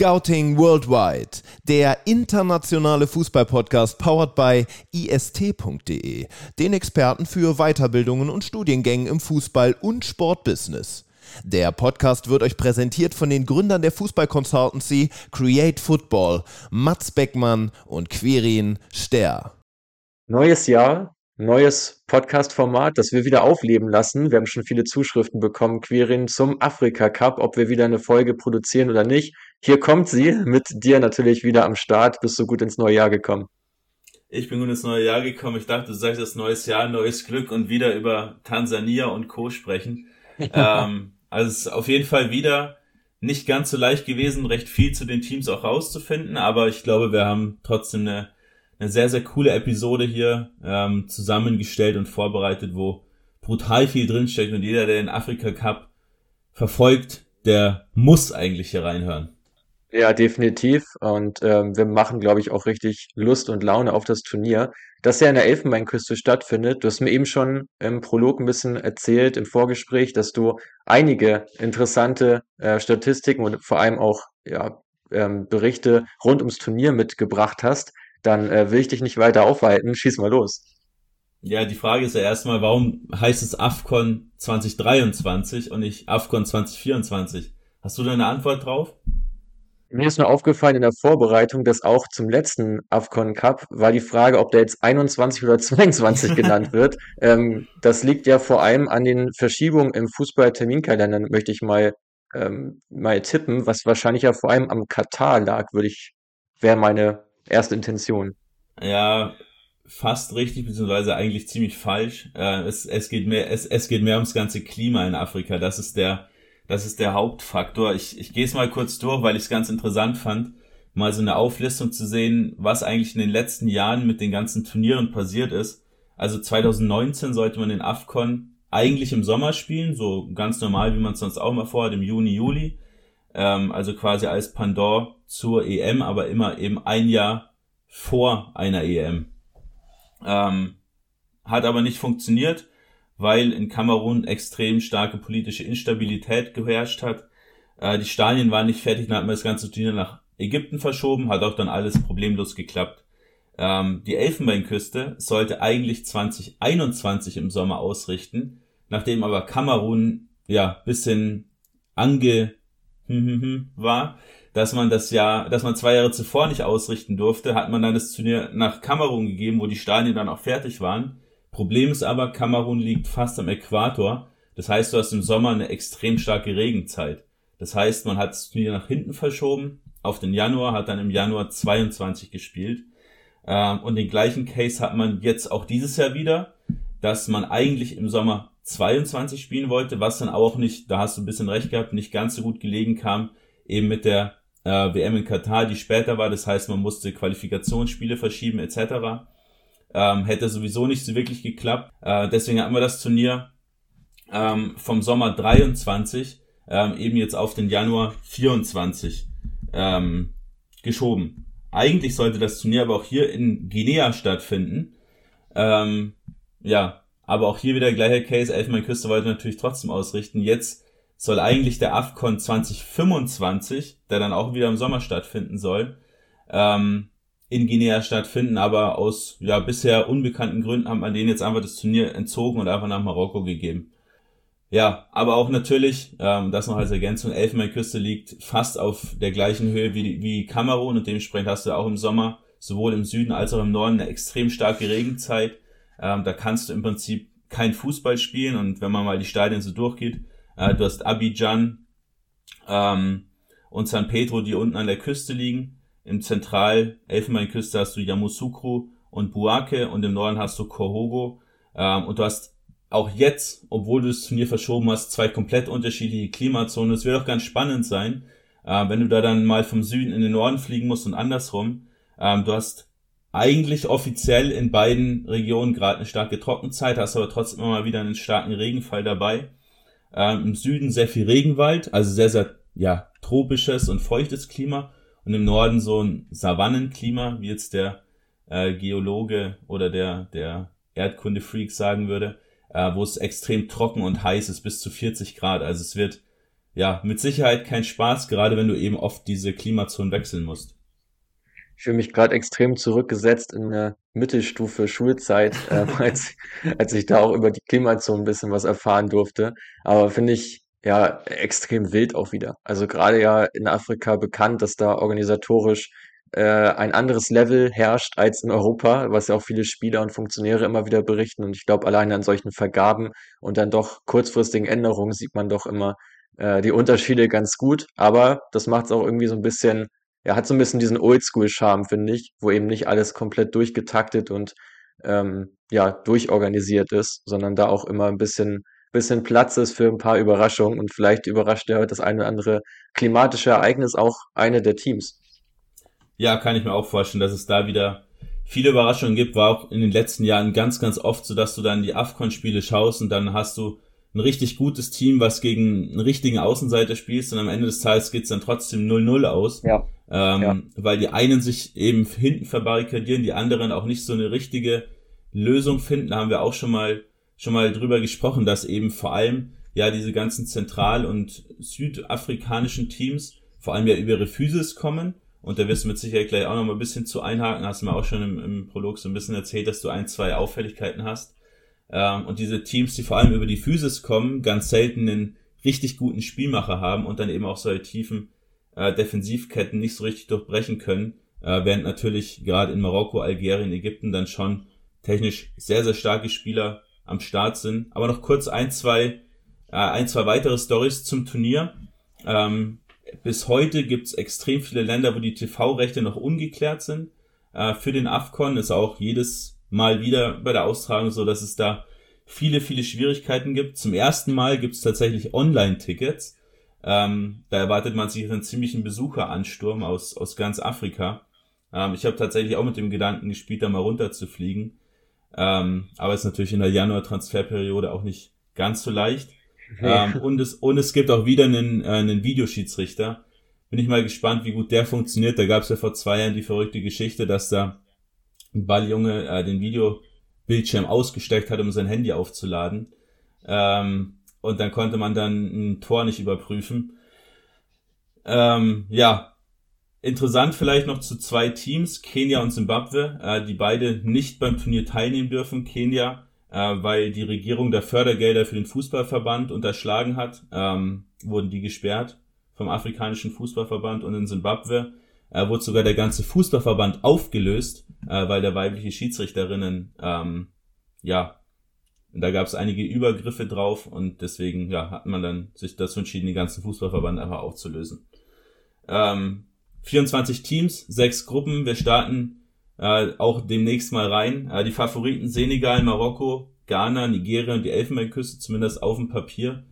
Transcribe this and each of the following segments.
Scouting Worldwide, der internationale Fußballpodcast powered by ist.de, den Experten für Weiterbildungen und Studiengängen im Fußball- und Sportbusiness. Der Podcast wird euch präsentiert von den Gründern der Fußball-Consultancy Create Football, Mats Beckmann und Quirin Ster. Neues Jahr, neues Podcast-Format, das wir wieder aufleben lassen. Wir haben schon viele Zuschriften bekommen, Quirin, zum Afrika Cup, ob wir wieder eine Folge produzieren oder nicht. Hier kommt sie, mit dir natürlich wieder am Start. Bist du gut ins neue Jahr gekommen? Ich bin gut ins neue Jahr gekommen. Ich dachte, du sagst das neues Jahr, neues Glück und wieder über Tansania und Co. sprechen. ähm, also es ist auf jeden Fall wieder nicht ganz so leicht gewesen, recht viel zu den Teams auch rauszufinden, aber ich glaube, wir haben trotzdem eine, eine sehr, sehr coole Episode hier ähm, zusammengestellt und vorbereitet, wo brutal viel drinsteckt und jeder, der den Afrika Cup verfolgt, der muss eigentlich hier reinhören. Ja, definitiv. Und ähm, wir machen, glaube ich, auch richtig Lust und Laune auf das Turnier, das ja in der Elfenbeinküste stattfindet. Du hast mir eben schon im Prolog ein bisschen erzählt, im Vorgespräch, dass du einige interessante äh, Statistiken und vor allem auch ja, ähm, Berichte rund ums Turnier mitgebracht hast. Dann äh, will ich dich nicht weiter aufhalten. Schieß mal los. Ja, die Frage ist ja erstmal, warum heißt es AFCON 2023 und nicht AFCON 2024? Hast du da eine Antwort drauf? Mir ist nur aufgefallen in der Vorbereitung, dass auch zum letzten AFCON Cup war die Frage, ob der jetzt 21 oder 22 genannt wird. Ähm, das liegt ja vor allem an den Verschiebungen im Fußball-Terminkalender, möchte ich mal, ähm, mal tippen, was wahrscheinlich ja vor allem am Katar lag, würde ich, wäre meine erste Intention. Ja, fast richtig, beziehungsweise eigentlich ziemlich falsch. Äh, es, es, geht mehr, es, es geht mehr ums ganze Klima in Afrika. Das ist der, das ist der Hauptfaktor. Ich, ich gehe es mal kurz durch, weil ich es ganz interessant fand, mal so eine Auflistung zu sehen, was eigentlich in den letzten Jahren mit den ganzen Turnieren passiert ist. Also 2019 sollte man den AFCON eigentlich im Sommer spielen, so ganz normal, wie man es sonst auch mal vorhat, im Juni, Juli. Ähm, also quasi als Pandor zur EM, aber immer eben ein Jahr vor einer EM. Ähm, hat aber nicht funktioniert weil in Kamerun extrem starke politische Instabilität geherrscht hat. Äh, die Stadien waren nicht fertig, dann hat man das ganze Turnier nach Ägypten verschoben, hat auch dann alles problemlos geklappt. Ähm, die Elfenbeinküste sollte eigentlich 2021 im Sommer ausrichten, nachdem aber Kamerun ja bisschen ange war, dass man das Jahr, dass man zwei Jahre zuvor nicht ausrichten durfte, hat man dann das Turnier nach Kamerun gegeben, wo die Stadien dann auch fertig waren. Problem ist aber, Kamerun liegt fast am Äquator. Das heißt, du hast im Sommer eine extrem starke Regenzeit. Das heißt, man hat es wieder nach hinten verschoben auf den Januar, hat dann im Januar 22 gespielt. Ähm, und den gleichen Case hat man jetzt auch dieses Jahr wieder, dass man eigentlich im Sommer 22 spielen wollte, was dann auch nicht, da hast du ein bisschen recht gehabt, nicht ganz so gut gelegen kam, eben mit der äh, WM in Katar, die später war. Das heißt, man musste Qualifikationsspiele verschieben etc. Ähm, hätte sowieso nicht so wirklich geklappt. Äh, deswegen hatten wir das Turnier ähm, vom Sommer 23 ähm, eben jetzt auf den Januar 24 ähm, geschoben. Eigentlich sollte das Turnier aber auch hier in Guinea stattfinden. Ähm, ja, aber auch hier wieder gleicher Case. Elfenbeinküste wollte natürlich trotzdem ausrichten. Jetzt soll eigentlich der AFCON 2025, der dann auch wieder im Sommer stattfinden soll, ähm, in Guinea stattfinden, aber aus ja bisher unbekannten Gründen hat man denen jetzt einfach das Turnier entzogen und einfach nach Marokko gegeben. Ja, aber auch natürlich, ähm, das noch als Ergänzung, Elfenbeinküste liegt fast auf der gleichen Höhe wie, wie Kamerun und dementsprechend hast du auch im Sommer sowohl im Süden als auch im Norden eine extrem starke Regenzeit. Ähm, da kannst du im Prinzip kein Fußball spielen und wenn man mal die Stadien so durchgeht, äh, du hast Abidjan ähm, und San Pedro, die unten an der Küste liegen im Zentral-Elfenbeinküste hast du Yamoussoukro und Buake und im Norden hast du Kohogo. Ähm, und du hast auch jetzt, obwohl du das Turnier verschoben hast, zwei komplett unterschiedliche Klimazonen. Es wird auch ganz spannend sein, äh, wenn du da dann mal vom Süden in den Norden fliegen musst und andersrum. Ähm, du hast eigentlich offiziell in beiden Regionen gerade eine starke Trockenzeit, hast aber trotzdem immer mal wieder einen starken Regenfall dabei. Ähm, Im Süden sehr viel Regenwald, also sehr, sehr ja, tropisches und feuchtes Klima und im Norden so ein Savannenklima, wie jetzt der äh, Geologe oder der, der Erdkunde-Freak sagen würde, äh, wo es extrem trocken und heiß ist, bis zu 40 Grad. Also es wird ja, mit Sicherheit kein Spaß, gerade wenn du eben oft diese Klimazonen wechseln musst. Ich fühle mich gerade extrem zurückgesetzt in der Mittelstufe Schulzeit, äh, als, als ich da auch über die Klimazone ein bisschen was erfahren durfte. Aber finde ich ja extrem wild auch wieder. Also gerade ja in Afrika bekannt, dass da organisatorisch äh, ein anderes Level herrscht als in Europa, was ja auch viele Spieler und Funktionäre immer wieder berichten. Und ich glaube, alleine an solchen Vergaben und dann doch kurzfristigen Änderungen sieht man doch immer äh, die Unterschiede ganz gut. Aber das macht es auch irgendwie so ein bisschen, ja, hat so ein bisschen diesen Oldschool-Charme, finde ich, wo eben nicht alles komplett durchgetaktet und ähm, ja, durchorganisiert ist, sondern da auch immer ein bisschen bisschen Platz ist für ein paar Überraschungen und vielleicht überrascht ja das eine oder andere klimatische Ereignis auch eine der Teams. Ja, kann ich mir auch vorstellen, dass es da wieder viele Überraschungen gibt. War auch in den letzten Jahren ganz, ganz oft so, dass du dann die AFCON-Spiele schaust und dann hast du ein richtig gutes Team, was gegen einen richtigen Außenseiter spielst und am Ende des Tages geht's dann trotzdem 0-0 aus. Ja. Ähm, ja. Weil die einen sich eben hinten verbarrikadieren, die anderen auch nicht so eine richtige Lösung finden. Da haben wir auch schon mal schon mal drüber gesprochen, dass eben vor allem ja diese ganzen zentral- und südafrikanischen Teams vor allem ja über ihre Physis kommen. Und da wirst du mit Sicherheit gleich auch noch mal ein bisschen zu einhaken. Hast du mir auch schon im, im Prolog so ein bisschen erzählt, dass du ein, zwei Auffälligkeiten hast. Ähm, und diese Teams, die vor allem über die Physis kommen, ganz selten einen richtig guten Spielmacher haben und dann eben auch solche tiefen äh, Defensivketten nicht so richtig durchbrechen können, äh, während natürlich gerade in Marokko, Algerien, Ägypten dann schon technisch sehr, sehr starke Spieler am Start sind. Aber noch kurz ein, zwei, äh, ein, zwei weitere Stories zum Turnier. Ähm, bis heute gibt es extrem viele Länder, wo die TV-Rechte noch ungeklärt sind. Äh, für den AFCON ist auch jedes Mal wieder bei der Austragung so, dass es da viele, viele Schwierigkeiten gibt. Zum ersten Mal gibt es tatsächlich Online-Tickets. Ähm, da erwartet man sich einen ziemlichen Besucheransturm aus, aus ganz Afrika. Ähm, ich habe tatsächlich auch mit dem Gedanken gespielt, da mal runter zu fliegen. Ähm, aber ist natürlich in der Januar-Transferperiode auch nicht ganz so leicht. Ähm, und, es, und es gibt auch wieder einen, äh, einen Videoschiedsrichter. Bin ich mal gespannt, wie gut der funktioniert. Da gab es ja vor zwei Jahren die verrückte Geschichte, dass da ein Balljunge äh, den Videobildschirm ausgesteckt hat, um sein Handy aufzuladen. Ähm, und dann konnte man dann ein Tor nicht überprüfen. Ähm, ja, Interessant vielleicht noch zu zwei Teams, Kenia und Zimbabwe, äh, die beide nicht beim Turnier teilnehmen dürfen. Kenia, äh, weil die Regierung der Fördergelder für den Fußballverband unterschlagen hat, ähm, wurden die gesperrt vom afrikanischen Fußballverband und in Zimbabwe äh, wurde sogar der ganze Fußballverband aufgelöst, äh, weil der weibliche Schiedsrichterinnen, ähm, ja, da gab es einige Übergriffe drauf und deswegen ja, hat man dann sich dazu entschieden, den ganzen Fußballverband einfach aufzulösen. Ähm, 24 Teams, sechs Gruppen. Wir starten äh, auch demnächst mal rein. Äh, die Favoriten Senegal, Marokko, Ghana, Nigeria und die Elfenbeinküste, zumindest auf dem Papier.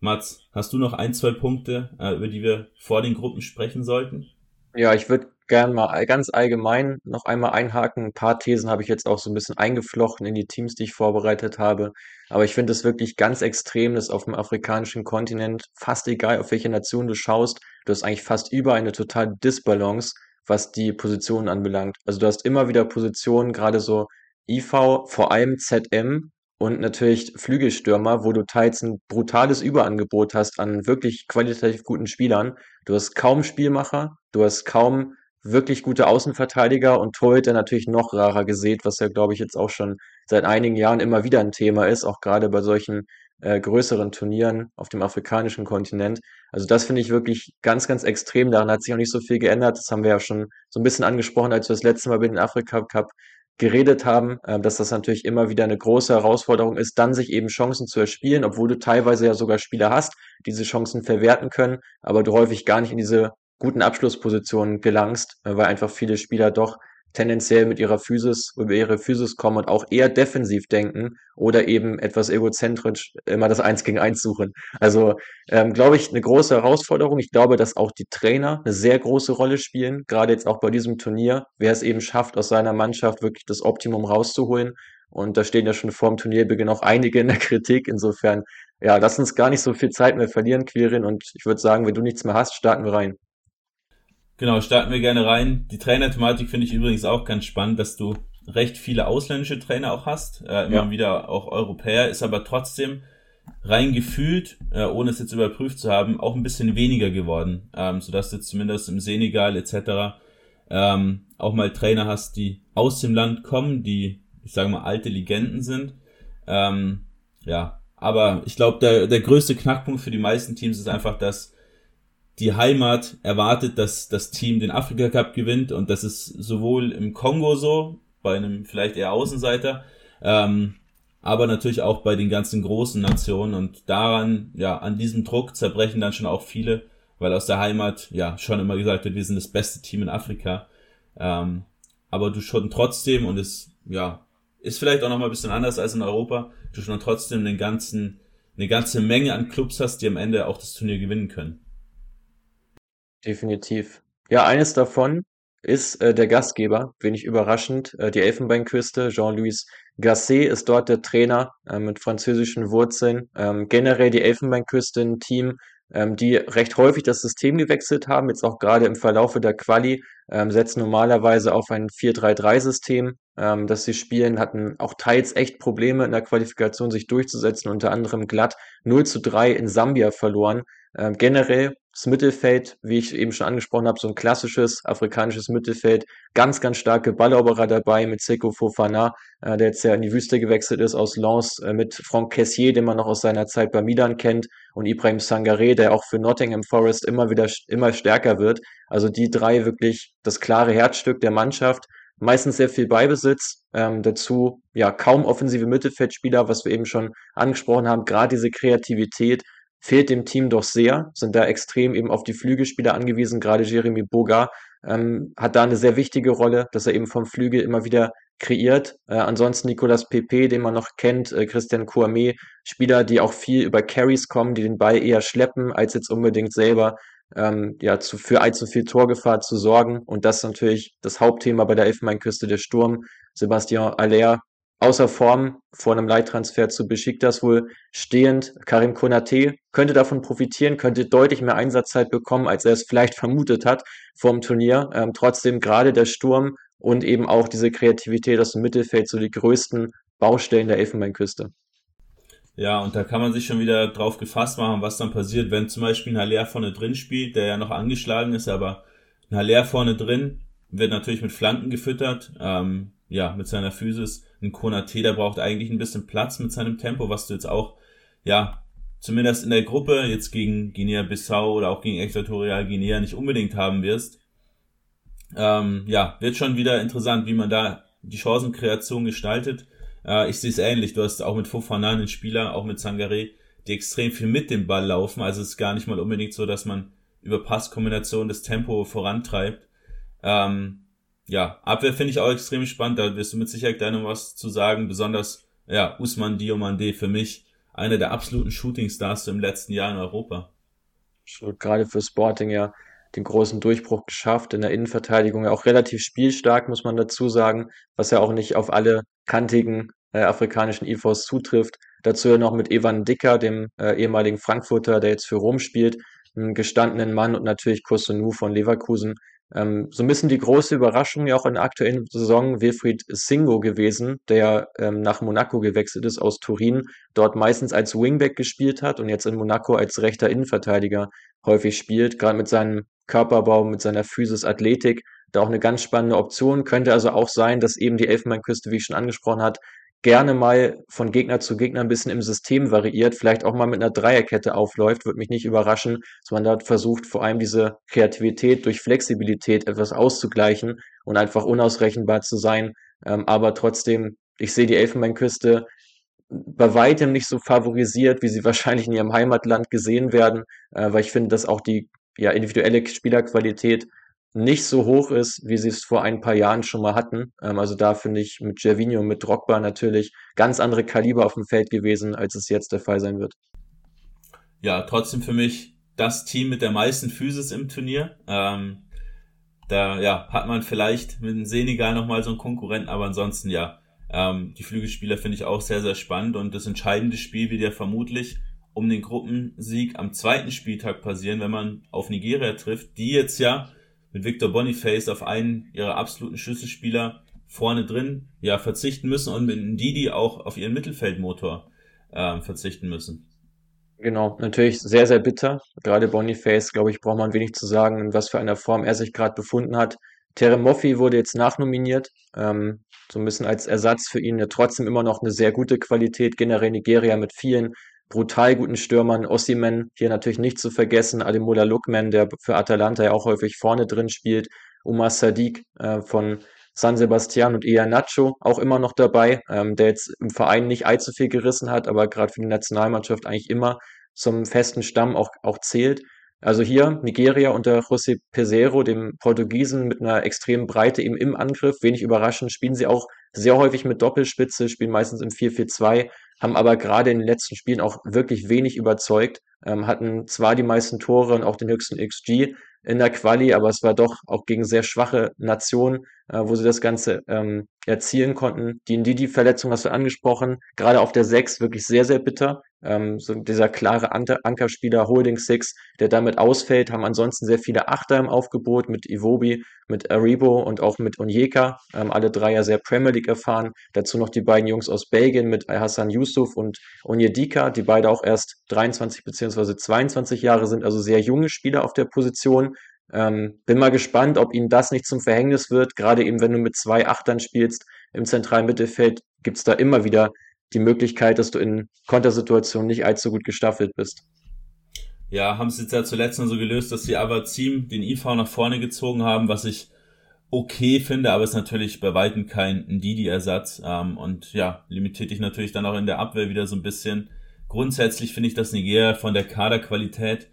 Mats, hast du noch ein, zwei Punkte, äh, über die wir vor den Gruppen sprechen sollten? Ja, ich würde gern mal ganz allgemein noch einmal einhaken. Ein paar Thesen habe ich jetzt auch so ein bisschen eingeflochten in die Teams, die ich vorbereitet habe. Aber ich finde es wirklich ganz extrem, dass auf dem afrikanischen Kontinent, fast egal auf welche Nation du schaust, du hast eigentlich fast überall eine totale Disbalance, was die Positionen anbelangt. Also du hast immer wieder Positionen, gerade so IV, vor allem ZM und natürlich Flügelstürmer, wo du teils ein brutales Überangebot hast an wirklich qualitativ guten Spielern. Du hast kaum Spielmacher, du hast kaum wirklich gute Außenverteidiger und Torhüter natürlich noch rarer gesät, was ja, glaube ich, jetzt auch schon seit einigen Jahren immer wieder ein Thema ist, auch gerade bei solchen äh, größeren Turnieren auf dem afrikanischen Kontinent. Also das finde ich wirklich ganz, ganz extrem. Daran hat sich auch nicht so viel geändert. Das haben wir ja schon so ein bisschen angesprochen, als wir das letzte Mal über den Afrika Cup geredet haben, äh, dass das natürlich immer wieder eine große Herausforderung ist, dann sich eben Chancen zu erspielen, obwohl du teilweise ja sogar Spieler hast, die diese Chancen verwerten können, aber du häufig gar nicht in diese guten Abschlusspositionen gelangst, äh, weil einfach viele Spieler doch tendenziell mit ihrer Physis, über ihre Physis kommen und auch eher defensiv denken oder eben etwas egozentrisch immer das Eins gegen Eins suchen. Also ähm, glaube ich, eine große Herausforderung. Ich glaube, dass auch die Trainer eine sehr große Rolle spielen, gerade jetzt auch bei diesem Turnier, wer es eben schafft, aus seiner Mannschaft wirklich das Optimum rauszuholen. Und da stehen ja schon vor dem Turnierbeginn auch einige in der Kritik. Insofern, ja, lass uns gar nicht so viel Zeit mehr verlieren, Quirin. Und ich würde sagen, wenn du nichts mehr hast, starten wir rein. Genau, starten wir gerne rein. Die Trainerthematik finde ich übrigens auch ganz spannend, dass du recht viele ausländische Trainer auch hast, äh, immer ja. wieder auch Europäer, ist aber trotzdem rein gefühlt, äh, ohne es jetzt überprüft zu haben, auch ein bisschen weniger geworden, ähm, sodass du zumindest im Senegal etc. Ähm, auch mal Trainer hast, die aus dem Land kommen, die, ich sage mal, alte Legenden sind. Ähm, ja, aber ich glaube, der, der größte Knackpunkt für die meisten Teams ist einfach, dass die Heimat erwartet, dass das Team den Afrika Cup gewinnt und das ist sowohl im Kongo so, bei einem vielleicht eher Außenseiter, ähm, aber natürlich auch bei den ganzen großen Nationen und daran, ja, an diesem Druck zerbrechen dann schon auch viele, weil aus der Heimat, ja, schon immer gesagt wird, wir sind das beste Team in Afrika. Ähm, aber du schon trotzdem, und es, ja, ist vielleicht auch nochmal ein bisschen anders als in Europa, du schon trotzdem den ganzen, eine ganze Menge an Clubs hast, die am Ende auch das Turnier gewinnen können. Definitiv. Ja, eines davon ist äh, der Gastgeber, wenig überraschend, äh, die Elfenbeinküste. Jean-Louis Gasset ist dort der Trainer äh, mit französischen Wurzeln. Ähm, generell die Elfenbeinküste ein Team, ähm, die recht häufig das System gewechselt haben, jetzt auch gerade im Verlaufe der Quali, ähm, setzen normalerweise auf ein 4-3-3-System, ähm, das sie spielen, hatten auch teils echt Probleme in der Qualifikation sich durchzusetzen, unter anderem glatt 0 zu 3 in Sambia verloren. Ähm, generell das Mittelfeld, wie ich eben schon angesprochen habe, so ein klassisches afrikanisches Mittelfeld, ganz, ganz starke Balleroberer dabei mit Seko Fofana, äh, der jetzt ja in die Wüste gewechselt ist aus Lens, äh, mit Franck Cassier, den man noch aus seiner Zeit bei Milan kennt, und Ibrahim Sangare, der auch für Nottingham Forest immer wieder immer stärker wird. Also die drei wirklich das klare Herzstück der Mannschaft. Meistens sehr viel Beibesitz, ähm, dazu ja kaum offensive Mittelfeldspieler, was wir eben schon angesprochen haben. Gerade diese Kreativität, fehlt dem Team doch sehr, sind da extrem eben auf die Flügelspieler angewiesen. Gerade Jeremy Boga ähm, hat da eine sehr wichtige Rolle, dass er eben vom Flügel immer wieder kreiert. Äh, ansonsten Nicolas Pepe, den man noch kennt, äh, Christian Kouame, Spieler, die auch viel über Carries kommen, die den Ball eher schleppen, als jetzt unbedingt selber ähm, ja, zu, für allzu viel Torgefahr zu sorgen. Und das ist natürlich das Hauptthema bei der Elfenbeinküste, der Sturm. Sebastian Aller außer Form vor einem Leittransfer zu Besiktas wohl stehend. Karim Konate könnte davon profitieren, könnte deutlich mehr Einsatzzeit bekommen, als er es vielleicht vermutet hat vor Turnier. Ähm, trotzdem gerade der Sturm und eben auch diese Kreativität aus dem Mittelfeld so die größten Baustellen der Elfenbeinküste. Ja, und da kann man sich schon wieder drauf gefasst machen, was dann passiert, wenn zum Beispiel ein Haller vorne drin spielt, der ja noch angeschlagen ist, aber ein Haller vorne drin wird natürlich mit Flanken gefüttert, ähm, ja, mit seiner Physis ein Konate, der braucht eigentlich ein bisschen Platz mit seinem Tempo, was du jetzt auch, ja, zumindest in der Gruppe jetzt gegen Guinea-Bissau oder auch gegen Äquatorial Guinea nicht unbedingt haben wirst. Ähm, ja, wird schon wieder interessant, wie man da die Chancenkreation gestaltet. Äh, ich sehe es ähnlich. Du hast auch mit Fofana einen Spieler, auch mit Sangare, die extrem viel mit dem Ball laufen. Also es ist gar nicht mal unbedingt so, dass man über Passkombination das Tempo vorantreibt. Ähm, ja, Abwehr finde ich auch extrem spannend. Da wirst du mit Sicherheit gleich noch was zu sagen. Besonders, ja, Usman Diomande für mich einer der absoluten Shootingstars im letzten Jahr in Europa. Gerade für Sporting ja den großen Durchbruch geschafft in der Innenverteidigung. Auch relativ spielstark, muss man dazu sagen, was ja auch nicht auf alle kantigen äh, afrikanischen IVs zutrifft. Dazu ja noch mit Evan Dicker, dem äh, ehemaligen Frankfurter, der jetzt für Rom spielt, einen gestandenen Mann und natürlich Kosunu von Leverkusen, ähm, so ein bisschen die große Überraschung ja auch in der aktuellen Saison Wilfried Singo gewesen, der ähm, nach Monaco gewechselt ist aus Turin, dort meistens als Wingback gespielt hat und jetzt in Monaco als rechter Innenverteidiger häufig spielt, gerade mit seinem Körperbau, mit seiner Physis, Athletik, da auch eine ganz spannende Option. Könnte also auch sein, dass eben die Elfenbeinküste, wie ich schon angesprochen hat, gerne mal von Gegner zu Gegner ein bisschen im System variiert, vielleicht auch mal mit einer Dreierkette aufläuft, würde mich nicht überraschen, dass man dort versucht, vor allem diese Kreativität durch Flexibilität etwas auszugleichen und einfach unausrechenbar zu sein. Ähm, aber trotzdem, ich sehe die Elfenbeinküste bei weitem nicht so favorisiert, wie sie wahrscheinlich in ihrem Heimatland gesehen werden, äh, weil ich finde, dass auch die ja, individuelle Spielerqualität nicht so hoch ist, wie sie es vor ein paar Jahren schon mal hatten. Ähm, also da finde ich mit Gervinho, mit Drogba natürlich ganz andere Kaliber auf dem Feld gewesen, als es jetzt der Fall sein wird. Ja, trotzdem für mich das Team mit der meisten Physis im Turnier. Ähm, da ja, hat man vielleicht mit dem Senegal nochmal so einen Konkurrenten, aber ansonsten ja, ähm, die Flügelspieler finde ich auch sehr, sehr spannend und das entscheidende Spiel wird ja vermutlich um den Gruppensieg am zweiten Spieltag passieren, wenn man auf Nigeria trifft, die jetzt ja mit Victor Boniface auf einen ihrer absoluten Schlüsselspieler vorne drin ja verzichten müssen und mit Didi auch auf ihren Mittelfeldmotor äh, verzichten müssen. Genau, natürlich sehr, sehr bitter. Gerade Boniface, glaube ich, braucht man wenig zu sagen, in was für einer Form er sich gerade befunden hat. Terem Moffi wurde jetzt nachnominiert, ähm, so ein bisschen als Ersatz für ihn. Ja, trotzdem immer noch eine sehr gute Qualität. Generell Nigeria mit vielen brutal guten Stürmern. Ossiman hier natürlich nicht zu vergessen. Ademola Lookman, der für Atalanta ja auch häufig vorne drin spielt. Umar Sadiq äh, von San Sebastian und Nacho auch immer noch dabei, ähm, der jetzt im Verein nicht allzu viel gerissen hat, aber gerade für die Nationalmannschaft eigentlich immer zum festen Stamm auch, auch zählt. Also hier Nigeria unter José Pesero, dem Portugiesen mit einer extremen Breite eben im Angriff. Wenig überraschend spielen sie auch sehr häufig mit Doppelspitze, spielen meistens im 4-4-2, haben aber gerade in den letzten Spielen auch wirklich wenig überzeugt, ähm, hatten zwar die meisten Tore und auch den höchsten XG, in der Quali, aber es war doch auch gegen sehr schwache Nationen, äh, wo sie das Ganze ähm, erzielen konnten. Die Ndidi-Verletzung hast du angesprochen, gerade auf der 6 wirklich sehr, sehr bitter. Ähm, so dieser klare Ankerspieler Holding Six, der damit ausfällt, haben ansonsten sehr viele Achter im Aufgebot mit Iwobi, mit Aribo und auch mit Onyeka. Ähm, alle drei ja sehr Premier League erfahren. Dazu noch die beiden Jungs aus Belgien mit Hassan Yusuf und Onyedika, die beide auch erst 23 beziehungsweise 22 Jahre sind, also sehr junge Spieler auf der Position. Ähm, bin mal gespannt, ob ihnen das nicht zum Verhängnis wird. Gerade eben, wenn du mit zwei Achtern spielst im zentralen Mittelfeld, gibt's da immer wieder die Möglichkeit, dass du in Kontersituationen nicht allzu gut gestaffelt bist. Ja, haben sie jetzt ja zuletzt nur so gelöst, dass sie aber Team den IV nach vorne gezogen haben, was ich okay finde, aber ist natürlich bei weitem kein Didi-Ersatz ähm, und ja, limitiert dich natürlich dann auch in der Abwehr wieder so ein bisschen. Grundsätzlich finde ich, dass Nigeria von der Kaderqualität,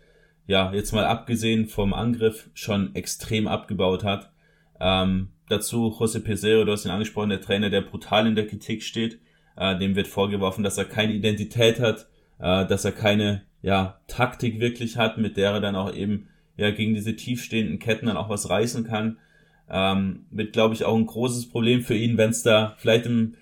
ja, jetzt mal abgesehen vom Angriff, schon extrem abgebaut hat. Ähm, dazu José Pesero, du hast ihn angesprochen, der Trainer, der brutal in der Kritik steht. Äh, dem wird vorgeworfen, dass er keine Identität hat, äh, dass er keine ja, Taktik wirklich hat, mit der er dann auch eben ja gegen diese tiefstehenden Ketten dann auch was reißen kann. Ähm, wird, glaube ich, auch ein großes Problem für ihn, wenn es da vielleicht im,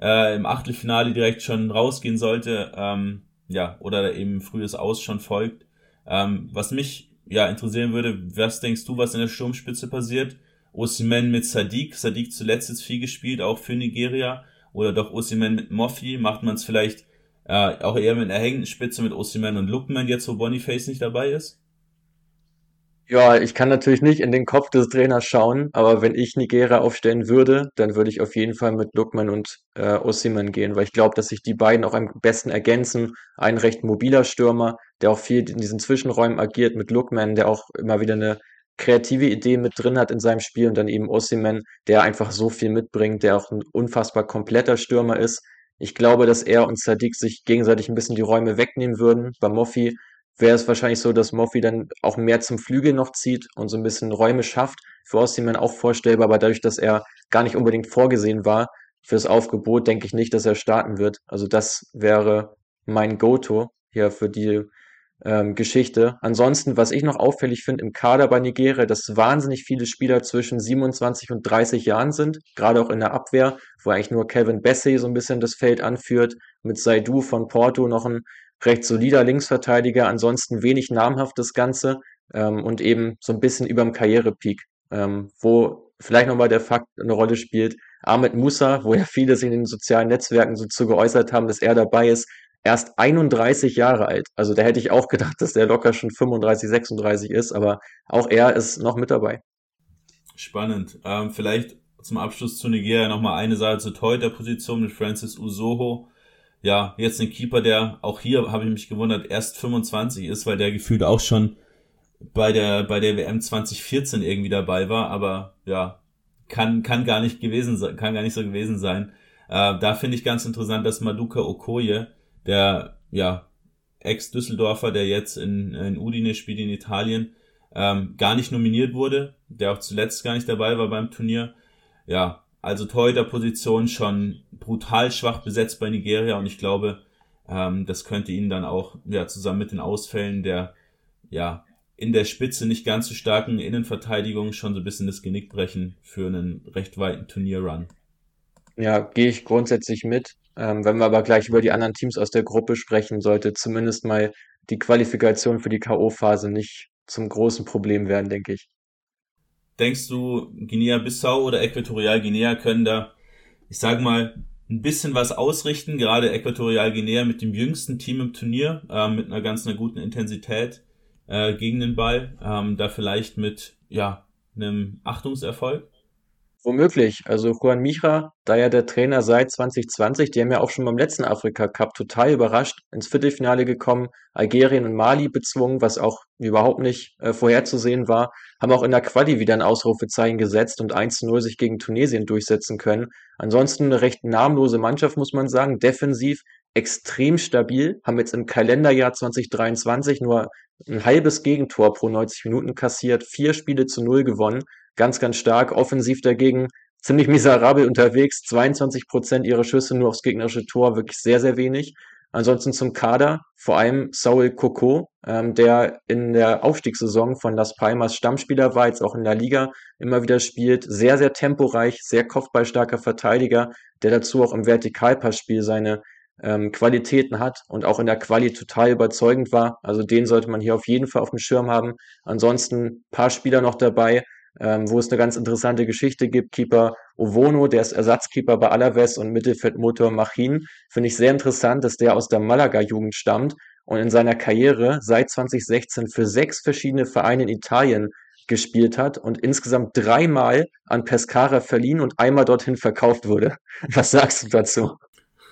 äh, im Achtelfinale direkt schon rausgehen sollte, ähm, ja, oder eben frühes Aus schon folgt. Ähm, was mich ja interessieren würde, was denkst du, was in der Sturmspitze passiert? Osimhen mit Sadiq, Sadiq zuletzt jetzt viel gespielt, auch für Nigeria oder doch Osimhen mit Moffi? Macht man es vielleicht äh, auch eher mit einer hängenden Spitze mit Osimhen und Lookman jetzt, wo Boniface nicht dabei ist? Ja, ich kann natürlich nicht in den Kopf des Trainers schauen, aber wenn ich Nigeria aufstellen würde, dann würde ich auf jeden Fall mit Lookman und äh, Osimhen gehen, weil ich glaube, dass sich die beiden auch am besten ergänzen. Ein recht mobiler Stürmer, der auch viel in diesen Zwischenräumen agiert, mit Lookman, der auch immer wieder eine kreative Ideen mit drin hat in seinem Spiel und dann eben Osimhen, der einfach so viel mitbringt, der auch ein unfassbar kompletter Stürmer ist. Ich glaube, dass er und Sadiq sich gegenseitig ein bisschen die Räume wegnehmen würden. Bei Moffi wäre es wahrscheinlich so, dass Moffi dann auch mehr zum Flügel noch zieht und so ein bisschen Räume schafft. Für Osimhen auch vorstellbar, aber dadurch, dass er gar nicht unbedingt vorgesehen war fürs Aufgebot, denke ich nicht, dass er starten wird. Also das wäre mein Go-To hier für die ähm, Geschichte. Ansonsten, was ich noch auffällig finde im Kader bei Nigeria, dass wahnsinnig viele Spieler zwischen 27 und 30 Jahren sind, gerade auch in der Abwehr, wo eigentlich nur Kevin Bessie so ein bisschen das Feld anführt, mit Saidu von Porto noch ein recht solider Linksverteidiger, ansonsten wenig namhaft das Ganze ähm, und eben so ein bisschen überm Karrierepeak, ähm, wo vielleicht nochmal der Fakt eine Rolle spielt. Ahmed Musa, wo ja viele sich in den sozialen Netzwerken so zu geäußert haben, dass er dabei ist, erst 31 Jahre alt. Also da hätte ich auch gedacht, dass der locker schon 35, 36 ist, aber auch er ist noch mit dabei. Spannend. Ähm, vielleicht zum Abschluss zu Nigeria nochmal eine Sache zur Torhüter-Position mit Francis Usoho. Ja, jetzt ein Keeper, der auch hier, habe ich mich gewundert, erst 25 ist, weil der gefühlt auch schon bei der, bei der WM 2014 irgendwie dabei war, aber ja, kann, kann gar nicht gewesen sein, kann gar nicht so gewesen sein. Äh, da finde ich ganz interessant, dass Maduka Okoye der ja Ex-Düsseldorfer, der jetzt in, in Udine spielt in Italien, ähm, gar nicht nominiert wurde, der auch zuletzt gar nicht dabei war beim Turnier. Ja, also Torhüter-Position schon brutal schwach besetzt bei Nigeria und ich glaube, ähm, das könnte ihnen dann auch ja zusammen mit den Ausfällen der ja in der Spitze nicht ganz so starken Innenverteidigung schon so ein bisschen das Genick brechen für einen recht weiten Turnierrun. Ja, gehe ich grundsätzlich mit. Ähm, wenn wir aber gleich über die anderen Teams aus der Gruppe sprechen, sollte zumindest mal die Qualifikation für die K.O.-Phase nicht zum großen Problem werden, denke ich. Denkst du, Guinea-Bissau oder Äquatorial Guinea können da, ich sage mal, ein bisschen was ausrichten, gerade Äquatorial Guinea mit dem jüngsten Team im Turnier, äh, mit einer ganz einer guten Intensität äh, gegen den Ball, ähm, da vielleicht mit ja einem Achtungserfolg. Womöglich. Also Juan Micha, da ja der Trainer seit 2020, die haben ja auch schon beim letzten Afrika Cup total überrascht, ins Viertelfinale gekommen, Algerien und Mali bezwungen, was auch überhaupt nicht äh, vorherzusehen war, haben auch in der Quali wieder ein Ausrufezeichen gesetzt und 1-0 sich gegen Tunesien durchsetzen können. Ansonsten eine recht namenlose Mannschaft, muss man sagen, defensiv extrem stabil, haben jetzt im Kalenderjahr 2023 nur ein halbes Gegentor pro 90 Minuten kassiert, vier Spiele zu null gewonnen, ganz, ganz stark. Offensiv dagegen ziemlich miserabel unterwegs. 22 Prozent ihrer Schüsse nur aufs gegnerische Tor, wirklich sehr, sehr wenig. Ansonsten zum Kader, vor allem Saul Coco, ähm, der in der Aufstiegssaison von Las Palmas Stammspieler war, jetzt auch in der Liga immer wieder spielt. Sehr, sehr temporeich, sehr kopfballstarker Verteidiger, der dazu auch im Vertikalpassspiel seine ähm, Qualitäten hat und auch in der Quali total überzeugend war. Also den sollte man hier auf jeden Fall auf dem Schirm haben. Ansonsten paar Spieler noch dabei, ähm, wo es eine ganz interessante Geschichte gibt. Keeper Ovono, der ist Ersatzkeeper bei Alaves und Mittelfeldmotor Machin. Finde ich sehr interessant, dass der aus der Malaga-Jugend stammt und in seiner Karriere seit 2016 für sechs verschiedene Vereine in Italien gespielt hat und insgesamt dreimal an Pescara verliehen und einmal dorthin verkauft wurde. Was sagst du dazu?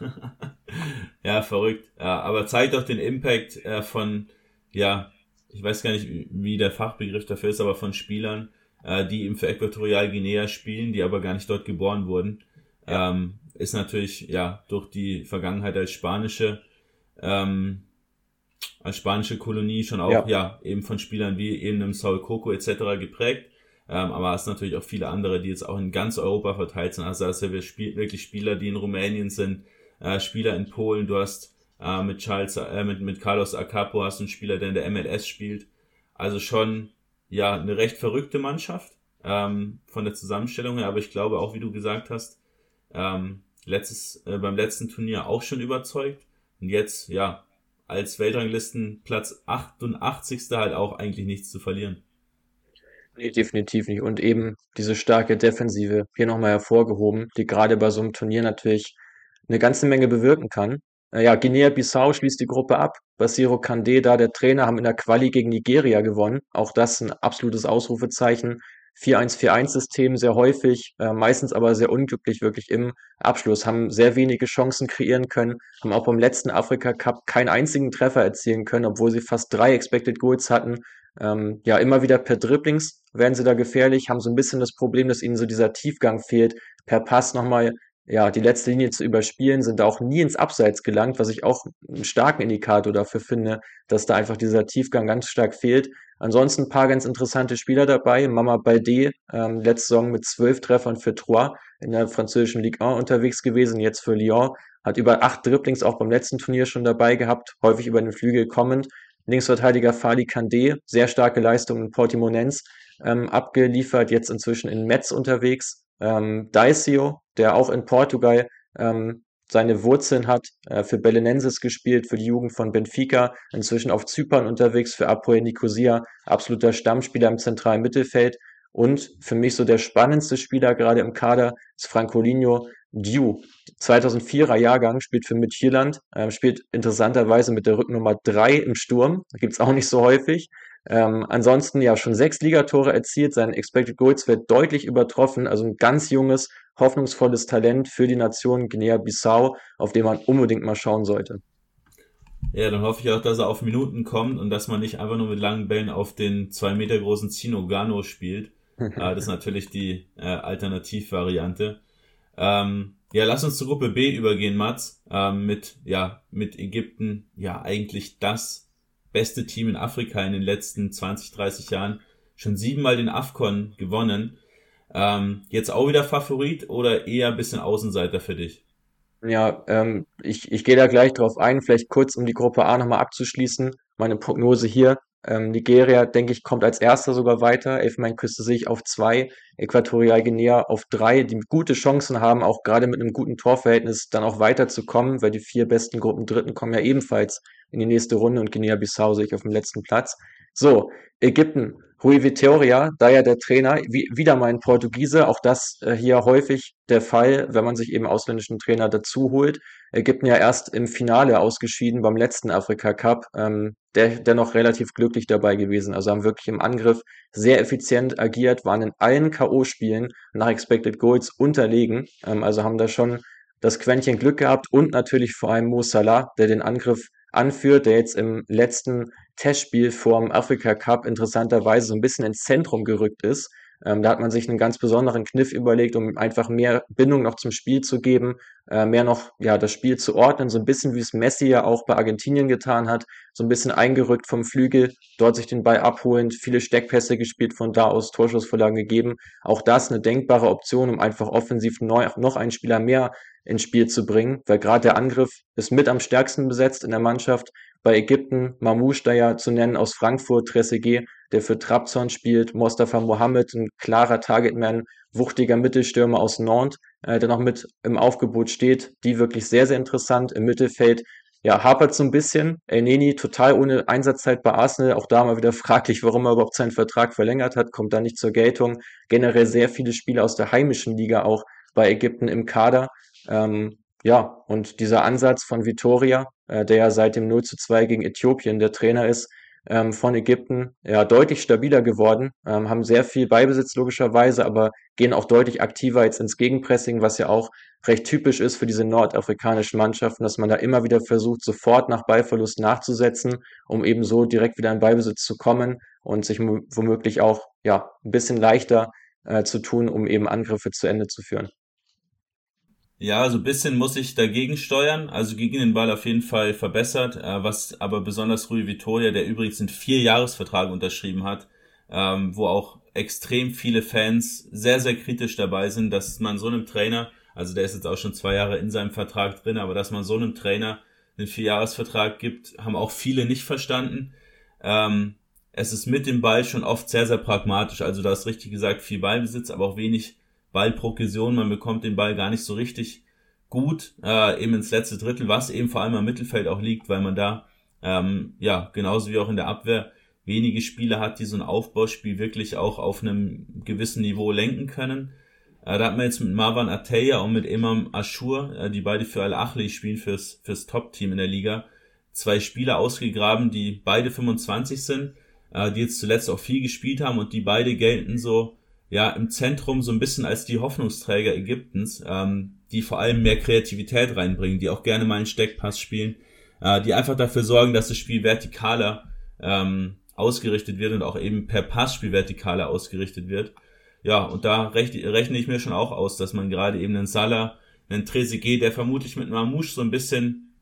ja, verrückt. Ja, aber zeigt doch den Impact äh, von, ja, ich weiß gar nicht, wie der Fachbegriff dafür ist, aber von Spielern, äh, die eben für Äquatorial Guinea spielen, die aber gar nicht dort geboren wurden. Ja. Ähm, ist natürlich ja durch die Vergangenheit als spanische ähm, als spanische Kolonie schon auch ja. ja eben von Spielern wie eben im Saul Coco etc. geprägt. Ähm, aber es natürlich auch viele andere, die jetzt auch in ganz Europa verteilt sind. Also das ist ja Spiel, wirklich Spieler, die in Rumänien sind, äh, Spieler in Polen. Du hast äh, mit Charles, äh, mit, mit Carlos Acapo hast einen Spieler, der in der MLS spielt. Also schon ja eine recht verrückte Mannschaft ähm, von der Zusammenstellung her, aber ich glaube auch, wie du gesagt hast, ähm, letztes, äh, beim letzten Turnier auch schon überzeugt. Und jetzt, ja, als Weltranglisten Platz 88. halt auch eigentlich nichts zu verlieren. Nee, definitiv nicht. Und eben diese starke Defensive hier nochmal hervorgehoben, die gerade bei so einem Turnier natürlich eine ganze Menge bewirken kann. Äh, ja, Guinea-Bissau schließt die Gruppe ab. Basiro Kande, da der Trainer, haben in der Quali gegen Nigeria gewonnen. Auch das ein absolutes Ausrufezeichen. 4-1-4-1-System sehr häufig, äh, meistens aber sehr unglücklich wirklich im Abschluss, haben sehr wenige Chancen kreieren können, haben auch beim letzten Afrika Cup keinen einzigen Treffer erzielen können, obwohl sie fast drei Expected Goals hatten. Ähm, ja, immer wieder per Dribblings werden sie da gefährlich, haben so ein bisschen das Problem, dass ihnen so dieser Tiefgang fehlt, per Pass nochmal ja, die letzte Linie zu überspielen, sind auch nie ins Abseits gelangt, was ich auch einen starken Indikator dafür finde, dass da einfach dieser Tiefgang ganz stark fehlt. Ansonsten ein paar ganz interessante Spieler dabei. Mama Balde, ähm, letzte Saison mit zwölf Treffern für Troyes in der französischen Ligue 1 unterwegs gewesen, jetzt für Lyon. Hat über acht Dribblings auch beim letzten Turnier schon dabei gehabt, häufig über den Flügel kommend. Linksverteidiger Fali Kandé, sehr starke Leistung in Portimonense ähm, abgeliefert, jetzt inzwischen in Metz unterwegs. Ähm, Daisio, der auch in Portugal ähm, seine Wurzeln hat, äh, für Belenenses gespielt, für die Jugend von Benfica, inzwischen auf Zypern unterwegs, für Apoel Nicosia, absoluter Stammspieler im zentralen Mittelfeld. Und für mich so der spannendste Spieler gerade im Kader ist Francolinho Diu. 2004er Jahrgang, spielt für Midtjylland, äh, spielt interessanterweise mit der Rücknummer drei im Sturm. Gibt's auch nicht so häufig. Ähm, ansonsten ja schon sechs Ligatore erzielt, sein Expected Goals wird deutlich übertroffen, also ein ganz junges, hoffnungsvolles Talent für die Nation Guinea-Bissau, auf den man unbedingt mal schauen sollte. Ja, dann hoffe ich auch, dass er auf Minuten kommt und dass man nicht einfach nur mit langen Bällen auf den zwei Meter großen Zino Gano spielt. äh, das ist natürlich die äh, Alternativvariante. Ähm, ja, lass uns zur Gruppe B übergehen, Mats, ähm, mit, ja, mit Ägypten, ja, eigentlich das beste Team in Afrika in den letzten 20, 30 Jahren. Schon siebenmal den AFCON gewonnen. Ähm, jetzt auch wieder Favorit oder eher ein bisschen Außenseiter für dich? Ja, ähm, ich, ich gehe da gleich drauf ein, vielleicht kurz, um die Gruppe A nochmal abzuschließen. Meine Prognose hier. Ähm, Nigeria, denke ich, kommt als erster sogar weiter. Elfenbeinküste sehe ich auf zwei. Äquatorial Guinea auf drei, die gute Chancen haben, auch gerade mit einem guten Torverhältnis dann auch weiterzukommen, weil die vier besten Gruppen Dritten kommen ja ebenfalls in die nächste Runde und Guinea-Bissau sehe ich auf dem letzten Platz. So, Ägypten. Rui Vitória, da ja der Trainer, wie, wieder mal ein Portugiese, auch das äh, hier häufig der Fall, wenn man sich eben ausländischen Trainer dazu holt. Ägypten ja erst im Finale ausgeschieden beim letzten Afrika Cup, ähm, der dennoch relativ glücklich dabei gewesen. Also haben wirklich im Angriff sehr effizient agiert, waren in allen K.O.-Spielen nach Expected Goals unterlegen. Ähm, also haben da schon das Quäntchen Glück gehabt und natürlich vor allem Mo Salah, der den Angriff anführt, der jetzt im letzten Testspiel vorm Afrika Cup interessanterweise so ein bisschen ins Zentrum gerückt ist. Ähm, da hat man sich einen ganz besonderen Kniff überlegt, um einfach mehr Bindung noch zum Spiel zu geben, äh, mehr noch ja das Spiel zu ordnen, so ein bisschen wie es Messi ja auch bei Argentinien getan hat, so ein bisschen eingerückt vom Flügel, dort sich den Ball abholend, viele Steckpässe gespielt, von da aus Torschussvorlagen gegeben. Auch das eine denkbare Option, um einfach offensiv neu, noch einen Spieler mehr ins Spiel zu bringen, weil gerade der Angriff ist mit am stärksten besetzt in der Mannschaft. Bei Ägypten Mamouche da ja zu nennen aus Frankfurt, Trezeguet, der für Trabzon spielt, Mostafa Mohammed, ein klarer Targetman, wuchtiger Mittelstürmer aus Nantes, äh, der noch mit im Aufgebot steht, die wirklich sehr, sehr interessant im Mittelfeld. Ja, hapert so ein bisschen. El Neni total ohne Einsatzzeit bei Arsenal. Auch da mal wieder fraglich, warum er überhaupt seinen Vertrag verlängert hat, kommt da nicht zur Geltung. Generell sehr viele Spieler aus der heimischen Liga auch bei Ägypten im Kader. Ähm, ja, und dieser Ansatz von Vitoria, äh, der ja seit dem 0 zu 2 gegen Äthiopien der Trainer ist, ähm, von Ägypten, ja, deutlich stabiler geworden, ähm, haben sehr viel Beibesitz logischerweise, aber gehen auch deutlich aktiver jetzt ins Gegenpressing, was ja auch recht typisch ist für diese nordafrikanischen Mannschaften, dass man da immer wieder versucht, sofort nach Ballverlust nachzusetzen, um eben so direkt wieder in Beibesitz zu kommen und sich womöglich auch, ja, ein bisschen leichter äh, zu tun, um eben Angriffe zu Ende zu führen. Ja, so ein bisschen muss ich dagegen steuern, also gegen den Ball auf jeden Fall verbessert, äh, was aber besonders Rui Vitoria, der übrigens einen Vierjahresvertrag unterschrieben hat, ähm, wo auch extrem viele Fans sehr, sehr kritisch dabei sind, dass man so einem Trainer, also der ist jetzt auch schon zwei Jahre in seinem Vertrag drin, aber dass man so einem Trainer einen Vierjahresvertrag gibt, haben auch viele nicht verstanden. Ähm, es ist mit dem Ball schon oft sehr, sehr pragmatisch, also da ist richtig gesagt viel Ballbesitz, aber auch wenig Ballprogression, man bekommt den Ball gar nicht so richtig gut äh, eben ins letzte Drittel, was eben vor allem am Mittelfeld auch liegt, weil man da ähm, ja genauso wie auch in der Abwehr wenige Spieler hat, die so ein Aufbauspiel wirklich auch auf einem gewissen Niveau lenken können. Äh, da hat man jetzt mit Marwan Ateya und mit Imam Ashur, äh, die beide für Al-Achli spielen, fürs, fürs Top-Team in der Liga, zwei Spieler ausgegraben, die beide 25 sind, äh, die jetzt zuletzt auch viel gespielt haben und die beide gelten so ja im Zentrum so ein bisschen als die Hoffnungsträger Ägyptens, ähm, die vor allem mehr Kreativität reinbringen, die auch gerne mal einen Steckpass spielen, äh, die einfach dafür sorgen, dass das Spiel vertikaler ähm, ausgerichtet wird und auch eben per Passspiel vertikaler ausgerichtet wird. Ja, und da rechne, rechne ich mir schon auch aus, dass man gerade eben einen Salah, einen Trezeguet, der vermutlich mit Mamouche so ein bisschen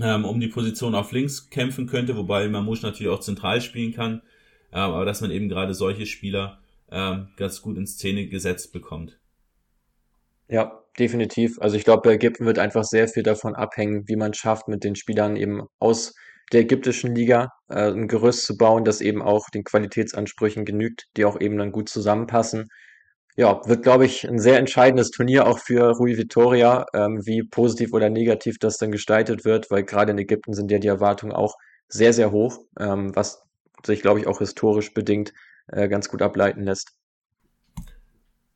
ähm, um die Position auf links kämpfen könnte, wobei Mamouche natürlich auch zentral spielen kann, äh, aber dass man eben gerade solche Spieler ähm, ganz gut in Szene gesetzt bekommt. Ja, definitiv. Also ich glaube, bei Ägypten wird einfach sehr viel davon abhängen, wie man schafft, mit den Spielern eben aus der ägyptischen Liga äh, ein Gerüst zu bauen, das eben auch den Qualitätsansprüchen genügt, die auch eben dann gut zusammenpassen. Ja, wird, glaube ich, ein sehr entscheidendes Turnier auch für Rui Vitoria, ähm, wie positiv oder negativ das dann gestaltet wird, weil gerade in Ägypten sind ja die Erwartungen auch sehr, sehr hoch, ähm, was sich, glaube ich, auch historisch bedingt äh, ganz gut ableiten lässt.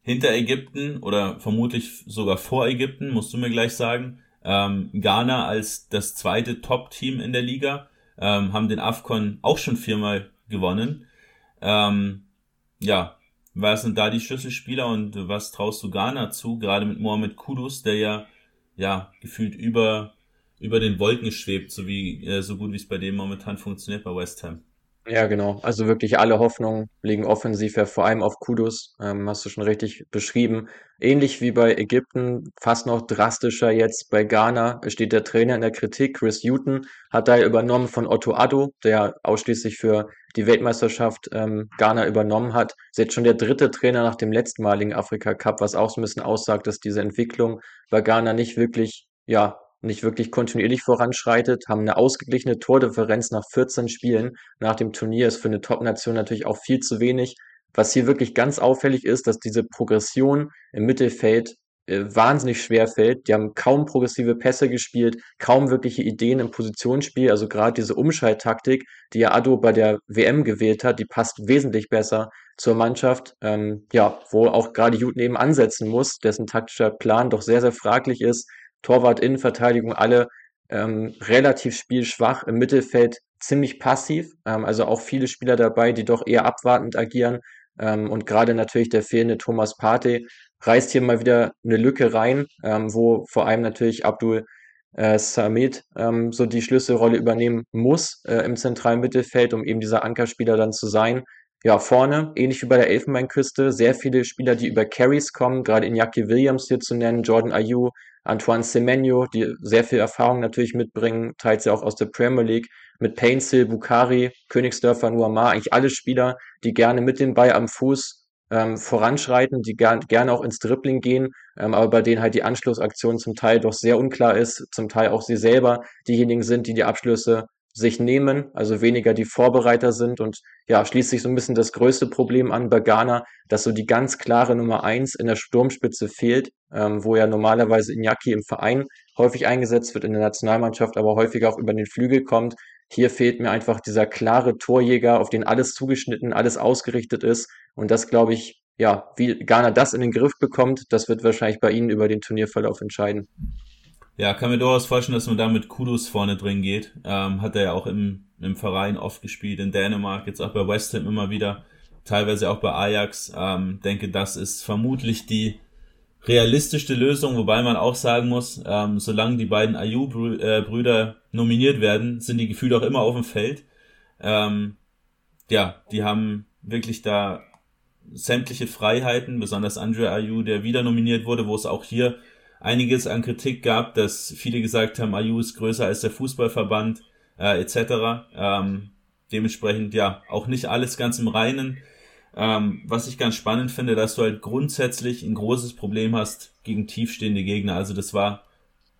Hinter Ägypten oder vermutlich sogar vor Ägypten, musst du mir gleich sagen, ähm, Ghana als das zweite Top-Team in der Liga, ähm, haben den AFCON auch schon viermal gewonnen. Ähm, ja, was sind da die Schlüsselspieler und was traust du Ghana zu, gerade mit Mohamed Kudus, der ja, ja, gefühlt über, über den Wolken schwebt, so wie, äh, so gut wie es bei dem momentan funktioniert bei West Ham. Ja, genau. Also wirklich alle Hoffnungen liegen offensiv ja vor allem auf Kudus, ähm, hast du schon richtig beschrieben. Ähnlich wie bei Ägypten, fast noch drastischer jetzt bei Ghana steht der Trainer in der Kritik. Chris Hutton hat da übernommen von Otto Addo, der ausschließlich für die Weltmeisterschaft ähm, Ghana übernommen hat. Ist jetzt schon der dritte Trainer nach dem letztmaligen Afrika Cup, was auch so ein bisschen aussagt, dass diese Entwicklung bei Ghana nicht wirklich, ja, nicht wirklich kontinuierlich voranschreitet, haben eine ausgeglichene Tordifferenz nach 14 Spielen nach dem Turnier, ist für eine Top-Nation natürlich auch viel zu wenig. Was hier wirklich ganz auffällig ist, dass diese Progression im Mittelfeld äh, wahnsinnig schwer fällt. Die haben kaum progressive Pässe gespielt, kaum wirkliche Ideen im Positionsspiel. Also gerade diese Umschalttaktik, die ja Ado bei der WM gewählt hat, die passt wesentlich besser zur Mannschaft, ähm, ja, wo auch gerade Juten eben ansetzen muss, dessen taktischer Plan doch sehr, sehr fraglich ist. Torwart, Innenverteidigung, alle ähm, relativ spielschwach, im Mittelfeld ziemlich passiv, ähm, also auch viele Spieler dabei, die doch eher abwartend agieren. Ähm, und gerade natürlich der fehlende Thomas Partey reißt hier mal wieder eine Lücke rein, ähm, wo vor allem natürlich Abdul äh, Samit ähm, so die Schlüsselrolle übernehmen muss äh, im zentralen Mittelfeld, um eben dieser Ankerspieler dann zu sein. Ja, vorne, ähnlich wie bei der Elfenbeinküste, sehr viele Spieler, die über Carries kommen, gerade Iñaki Williams hier zu nennen, Jordan Ayew, Antoine Semenyo, die sehr viel Erfahrung natürlich mitbringen, teils ja auch aus der Premier League, mit Painsil, Bukari, Königsdörfer, Nuamar, eigentlich alle Spieler, die gerne mit dem Ball am Fuß ähm, voranschreiten, die ger gerne auch ins Dribbling gehen, ähm, aber bei denen halt die Anschlussaktion zum Teil doch sehr unklar ist, zum Teil auch sie selber diejenigen sind, die die Abschlüsse sich nehmen, also weniger die Vorbereiter sind und ja, schließt sich so ein bisschen das größte Problem an bei Ghana, dass so die ganz klare Nummer eins in der Sturmspitze fehlt, ähm, wo ja normalerweise Iñaki im Verein häufig eingesetzt wird, in der Nationalmannschaft aber häufiger auch über den Flügel kommt. Hier fehlt mir einfach dieser klare Torjäger, auf den alles zugeschnitten, alles ausgerichtet ist und das glaube ich, ja, wie Ghana das in den Griff bekommt, das wird wahrscheinlich bei Ihnen über den Turnierverlauf entscheiden. Ja, kann mir durchaus vorstellen, dass man da mit Kudos vorne drin geht. Ähm, hat er ja auch im, im Verein oft gespielt, in Dänemark, jetzt auch bei West Ham immer wieder, teilweise auch bei Ajax. Ähm, denke, das ist vermutlich die realistischste Lösung, wobei man auch sagen muss, ähm, solange die beiden Ayu-Brüder äh, nominiert werden, sind die Gefühle auch immer auf dem Feld. Ähm, ja, die haben wirklich da sämtliche Freiheiten, besonders Andre Ayu, der wieder nominiert wurde, wo es auch hier einiges an Kritik gab, dass viele gesagt haben, Ayu ist größer als der Fußballverband äh, etc. Ähm, dementsprechend ja auch nicht alles ganz im Reinen. Ähm, was ich ganz spannend finde, dass du halt grundsätzlich ein großes Problem hast gegen tiefstehende Gegner. Also das war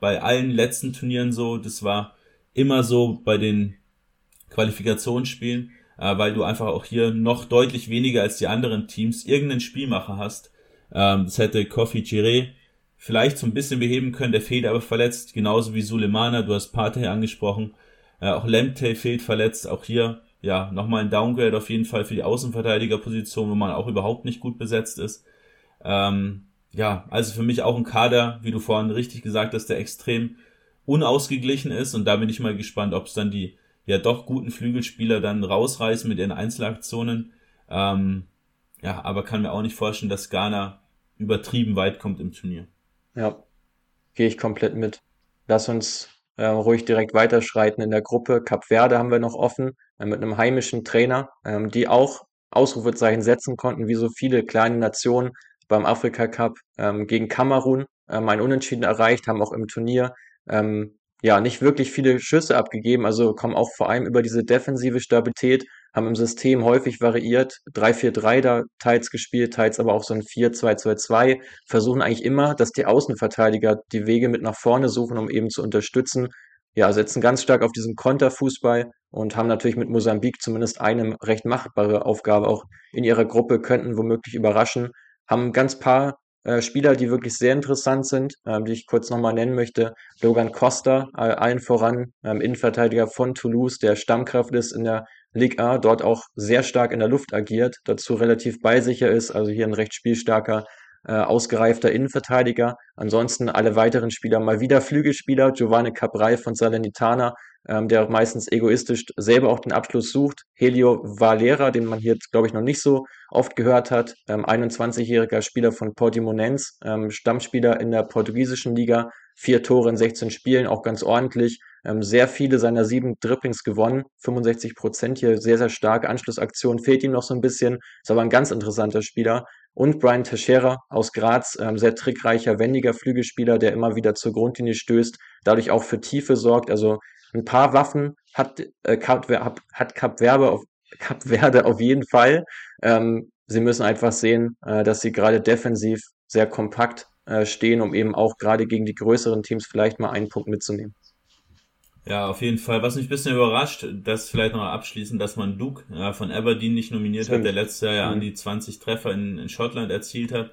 bei allen letzten Turnieren so, das war immer so bei den Qualifikationsspielen, äh, weil du einfach auch hier noch deutlich weniger als die anderen Teams irgendeinen Spielmacher hast. Ähm, das hätte Kofi Chiré vielleicht so ein bisschen beheben können, der fehlt aber verletzt, genauso wie Sulemana, du hast Partey angesprochen, äh, auch Lemte fehlt verletzt, auch hier, ja, nochmal ein Downgrade auf jeden Fall für die Außenverteidigerposition, wo man auch überhaupt nicht gut besetzt ist. Ähm, ja, also für mich auch ein Kader, wie du vorhin richtig gesagt hast, der extrem unausgeglichen ist und da bin ich mal gespannt, ob es dann die ja doch guten Flügelspieler dann rausreißen mit ihren Einzelaktionen. Ähm, ja, aber kann mir auch nicht vorstellen, dass Ghana übertrieben weit kommt im Turnier. Ja, gehe ich komplett mit. Lass uns äh, ruhig direkt weiterschreiten in der Gruppe. Cap Verde haben wir noch offen äh, mit einem heimischen Trainer, ähm, die auch Ausrufezeichen setzen konnten, wie so viele kleine Nationen beim Afrika Cup ähm, gegen Kamerun ähm, ein Unentschieden erreicht, haben auch im Turnier ähm, ja nicht wirklich viele Schüsse abgegeben, also kommen auch vor allem über diese defensive Stabilität haben im System häufig variiert, 3-4-3 da teils gespielt, teils aber auch so ein 4-2-2-2, versuchen eigentlich immer, dass die Außenverteidiger die Wege mit nach vorne suchen, um eben zu unterstützen. Ja, setzen ganz stark auf diesen Konterfußball und haben natürlich mit Mosambik zumindest eine recht machbare Aufgabe auch in ihrer Gruppe, könnten womöglich überraschen, haben ganz paar äh, Spieler, die wirklich sehr interessant sind, ähm, die ich kurz nochmal nennen möchte. Logan Costa, äh, allen voran, ähm, Innenverteidiger von Toulouse, der Stammkraft ist in der Ligue A, dort auch sehr stark in der Luft agiert, dazu relativ beisicher ist, also hier ein recht spielstarker, äh, ausgereifter Innenverteidiger. Ansonsten alle weiteren Spieler mal wieder Flügelspieler, Giovanni Cabral von Salernitana, ähm, der auch meistens egoistisch selber auch den Abschluss sucht. Helio Valera, den man hier, glaube ich, noch nicht so oft gehört hat, ähm, 21-jähriger Spieler von Portimonense, ähm, Stammspieler in der portugiesischen Liga, vier Tore in 16 Spielen, auch ganz ordentlich. Ähm, sehr viele seiner sieben Dribblings gewonnen, 65 Prozent hier, sehr, sehr starke Anschlussaktion, fehlt ihm noch so ein bisschen, ist aber ein ganz interessanter Spieler. Und Brian Teixeira aus Graz, ähm, sehr trickreicher, wendiger Flügelspieler, der immer wieder zur Grundlinie stößt, dadurch auch für Tiefe sorgt. Also ein paar Waffen hat, äh, Cap, hat Cap, Verde auf, Cap Verde auf jeden Fall. Ähm, sie müssen einfach sehen, äh, dass sie gerade defensiv sehr kompakt äh, stehen, um eben auch gerade gegen die größeren Teams vielleicht mal einen Punkt mitzunehmen. Ja, auf jeden Fall. Was mich ein bisschen überrascht, das vielleicht noch abschließend, dass man Duke ja, von Aberdeen nicht nominiert Stimmt. hat, der letztes Jahr ja mhm. an die 20 Treffer in, in Schottland erzielt hat.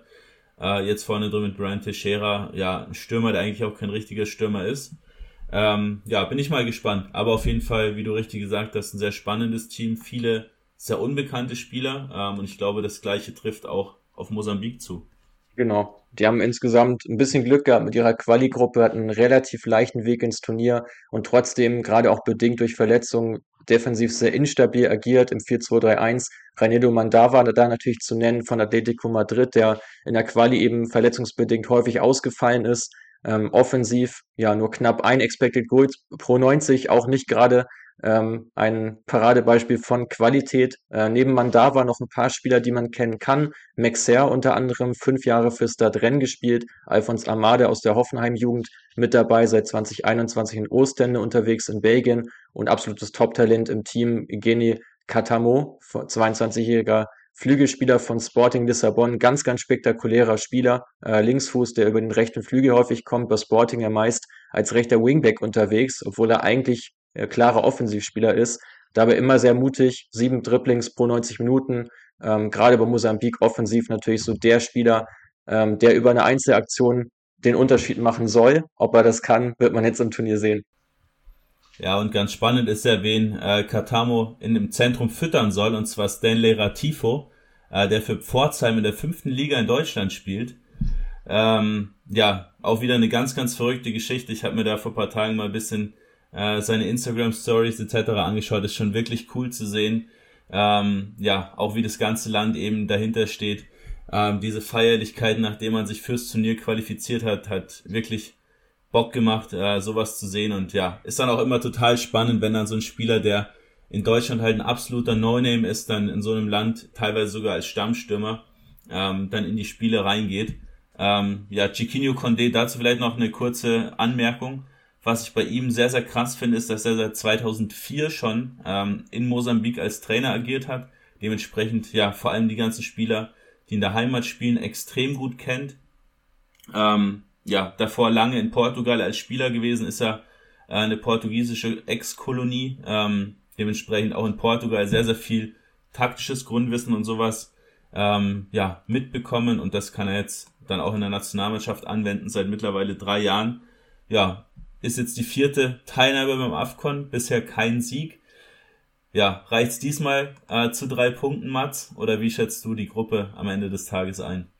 Äh, jetzt vorne drin mit Brian Teixeira, ja, ein Stürmer, der eigentlich auch kein richtiger Stürmer ist. Ähm, ja, bin ich mal gespannt. Aber auf jeden Fall, wie du richtig gesagt hast, ein sehr spannendes Team, viele sehr unbekannte Spieler. Ähm, und ich glaube, das Gleiche trifft auch auf Mosambik zu. Genau. Die haben insgesamt ein bisschen Glück gehabt mit ihrer Quali-Gruppe, hatten einen relativ leichten Weg ins Turnier und trotzdem, gerade auch bedingt durch Verletzungen, defensiv sehr instabil agiert im 4-2-3-1. Rainedo Mandava da natürlich zu nennen von Atletico Madrid, der in der Quali eben verletzungsbedingt häufig ausgefallen ist. Ähm, offensiv, ja, nur knapp ein Expected Goals pro 90, auch nicht gerade ähm, ein Paradebeispiel von Qualität. Äh, neben Mandava noch ein paar Spieler, die man kennen kann. Maxer unter anderem, fünf Jahre für Stadren gespielt. Alphons Amade aus der Hoffenheim-Jugend mit dabei, seit 2021 in Ostende unterwegs in Belgien und absolutes Top-Talent im Team Geni Katamo, 22-jähriger Flügelspieler von Sporting Lissabon, ganz, ganz spektakulärer Spieler, äh, Linksfuß, der über den rechten Flügel häufig kommt, bei Sporting ja meist als rechter Wingback unterwegs, obwohl er eigentlich äh, klarer Offensivspieler ist. Dabei immer sehr mutig, sieben Dribblings pro 90 Minuten. Ähm, gerade bei Mosambik offensiv natürlich so der Spieler, ähm, der über eine Einzelaktion den Unterschied machen soll. Ob er das kann, wird man jetzt im Turnier sehen. Ja, und ganz spannend ist ja, wen äh, Katamo in dem Zentrum füttern soll, und zwar Stanley Ratifo, äh, der für Pforzheim in der fünften Liga in Deutschland spielt. Ähm, ja, auch wieder eine ganz, ganz verrückte Geschichte. Ich habe mir da vor ein paar Tagen mal ein bisschen äh, seine Instagram-Stories etc. angeschaut. Ist schon wirklich cool zu sehen. Ähm, ja, auch wie das ganze Land eben dahinter steht. Ähm, diese Feierlichkeit, nachdem man sich fürs Turnier qualifiziert hat, hat wirklich Bock gemacht, äh, sowas zu sehen. Und ja, ist dann auch immer total spannend, wenn dann so ein Spieler, der in Deutschland halt ein absoluter No-Name ist, dann in so einem Land teilweise sogar als Stammstürmer ähm, dann in die Spiele reingeht. Ähm, ja, Chiquinho Condé, dazu vielleicht noch eine kurze Anmerkung. Was ich bei ihm sehr, sehr krass finde, ist, dass er seit 2004 schon ähm, in Mosambik als Trainer agiert hat. Dementsprechend, ja, vor allem die ganzen Spieler, die in der Heimat spielen, extrem gut kennt. Ähm, ja, davor lange in Portugal als Spieler gewesen, ist er äh, eine portugiesische Ex-Kolonie. Ähm, dementsprechend auch in Portugal sehr, sehr viel taktisches Grundwissen und sowas ähm, ja, mitbekommen und das kann er jetzt dann auch in der Nationalmannschaft anwenden seit mittlerweile drei Jahren. Ja, ist jetzt die vierte Teilnahme beim AFCON, bisher kein Sieg. Ja, reicht's diesmal äh, zu drei Punkten, Mats? Oder wie schätzt du die Gruppe am Ende des Tages ein?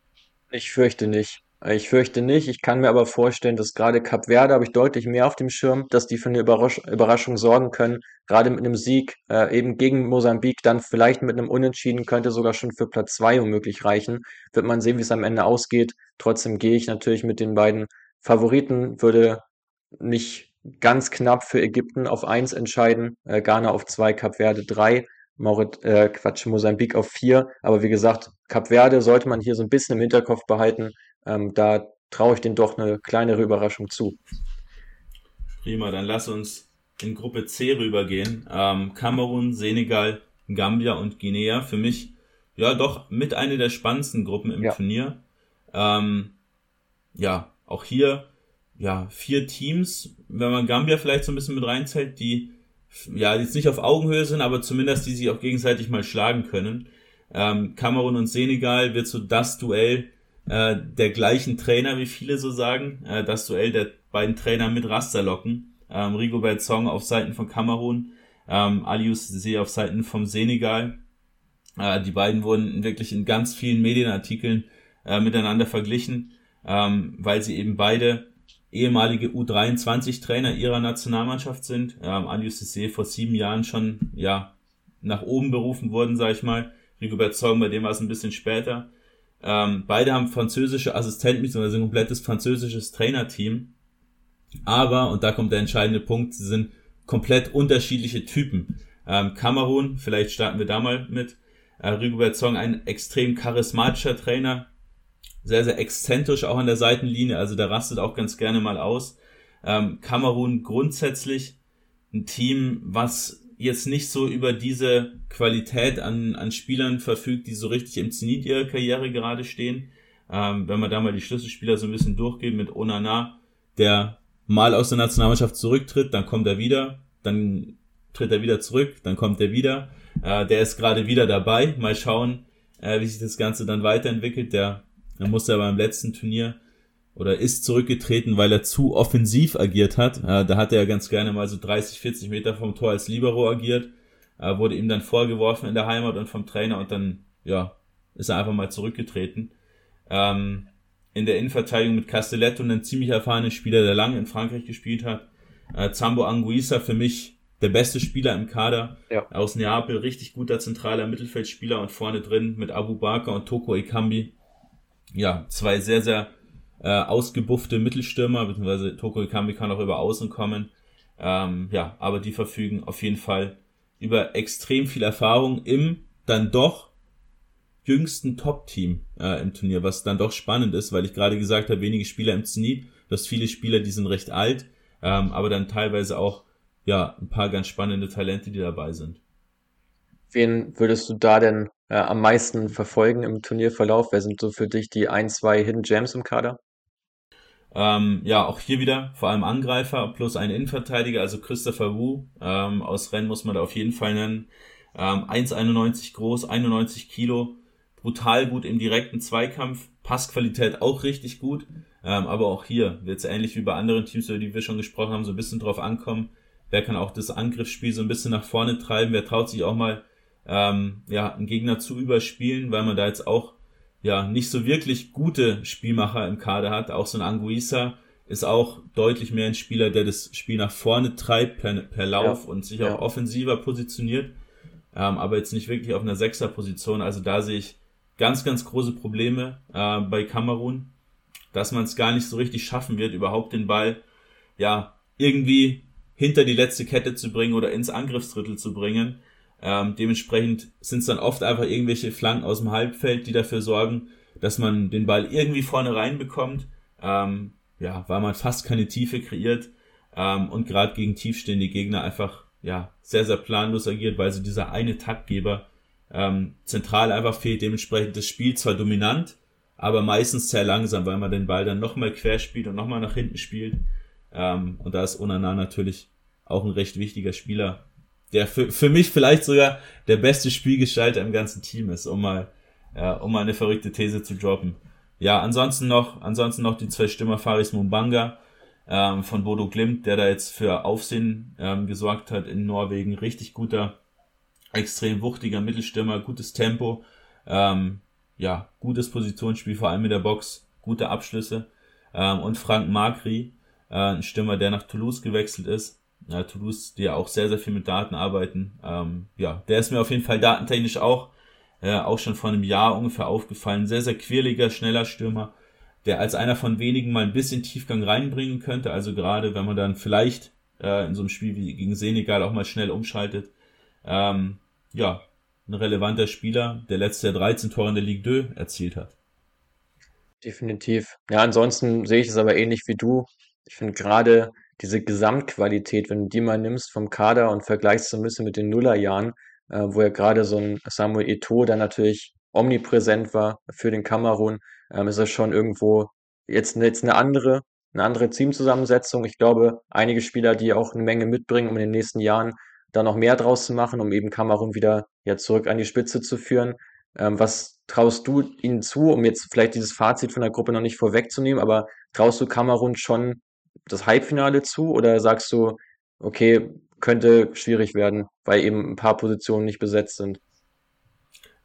Ich fürchte nicht. Ich fürchte nicht. Ich kann mir aber vorstellen, dass gerade Cap Verde habe ich deutlich mehr auf dem Schirm, dass die für eine Überrasch Überraschung sorgen können. Gerade mit einem Sieg äh, eben gegen Mosambik, dann vielleicht mit einem Unentschieden könnte sogar schon für Platz zwei womöglich reichen. Wird man sehen, wie es am Ende ausgeht. Trotzdem gehe ich natürlich mit den beiden Favoriten, würde nicht ganz knapp für Ägypten auf eins entscheiden, äh, Ghana auf zwei, Cap Verde drei, Maurit, äh, Quatsch, Mosambik auf vier. Aber wie gesagt, Cap Verde sollte man hier so ein bisschen im Hinterkopf behalten. Ähm, da traue ich denen doch eine kleinere Überraschung zu. Prima, dann lass uns in Gruppe C rübergehen. Ähm, Kamerun, Senegal, Gambia und Guinea. Für mich ja doch mit einer der spannendsten Gruppen im ja. Turnier. Ähm, ja, auch hier ja, vier Teams, wenn man Gambia vielleicht so ein bisschen mit reinzählt, die ja jetzt nicht auf Augenhöhe sind, aber zumindest die sich auch gegenseitig mal schlagen können. Ähm, Kamerun und Senegal wird so das Duell äh, der gleichen Trainer, wie viele so sagen, äh, das Duell der beiden Trainer mit Raster locken. Ähm, Rigobert Song auf Seiten von Kamerun, ähm, Alius See auf Seiten vom Senegal. Äh, die beiden wurden wirklich in ganz vielen Medienartikeln äh, miteinander verglichen, ähm, weil sie eben beide ehemalige U23-Trainer ihrer Nationalmannschaft sind. Ähm, Alius Cissé vor sieben Jahren schon ja nach oben berufen worden, sage ich mal. Rigobert Song, bei dem war es ein bisschen später. Ähm, beide haben französische Assistenten, beziehungsweise ein komplettes französisches Trainerteam. Aber, und da kommt der entscheidende Punkt, sie sind komplett unterschiedliche Typen. Ähm, Kamerun, vielleicht starten wir da mal mit. Äh, Rigobert Song, ein extrem charismatischer Trainer, sehr, sehr exzentrisch auch an der Seitenlinie, also der rastet auch ganz gerne mal aus. Ähm, Kamerun grundsätzlich ein Team, was jetzt nicht so über diese Qualität an, an Spielern verfügt, die so richtig im Zenit ihrer Karriere gerade stehen. Ähm, wenn man da mal die Schlüsselspieler so ein bisschen durchgeht mit Onana, der mal aus der Nationalmannschaft zurücktritt, dann kommt er wieder, dann tritt er wieder zurück, dann kommt er wieder. Äh, der ist gerade wieder dabei. Mal schauen, äh, wie sich das Ganze dann weiterentwickelt. Der Er musste aber im letzten Turnier oder ist zurückgetreten, weil er zu offensiv agiert hat. Äh, da hat er ganz gerne mal so 30, 40 Meter vom Tor als Libero agiert. Äh, wurde ihm dann vorgeworfen in der Heimat und vom Trainer und dann, ja, ist er einfach mal zurückgetreten. Ähm, in der Innenverteidigung mit Castelletto, ein ziemlich erfahrener Spieler, der lange in Frankreich gespielt hat. Äh, Zambo Anguissa für mich der beste Spieler im Kader. Ja. Aus Neapel, richtig guter zentraler Mittelfeldspieler und vorne drin mit Abu Bakr und Toko Ekambi. Ja, zwei sehr, sehr äh, ausgebuffte Mittelstürmer, beziehungsweise Toko Ekambi kann auch über Außen kommen. Ähm, ja, aber die verfügen auf jeden Fall über extrem viel Erfahrung im dann doch jüngsten Top-Team äh, im Turnier, was dann doch spannend ist, weil ich gerade gesagt habe, wenige Spieler im Zenit, du hast viele Spieler, die sind recht alt, ähm, aber dann teilweise auch ja ein paar ganz spannende Talente, die dabei sind. Wen würdest du da denn äh, am meisten verfolgen im Turnierverlauf? Wer sind so für dich die ein, zwei Hidden Gems im Kader? Ähm, ja, auch hier wieder vor allem Angreifer plus ein Innenverteidiger, also Christopher Wu ähm, aus Rennen muss man da auf jeden Fall nennen. Ähm, 1,91 groß, 91 Kilo, brutal gut im direkten Zweikampf, Passqualität auch richtig gut, ähm, aber auch hier wird es ähnlich wie bei anderen Teams, über die wir schon gesprochen haben, so ein bisschen drauf ankommen. Wer kann auch das Angriffsspiel so ein bisschen nach vorne treiben? Wer traut sich auch mal ähm, ja, einen Gegner zu überspielen, weil man da jetzt auch ja nicht so wirklich gute Spielmacher im Kader hat. Auch so ein Anguissa ist auch deutlich mehr ein Spieler, der das Spiel nach vorne treibt per, per Lauf ja, und sich auch offensiver positioniert, ähm, aber jetzt nicht wirklich auf einer Sechser-Position. Also da sehe ich ganz, ganz große Probleme äh, bei Kamerun, dass man es gar nicht so richtig schaffen wird, überhaupt den Ball ja irgendwie hinter die letzte Kette zu bringen oder ins Angriffsdrittel zu bringen. Ähm, dementsprechend sind es dann oft einfach irgendwelche Flanken aus dem Halbfeld, die dafür sorgen, dass man den Ball irgendwie vorne reinbekommt. Ähm, ja, weil man fast keine Tiefe kreiert ähm, und gerade gegen tiefstehende Gegner einfach ja sehr, sehr planlos agiert, weil so dieser eine Taktgeber ähm, zentral einfach fehlt. Dementsprechend das Spiel zwar dominant, aber meistens sehr langsam, weil man den Ball dann nochmal quer spielt und nochmal nach hinten spielt. Ähm, und da ist Onana natürlich auch ein recht wichtiger Spieler, der für, für mich vielleicht sogar der beste Spielgestalter im ganzen Team ist, um mal, äh, um mal eine verrückte These zu droppen. Ja, ansonsten noch, ansonsten noch die zwei Stimmer Faris Mumbanga ähm, von Bodo Glimt, der da jetzt für Aufsehen ähm, gesorgt hat in Norwegen. Richtig guter, extrem wuchtiger Mittelstürmer, gutes Tempo, ähm, ja, gutes Positionsspiel, vor allem mit der Box, gute Abschlüsse. Ähm, und Frank Magri, äh, ein Stürmer, der nach Toulouse gewechselt ist, ja, To-Dos, die ja auch sehr, sehr viel mit Daten arbeiten. Ähm, ja, der ist mir auf jeden Fall datentechnisch auch, äh, auch schon vor einem Jahr ungefähr aufgefallen. Sehr, sehr quirliger, schneller Stürmer, der als einer von wenigen mal ein bisschen Tiefgang reinbringen könnte. Also gerade, wenn man dann vielleicht äh, in so einem Spiel wie gegen Senegal auch mal schnell umschaltet. Ähm, ja, ein relevanter Spieler, der letztes Jahr 13 Tore in der Ligue 2 erzielt hat. Definitiv. Ja, ansonsten sehe ich es aber ähnlich wie du. Ich finde gerade diese Gesamtqualität, wenn du die mal nimmst vom Kader und vergleichst so ein bisschen mit den Nullerjahren, äh, wo ja gerade so ein Samuel Eto'o dann natürlich omnipräsent war für den Kamerun, ähm, ist das schon irgendwo jetzt, jetzt eine andere, eine andere Teamzusammensetzung. Ich glaube, einige Spieler, die auch eine Menge mitbringen, um in den nächsten Jahren da noch mehr draus zu machen, um eben Kamerun wieder ja zurück an die Spitze zu führen. Ähm, was traust du ihnen zu, um jetzt vielleicht dieses Fazit von der Gruppe noch nicht vorwegzunehmen, aber traust du Kamerun schon das Halbfinale zu oder sagst du, okay, könnte schwierig werden, weil eben ein paar Positionen nicht besetzt sind?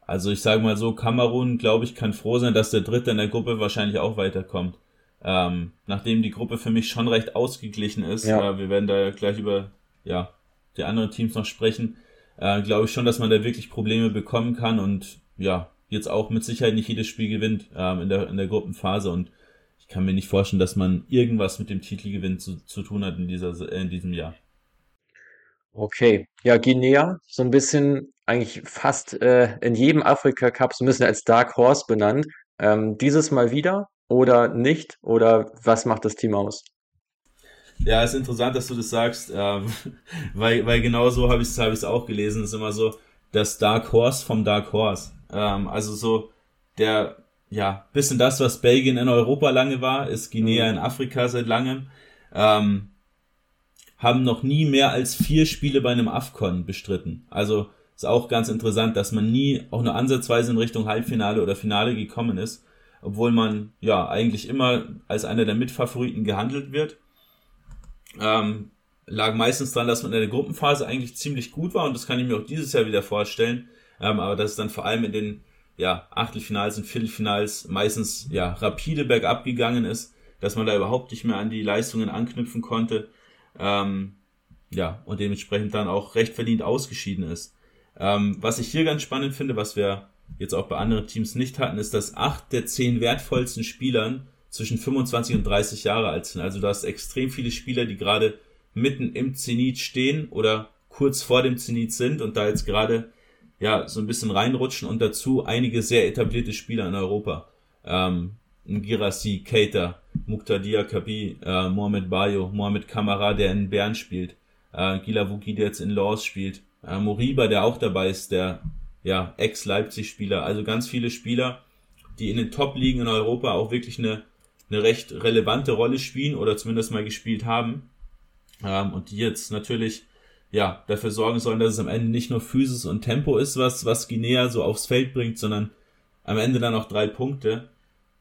Also ich sage mal so, Kamerun, glaube ich, kann froh sein, dass der Dritte in der Gruppe wahrscheinlich auch weiterkommt. Ähm, nachdem die Gruppe für mich schon recht ausgeglichen ist, ja. äh, wir werden da gleich über ja, die anderen Teams noch sprechen, äh, glaube ich schon, dass man da wirklich Probleme bekommen kann und ja, jetzt auch mit Sicherheit nicht jedes Spiel gewinnt ähm, in, der, in der Gruppenphase und kann mir nicht vorstellen, dass man irgendwas mit dem Titelgewinn zu, zu tun hat in, dieser, in diesem Jahr. Okay, ja, Guinea, so ein bisschen eigentlich fast äh, in jedem Afrika Cup so ein bisschen als Dark Horse benannt. Ähm, dieses Mal wieder oder nicht? Oder was macht das Team aus? Ja, ist interessant, dass du das sagst, ähm, weil, weil genau so habe ich es hab auch gelesen. Es ist immer so das Dark Horse vom Dark Horse. Ähm, also so der ja, bisschen das, was Belgien in Europa lange war, ist Guinea mhm. in Afrika seit langem. Ähm, haben noch nie mehr als vier Spiele bei einem AFCON bestritten. Also ist auch ganz interessant, dass man nie auch nur ansatzweise in Richtung Halbfinale oder Finale gekommen ist. obwohl man ja eigentlich immer als einer der Mitfavoriten gehandelt wird. Ähm, lag meistens daran, dass man in der Gruppenphase eigentlich ziemlich gut war und das kann ich mir auch dieses Jahr wieder vorstellen. Ähm, aber dass es dann vor allem in den ja, Achtelfinals und Viertelfinals meistens ja rapide bergab gegangen ist, dass man da überhaupt nicht mehr an die Leistungen anknüpfen konnte. Ähm, ja, und dementsprechend dann auch recht verdient ausgeschieden ist. Ähm, was ich hier ganz spannend finde, was wir jetzt auch bei anderen Teams nicht hatten, ist, dass acht der zehn wertvollsten Spielern zwischen 25 und 30 Jahre alt sind. Also du hast extrem viele Spieler, die gerade mitten im Zenit stehen oder kurz vor dem Zenit sind und da jetzt gerade ja so ein bisschen reinrutschen und dazu einige sehr etablierte Spieler in Europa. Ähm, Girassi, Keita, Muqtadia Kabi, äh, Mohamed Bayo, Mohamed Kamara, der in Bern spielt, äh, Gila Wuki, der jetzt in Laws spielt, äh, Moriba, der auch dabei ist, der ja Ex-Leipzig-Spieler, also ganz viele Spieler, die in den Top-Ligen in Europa auch wirklich eine, eine recht relevante Rolle spielen oder zumindest mal gespielt haben ähm, und die jetzt natürlich ja dafür sorgen sollen, dass es am Ende nicht nur Physis und Tempo ist, was was Guinea so aufs Feld bringt, sondern am Ende dann auch drei Punkte.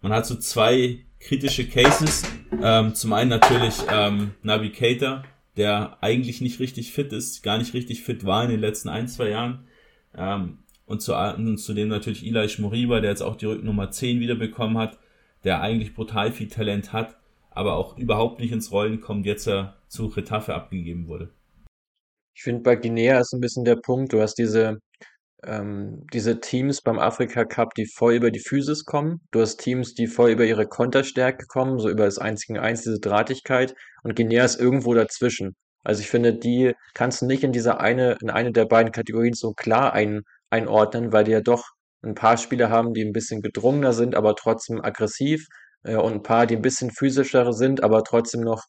Man hat so zwei kritische Cases. Ähm, zum einen natürlich ähm, Navi Keita, der eigentlich nicht richtig fit ist, gar nicht richtig fit war in den letzten ein, zwei Jahren. Ähm, und, zu, und zudem natürlich Eli Moriba, der jetzt auch die Rücknummer 10 wieder bekommen hat, der eigentlich brutal viel Talent hat, aber auch überhaupt nicht ins Rollen kommt, jetzt er zu Retafe abgegeben wurde. Ich finde, bei Guinea ist ein bisschen der Punkt, du hast diese, ähm, diese Teams beim Afrika Cup, die voll über die Physis kommen. Du hast Teams, die voll über ihre Konterstärke kommen, so über das 1 gegen 1, diese Drahtigkeit. Und Guinea ist irgendwo dazwischen. Also ich finde, die kannst du nicht in diese eine, in eine der beiden Kategorien so klar ein, einordnen, weil die ja doch ein paar Spieler haben, die ein bisschen gedrungener sind, aber trotzdem aggressiv, äh, und ein paar, die ein bisschen physischer sind, aber trotzdem noch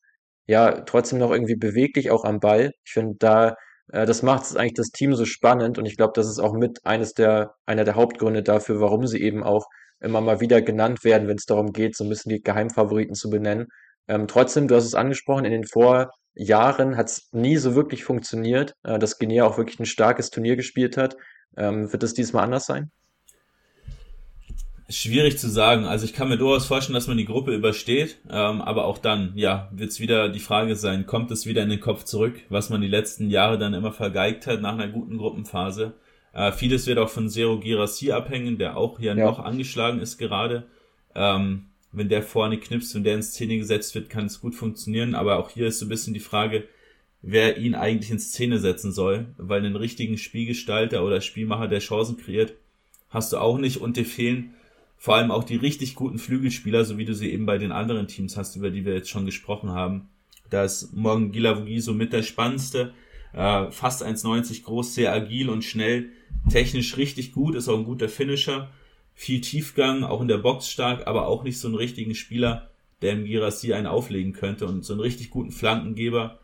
ja, trotzdem noch irgendwie beweglich auch am Ball. Ich finde da, äh, das macht eigentlich das Team so spannend und ich glaube, das ist auch mit eines der, einer der Hauptgründe dafür, warum sie eben auch immer mal wieder genannt werden, wenn es darum geht, so ein bisschen die Geheimfavoriten zu benennen. Ähm, trotzdem, du hast es angesprochen, in den Vorjahren hat es nie so wirklich funktioniert, äh, dass Guinea auch wirklich ein starkes Turnier gespielt hat. Ähm, wird es diesmal anders sein? Schwierig zu sagen. Also ich kann mir durchaus vorstellen, dass man die Gruppe übersteht, ähm, aber auch dann, ja, wird es wieder die Frage sein, kommt es wieder in den Kopf zurück, was man die letzten Jahre dann immer vergeigt hat nach einer guten Gruppenphase. Äh, vieles wird auch von Zero Girassi abhängen, der auch hier ja. noch angeschlagen ist gerade. Ähm, wenn der vorne knipst und der in Szene gesetzt wird, kann es gut funktionieren, aber auch hier ist so ein bisschen die Frage, wer ihn eigentlich in Szene setzen soll, weil einen richtigen Spielgestalter oder Spielmacher, der Chancen kreiert, hast du auch nicht und dir fehlen vor allem auch die richtig guten Flügelspieler, so wie du sie eben bei den anderen Teams hast, über die wir jetzt schon gesprochen haben. Da ist Morgan Gilavogi so mit der spannendste, äh, fast 1,90 groß, sehr agil und schnell, technisch richtig gut, ist auch ein guter Finisher, viel Tiefgang, auch in der Box stark, aber auch nicht so einen richtigen Spieler, der im Girassi einen auflegen könnte und so einen richtig guten Flankengeber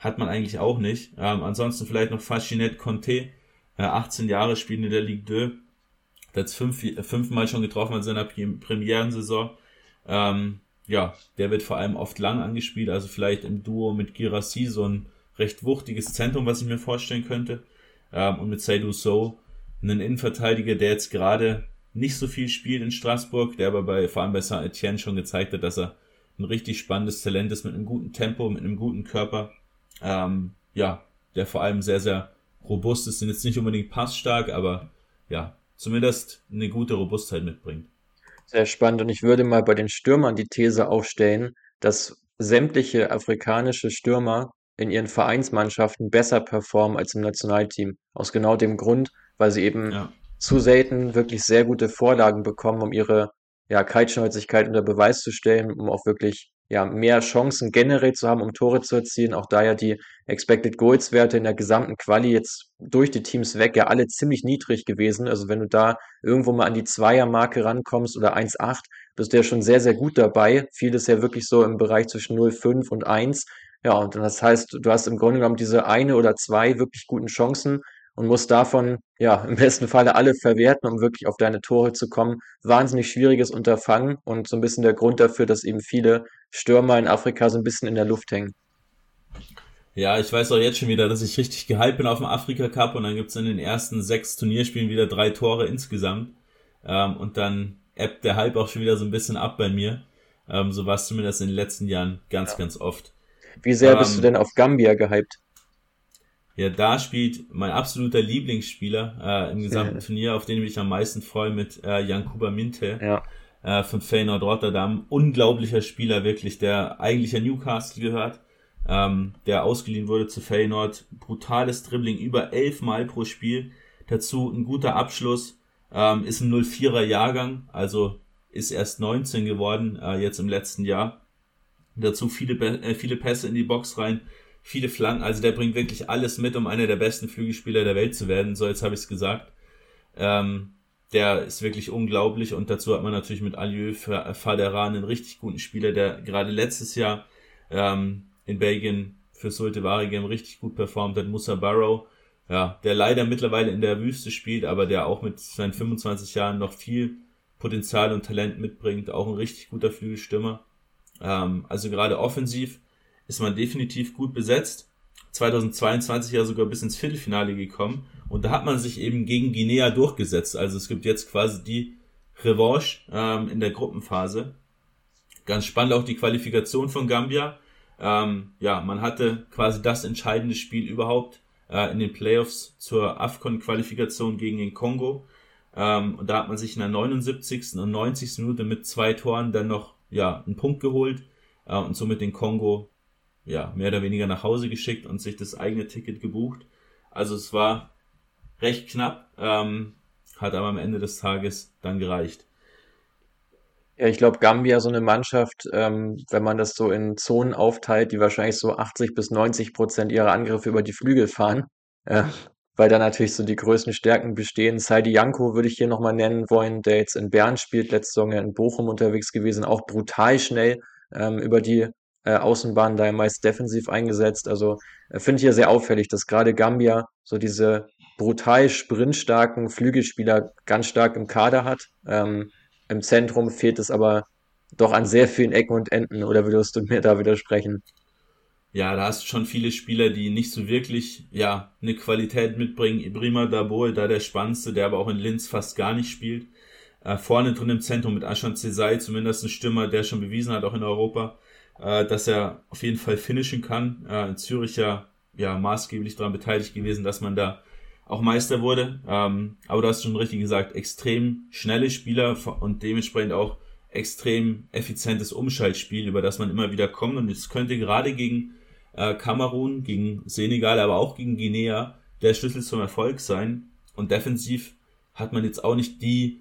hat man eigentlich auch nicht. Ähm, ansonsten vielleicht noch Fascinet Conte, äh, 18 Jahre spielen in der Ligue 2, hat fünf, fünfmal schon getroffen in seiner Premierensaison. Ähm, ja, der wird vor allem oft lang angespielt, also vielleicht im Duo mit Girassi so ein recht wuchtiges Zentrum, was ich mir vorstellen könnte. Ähm, und mit Seydou So einen Innenverteidiger, der jetzt gerade nicht so viel spielt in Straßburg, der aber bei, vor allem bei Saint-Etienne schon gezeigt hat, dass er ein richtig spannendes Talent ist mit einem guten Tempo, mit einem guten Körper. Ähm, ja, der vor allem sehr, sehr robust ist, sind jetzt nicht unbedingt passstark, aber ja, zumindest eine gute Robustheit mitbringt. Sehr spannend. Und ich würde mal bei den Stürmern die These aufstellen, dass sämtliche afrikanische Stürmer in ihren Vereinsmannschaften besser performen als im Nationalteam. Aus genau dem Grund, weil sie eben ja. zu selten wirklich sehr gute Vorlagen bekommen, um ihre ja, Kaltschnäuzigkeit unter Beweis zu stellen, um auch wirklich ja, mehr Chancen generell zu haben, um Tore zu erzielen. Auch da ja die Expected Goals Werte in der gesamten Quali jetzt durch die Teams weg ja alle ziemlich niedrig gewesen. Also wenn du da irgendwo mal an die Zweiermarke rankommst oder 1,8, bist du ja schon sehr, sehr gut dabei. Vieles ja wirklich so im Bereich zwischen 0,5 und 1. Ja, und das heißt, du hast im Grunde genommen diese eine oder zwei wirklich guten Chancen und musst davon ja im besten Falle alle verwerten, um wirklich auf deine Tore zu kommen. Wahnsinnig schwieriges Unterfangen und so ein bisschen der Grund dafür, dass eben viele Stürmer in Afrika so ein bisschen in der Luft hängen. Ja, ich weiß auch jetzt schon wieder, dass ich richtig gehypt bin auf dem Afrika Cup und dann gibt's in den ersten sechs Turnierspielen wieder drei Tore insgesamt. Ähm, und dann ebbt der Hype auch schon wieder so ein bisschen ab bei mir. Ähm, so war es zumindest in den letzten Jahren ganz, ja. ganz oft. Wie sehr bist du ähm, denn auf Gambia gehypt? Ja, da spielt mein absoluter Lieblingsspieler äh, im gesamten. Turnier, auf den ich mich am meisten freue, mit äh, Jan Kuba Minte ja. äh, von Feyenoord Rotterdam. Unglaublicher Spieler, wirklich, der eigentlich an Newcastle gehört, ähm, der ausgeliehen wurde zu Feyenoord. Brutales Dribbling, über elf Mal pro Spiel. Dazu ein guter Abschluss, ähm, ist ein 04er Jahrgang, also ist erst 19 geworden, äh, jetzt im letzten Jahr. Dazu viele, äh, viele Pässe in die Box rein, viele Flanken. Also der bringt wirklich alles mit, um einer der besten Flügelspieler der Welt zu werden. So, jetzt habe ich es gesagt. Ähm, der ist wirklich unglaublich und dazu hat man natürlich mit Alieu Faderan einen richtig guten Spieler, der gerade letztes Jahr ähm, in Belgien für Sulte Waregem richtig gut performt hat. Musa Barrow, ja, der leider mittlerweile in der Wüste spielt, aber der auch mit seinen 25 Jahren noch viel Potenzial und Talent mitbringt. Auch ein richtig guter Flügelstürmer. Ähm, also gerade offensiv ist man definitiv gut besetzt. 2022 ja sogar bis ins Viertelfinale gekommen und da hat man sich eben gegen Guinea durchgesetzt. Also es gibt jetzt quasi die Revanche ähm, in der Gruppenphase. Ganz spannend auch die Qualifikation von Gambia. Ähm, ja, man hatte quasi das entscheidende Spiel überhaupt äh, in den Playoffs zur AFCON-Qualifikation gegen den Kongo. Ähm, und da hat man sich in der 79. und 90. Minute mit zwei Toren dann noch ja, einen Punkt geholt äh, und somit den Kongo ja, mehr oder weniger nach Hause geschickt und sich das eigene Ticket gebucht. Also es war recht knapp, ähm, hat aber am Ende des Tages dann gereicht. Ja, ich glaube, Gambia so eine Mannschaft, ähm, wenn man das so in Zonen aufteilt, die wahrscheinlich so 80 bis 90 Prozent ihrer Angriffe über die Flügel fahren, äh, weil da natürlich so die größten Stärken bestehen. Saidi Janko würde ich hier nochmal nennen wollen, der jetzt in Bern spielt, letzte Saison in Bochum unterwegs gewesen, auch brutal schnell ähm, über die äh, Außenbahn, da meist defensiv eingesetzt. Also äh, finde ich ja sehr auffällig, dass gerade Gambia so diese brutal sprintstarken Flügelspieler ganz stark im Kader hat. Ähm, Im Zentrum fehlt es aber doch an sehr vielen Ecken und Enden, oder würdest du mir da widersprechen? Ja, da hast du schon viele Spieler, die nicht so wirklich, ja, eine Qualität mitbringen. Ibrima Dabol, da der spannendste, der aber auch in Linz fast gar nicht spielt. Äh, vorne drin im Zentrum mit Ashan Cesai, zumindest ein Stürmer, der schon bewiesen hat, auch in Europa, äh, dass er auf jeden Fall finishen kann. Äh, in Zürich ja, ja maßgeblich daran beteiligt gewesen, dass man da auch Meister wurde. Ähm, aber du hast schon richtig gesagt, extrem schnelle Spieler und dementsprechend auch extrem effizientes Umschaltspiel, über das man immer wieder kommt. Und es könnte gerade gegen äh, Kamerun, gegen Senegal, aber auch gegen Guinea der Schlüssel zum Erfolg sein. Und defensiv hat man jetzt auch nicht die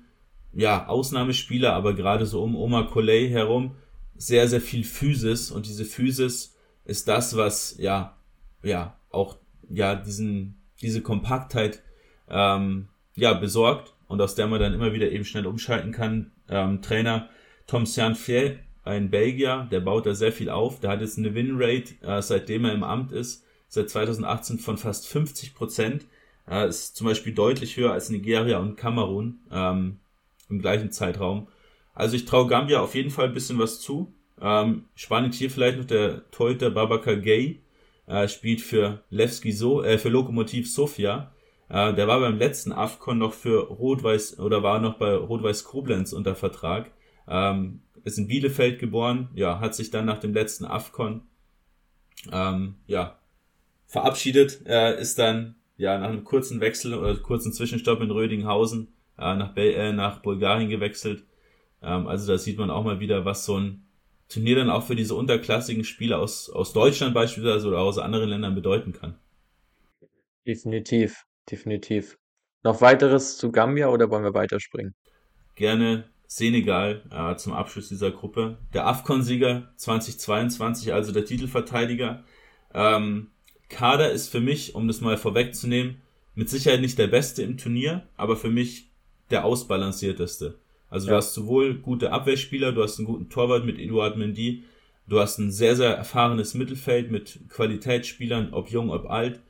ja, Ausnahmespieler, aber gerade so um Omar Coley herum sehr, sehr viel Physis und diese Physis ist das, was ja, ja, auch ja, diesen, diese Kompaktheit ähm, ja, besorgt und aus der man dann immer wieder eben schnell umschalten kann. Ähm, Trainer Tom Sianfier ein Belgier, der baut da sehr viel auf. Der hat jetzt eine Winrate, äh, seitdem er im Amt ist, seit 2018 von fast 50 Prozent. Äh, ist zum Beispiel deutlich höher als Nigeria und Kamerun ähm, im gleichen Zeitraum. Also ich traue Gambia auf jeden Fall ein bisschen was zu. Ähm, spannend hier vielleicht noch der Torhüter Babakar Gay, äh, spielt für Levski so, äh, für Lokomotiv Sofia. Äh, der war beim letzten AFCON noch für Rot-Weiß oder war noch bei Rot-Weiß Koblenz unter Vertrag. Ähm, ist in Bielefeld geboren, ja, hat sich dann nach dem letzten AFCON ähm, ja, verabschiedet, äh, ist dann ja nach einem kurzen Wechsel oder kurzen Zwischenstopp in Rödinghausen äh, nach, Bel äh, nach Bulgarien gewechselt. Ähm, also da sieht man auch mal wieder, was so ein Turnier dann auch für diese unterklassigen Spieler aus, aus Deutschland beispielsweise oder aus anderen Ländern bedeuten kann. Definitiv, definitiv. Noch weiteres zu Gambia oder wollen wir weiterspringen? Gerne Senegal äh, zum Abschluss dieser Gruppe. Der AFCON-Sieger 2022, also der Titelverteidiger. Ähm, Kader ist für mich, um das mal vorwegzunehmen, mit Sicherheit nicht der beste im Turnier, aber für mich der ausbalancierteste. Also ja. du hast sowohl gute Abwehrspieler, du hast einen guten Torwart mit Eduard Mendy, du hast ein sehr, sehr erfahrenes Mittelfeld mit Qualitätsspielern, ob jung, ob alt.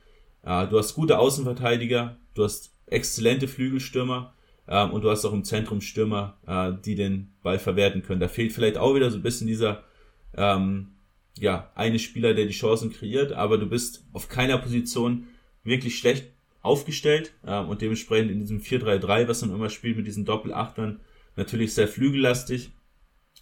Äh, du hast gute Außenverteidiger, du hast exzellente Flügelstürmer und du hast auch im Zentrum Stürmer, äh, die den Ball verwerten können. Da fehlt vielleicht auch wieder so ein bisschen dieser, ähm, ja, eine Spieler, der die Chancen kreiert, aber du bist auf keiner Position wirklich schlecht aufgestellt ähm, und dementsprechend in diesem 4-3-3, was man immer spielt mit diesen Doppelachtern, natürlich sehr flügellastig,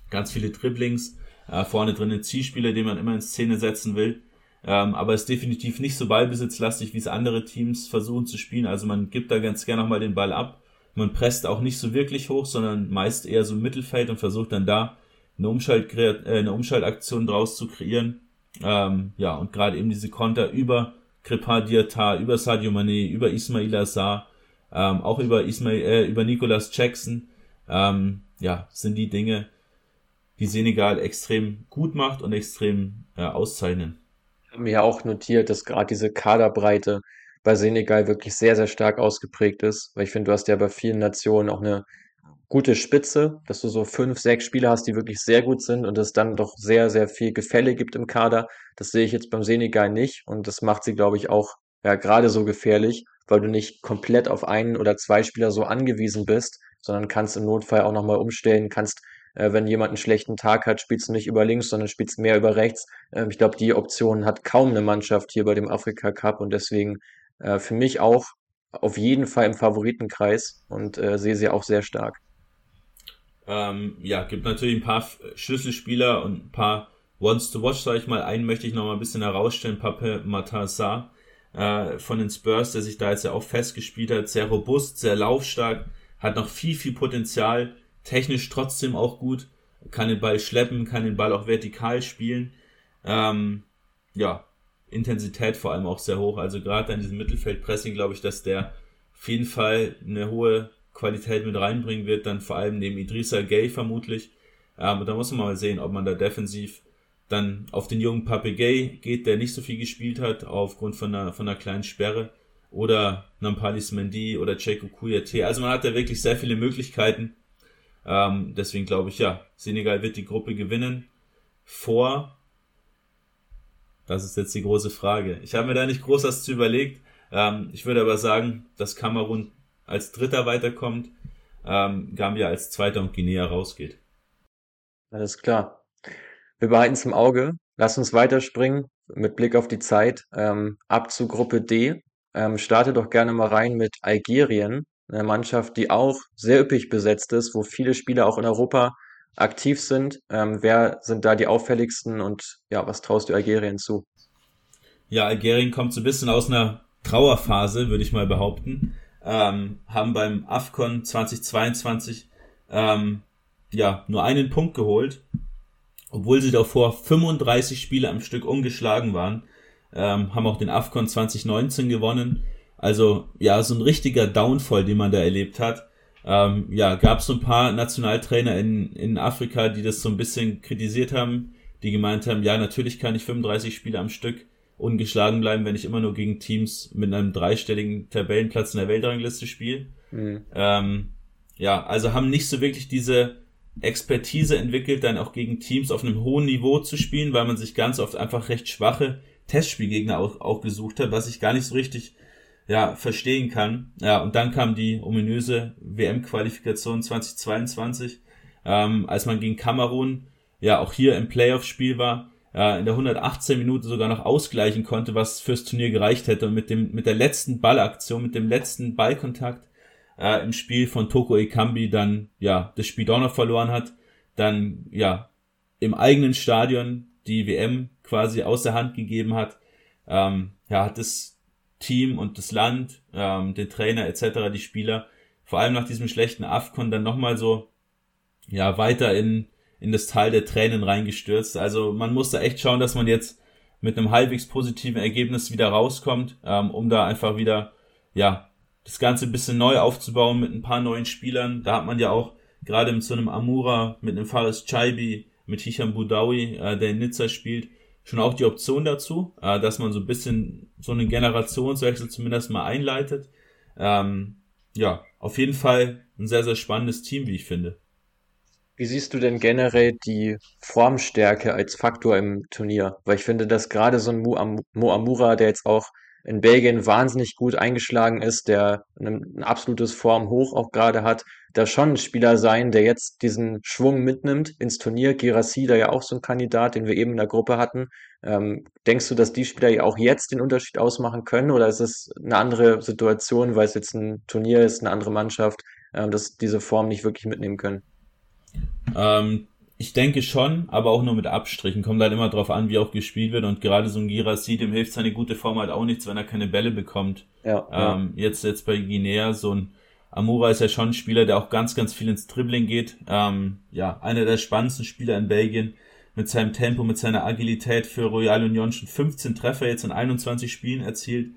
ganz viele Dribblings, äh, vorne drin ein Zielspieler, den man immer in Szene setzen will. Ähm, aber ist definitiv nicht so ballbesitzlastig, wie es andere Teams versuchen zu spielen. Also man gibt da ganz gerne nochmal den Ball ab. Man presst auch nicht so wirklich hoch, sondern meist eher so im Mittelfeld und versucht dann da eine, Umschalt äh, eine Umschaltaktion draus zu kreieren. Ähm, ja, und gerade eben diese Konter über Kripal Diatar, über Sadio Mane, über Ismail Assar, ähm, auch über Ismail, äh, über Nicolas Jackson, ähm, ja, sind die Dinge, die Senegal extrem gut macht und extrem äh, auszeichnen. Ich habe mir ja auch notiert, dass gerade diese Kaderbreite bei Senegal wirklich sehr, sehr stark ausgeprägt ist, weil ich finde, du hast ja bei vielen Nationen auch eine gute Spitze, dass du so fünf, sechs Spieler hast, die wirklich sehr gut sind und es dann doch sehr, sehr viel Gefälle gibt im Kader. Das sehe ich jetzt beim Senegal nicht und das macht sie, glaube ich, auch ja gerade so gefährlich, weil du nicht komplett auf einen oder zwei Spieler so angewiesen bist, sondern kannst im Notfall auch nochmal umstellen, kannst, äh, wenn jemand einen schlechten Tag hat, spielst du nicht über links, sondern spielst mehr über rechts. Ähm, ich glaube, die Option hat kaum eine Mannschaft hier bei dem Afrika Cup und deswegen äh, für mich auch auf jeden Fall im Favoritenkreis und äh, sehe sie auch sehr stark. Ähm, ja, gibt natürlich ein paar Schlüsselspieler und ein paar Ones to Watch, sage ich mal. Einen möchte ich noch mal ein bisschen herausstellen, Pape Matassar äh, von den Spurs, der sich da jetzt ja auch festgespielt hat. Sehr robust, sehr laufstark, hat noch viel, viel Potenzial, technisch trotzdem auch gut, kann den Ball schleppen, kann den Ball auch vertikal spielen. Ähm, ja, Intensität vor allem auch sehr hoch. Also gerade an diesem Mittelfeldpressing glaube ich, dass der auf jeden Fall eine hohe Qualität mit reinbringen wird, dann vor allem neben Idrissa Gay vermutlich. Ähm, da muss man mal sehen, ob man da defensiv dann auf den jungen Pape Gay geht, der nicht so viel gespielt hat, aufgrund von einer, von einer kleinen Sperre. Oder Nampalis Mendy oder Checo Kouyaté. Also man hat da wirklich sehr viele Möglichkeiten. Ähm, deswegen glaube ich, ja, Senegal wird die Gruppe gewinnen. Vor das ist jetzt die große Frage. Ich habe mir da nicht groß was zu überlegt. Ähm, ich würde aber sagen, dass Kamerun als Dritter weiterkommt, ähm, Gambia als Zweiter und Guinea rausgeht. Alles klar. Wir behalten es im Auge. Lass uns weiterspringen mit Blick auf die Zeit. Ähm, ab zu Gruppe D. Ähm, starte doch gerne mal rein mit Algerien, eine Mannschaft, die auch sehr üppig besetzt ist, wo viele Spieler auch in Europa aktiv sind. Ähm, wer sind da die auffälligsten und ja, was traust du Algerien zu? Ja, Algerien kommt so ein bisschen aus einer Trauerphase, würde ich mal behaupten. Ähm, haben beim AFCON 2022 ähm, ja nur einen Punkt geholt, obwohl sie davor 35 Spiele am Stück ungeschlagen waren. Ähm, haben auch den AFCON 2019 gewonnen. Also ja, so ein richtiger Downfall, den man da erlebt hat ähm, ja, gab es so ein paar Nationaltrainer in, in Afrika, die das so ein bisschen kritisiert haben, die gemeint haben, ja, natürlich kann ich 35 Spiele am Stück ungeschlagen bleiben, wenn ich immer nur gegen Teams mit einem dreistelligen Tabellenplatz in der Weltrangliste spiele. Mhm. Ähm, ja, also haben nicht so wirklich diese Expertise entwickelt, dann auch gegen Teams auf einem hohen Niveau zu spielen, weil man sich ganz oft einfach recht schwache Testspielgegner auch, auch gesucht hat, was ich gar nicht so richtig ja, verstehen kann. Ja, und dann kam die ominöse WM-Qualifikation 2022, ähm, als man gegen Kamerun ja auch hier im Playoff-Spiel war, äh, in der 118 Minute sogar noch ausgleichen konnte, was fürs Turnier gereicht hätte und mit dem mit der letzten Ballaktion, mit dem letzten Ballkontakt äh, im Spiel von Toko Ekambi dann ja das Spiel doch noch verloren hat, dann ja im eigenen Stadion die WM quasi aus der Hand gegeben hat, ähm, ja, hat es Team und das Land, ähm, den Trainer etc., die Spieler, vor allem nach diesem schlechten AFCON dann nochmal so ja weiter in, in das Tal der Tränen reingestürzt. Also man muss da echt schauen, dass man jetzt mit einem halbwegs positiven Ergebnis wieder rauskommt, ähm, um da einfach wieder ja das Ganze ein bisschen neu aufzubauen mit ein paar neuen Spielern. Da hat man ja auch gerade mit so einem Amura, mit einem Faris Chaibi, mit Hisham Boudawi, äh, der in Nizza spielt, schon auch die Option dazu, äh, dass man so ein bisschen so einen Generationswechsel zumindest mal einleitet. Ähm, ja, auf jeden Fall ein sehr, sehr spannendes Team, wie ich finde. Wie siehst du denn generell die Formstärke als Faktor im Turnier? Weil ich finde, dass gerade so ein Moamura, der jetzt auch in Belgien wahnsinnig gut eingeschlagen ist, der ein, ein absolutes Formhoch auch gerade hat, da schon ein Spieler sein, der jetzt diesen Schwung mitnimmt ins Turnier. Girassi, da ja auch so ein Kandidat, den wir eben in der Gruppe hatten. Ähm, denkst du, dass die Spieler ja auch jetzt den Unterschied ausmachen können oder ist es eine andere Situation, weil es jetzt ein Turnier ist, eine andere Mannschaft? ähm, dass diese Form nicht wirklich mitnehmen können? Ähm, ich denke schon, aber auch nur mit Abstrichen. Kommt halt immer drauf an, wie auch gespielt wird. Und gerade so ein Girassi, dem hilft seine gute Form halt auch nichts, wenn er keine Bälle bekommt. Ja, ähm, ja. Jetzt, jetzt bei Guinea, so ein Amura ist ja schon ein Spieler, der auch ganz, ganz viel ins Dribbling geht. Ähm, ja, einer der spannendsten Spieler in Belgien. Mit seinem Tempo, mit seiner Agilität für Royal Union schon 15 Treffer jetzt in 21 Spielen erzielt.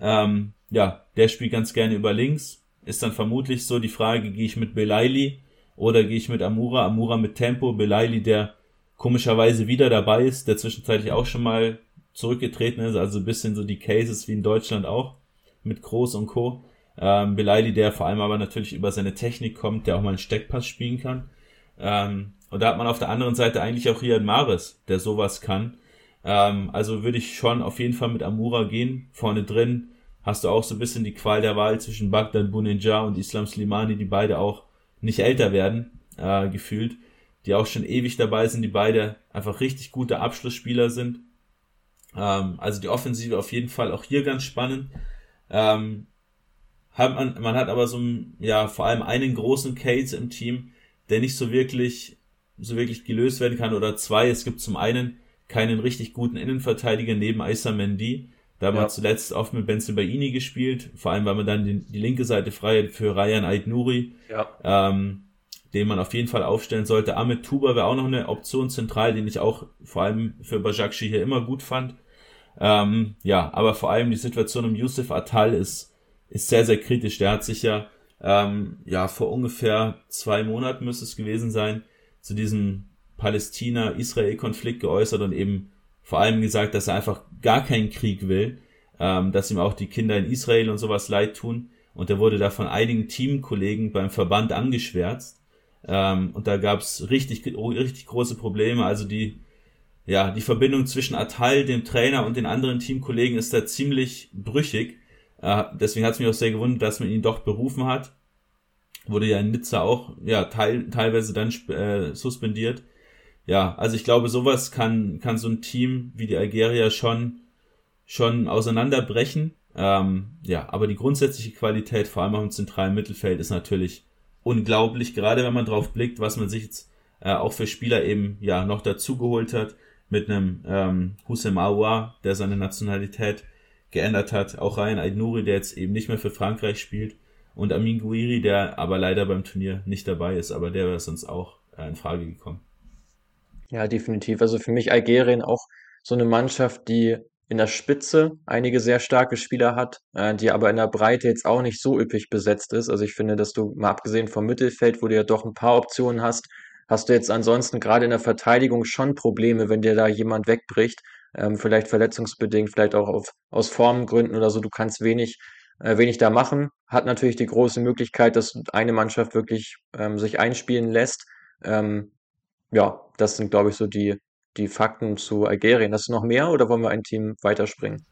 Ähm, ja, der spielt ganz gerne über links. Ist dann vermutlich so die Frage, gehe ich mit Belaili oder gehe ich mit Amura? Amura mit Tempo, Belaili, der komischerweise wieder dabei ist, der zwischenzeitlich auch schon mal zurückgetreten ist, also ein bisschen so die Cases wie in Deutschland auch, mit Groß und Co. Ähm, Belaili, der vor allem aber natürlich über seine Technik kommt, der auch mal einen Steckpass spielen kann. Ähm, und da hat man auf der anderen Seite eigentlich auch Riyad Mahrez, der sowas kann. Ähm, also würde ich schon auf jeden Fall mit Amura gehen. Vorne drin hast du auch so ein bisschen die Qual der Wahl zwischen Bagdad Bunenja und Islam Slimani, die beide auch nicht älter werden, äh, gefühlt, die auch schon ewig dabei sind, die beide einfach richtig gute Abschlussspieler sind. Ähm, also die Offensive auf jeden Fall auch hier ganz spannend. Ähm, hat man, man hat aber so ja, vor allem einen großen Case im Team, der nicht so wirklich, so wirklich gelöst werden kann oder zwei. Es gibt zum einen keinen richtig guten Innenverteidiger neben Aissa Mendy. Da haben ja. wir zuletzt oft mit Benzibaini gespielt, vor allem weil man dann die, die linke Seite frei hat für Ryan Aitnuri, ja. ähm, den man auf jeden Fall aufstellen sollte. Ahmed Tuba wäre auch noch eine Option zentral, den ich auch vor allem für Bajakshi hier immer gut fand. Ähm, ja, aber vor allem die Situation um Yusuf Atal ist, ist sehr, sehr kritisch. Der hat sich ja, ähm, ja, vor ungefähr zwei Monaten müsste es gewesen sein, zu diesem Palästina-Israel-Konflikt geäußert und eben vor allem gesagt, dass er einfach gar keinen Krieg will, ähm, dass ihm auch die Kinder in Israel und sowas leid tun. Und er wurde da von einigen Teamkollegen beim Verband angeschwärzt. Ähm, und da gab es richtig, richtig große Probleme. Also die, ja, die Verbindung zwischen Atal, dem Trainer und den anderen Teamkollegen ist da ziemlich brüchig. Äh, deswegen hat es mich auch sehr gewundert, dass man ihn doch berufen hat. Wurde ja in Nizza auch ja, teil, teilweise dann äh, suspendiert ja, also ich glaube, sowas kann, kann so ein Team wie die Algerier schon, schon auseinanderbrechen. Ähm, ja, aber die grundsätzliche Qualität, vor allem auch im zentralen Mittelfeld, ist natürlich unglaublich, gerade wenn man drauf blickt, was man sich jetzt äh, auch für Spieler eben ja noch dazugeholt hat, mit einem ähm, Hussein Aouar, der seine Nationalität geändert hat, auch Ryan Aidnouri, der jetzt eben nicht mehr für Frankreich spielt, und Amin Gouiri, der aber leider beim Turnier nicht dabei ist, aber der wäre sonst auch äh, in Frage gekommen. Ja, definitiv. Also für mich Algerien auch so eine Mannschaft, die in der Spitze einige sehr starke Spieler hat, äh, die aber in der Breite jetzt auch nicht so üppig besetzt ist. Also ich finde, dass du mal abgesehen vom Mittelfeld, wo du ja doch ein paar Optionen hast, hast du jetzt ansonsten gerade in der Verteidigung schon Probleme, wenn dir da jemand wegbricht. Ähm, vielleicht verletzungsbedingt, vielleicht auch auf, aus Formgründen oder so. Du kannst wenig, äh, wenig da machen. Hat natürlich die große Möglichkeit, dass eine Mannschaft wirklich ähm, sich einspielen lässt. Ähm, ja, das sind, glaube ich, so die, die Fakten zu Algerien. Hast du noch mehr oder wollen wir ein Team weiterspringen?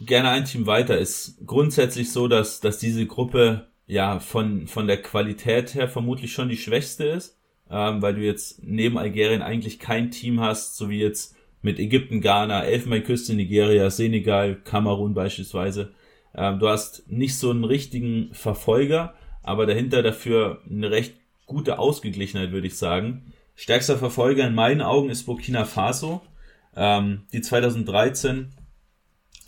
Gerne ein Team weiter. Ist grundsätzlich so, dass, dass diese Gruppe ja von, von der Qualität her vermutlich schon die schwächste ist, ähm, weil du jetzt neben Algerien eigentlich kein Team hast, so wie jetzt mit Ägypten, Ghana, Elfenbeinküste, Nigeria, Senegal, Kamerun beispielsweise. Ähm, du hast nicht so einen richtigen Verfolger, aber dahinter dafür eine recht gute Ausgeglichenheit, würde ich sagen. Stärkster Verfolger in meinen Augen ist Burkina Faso, ähm, die 2013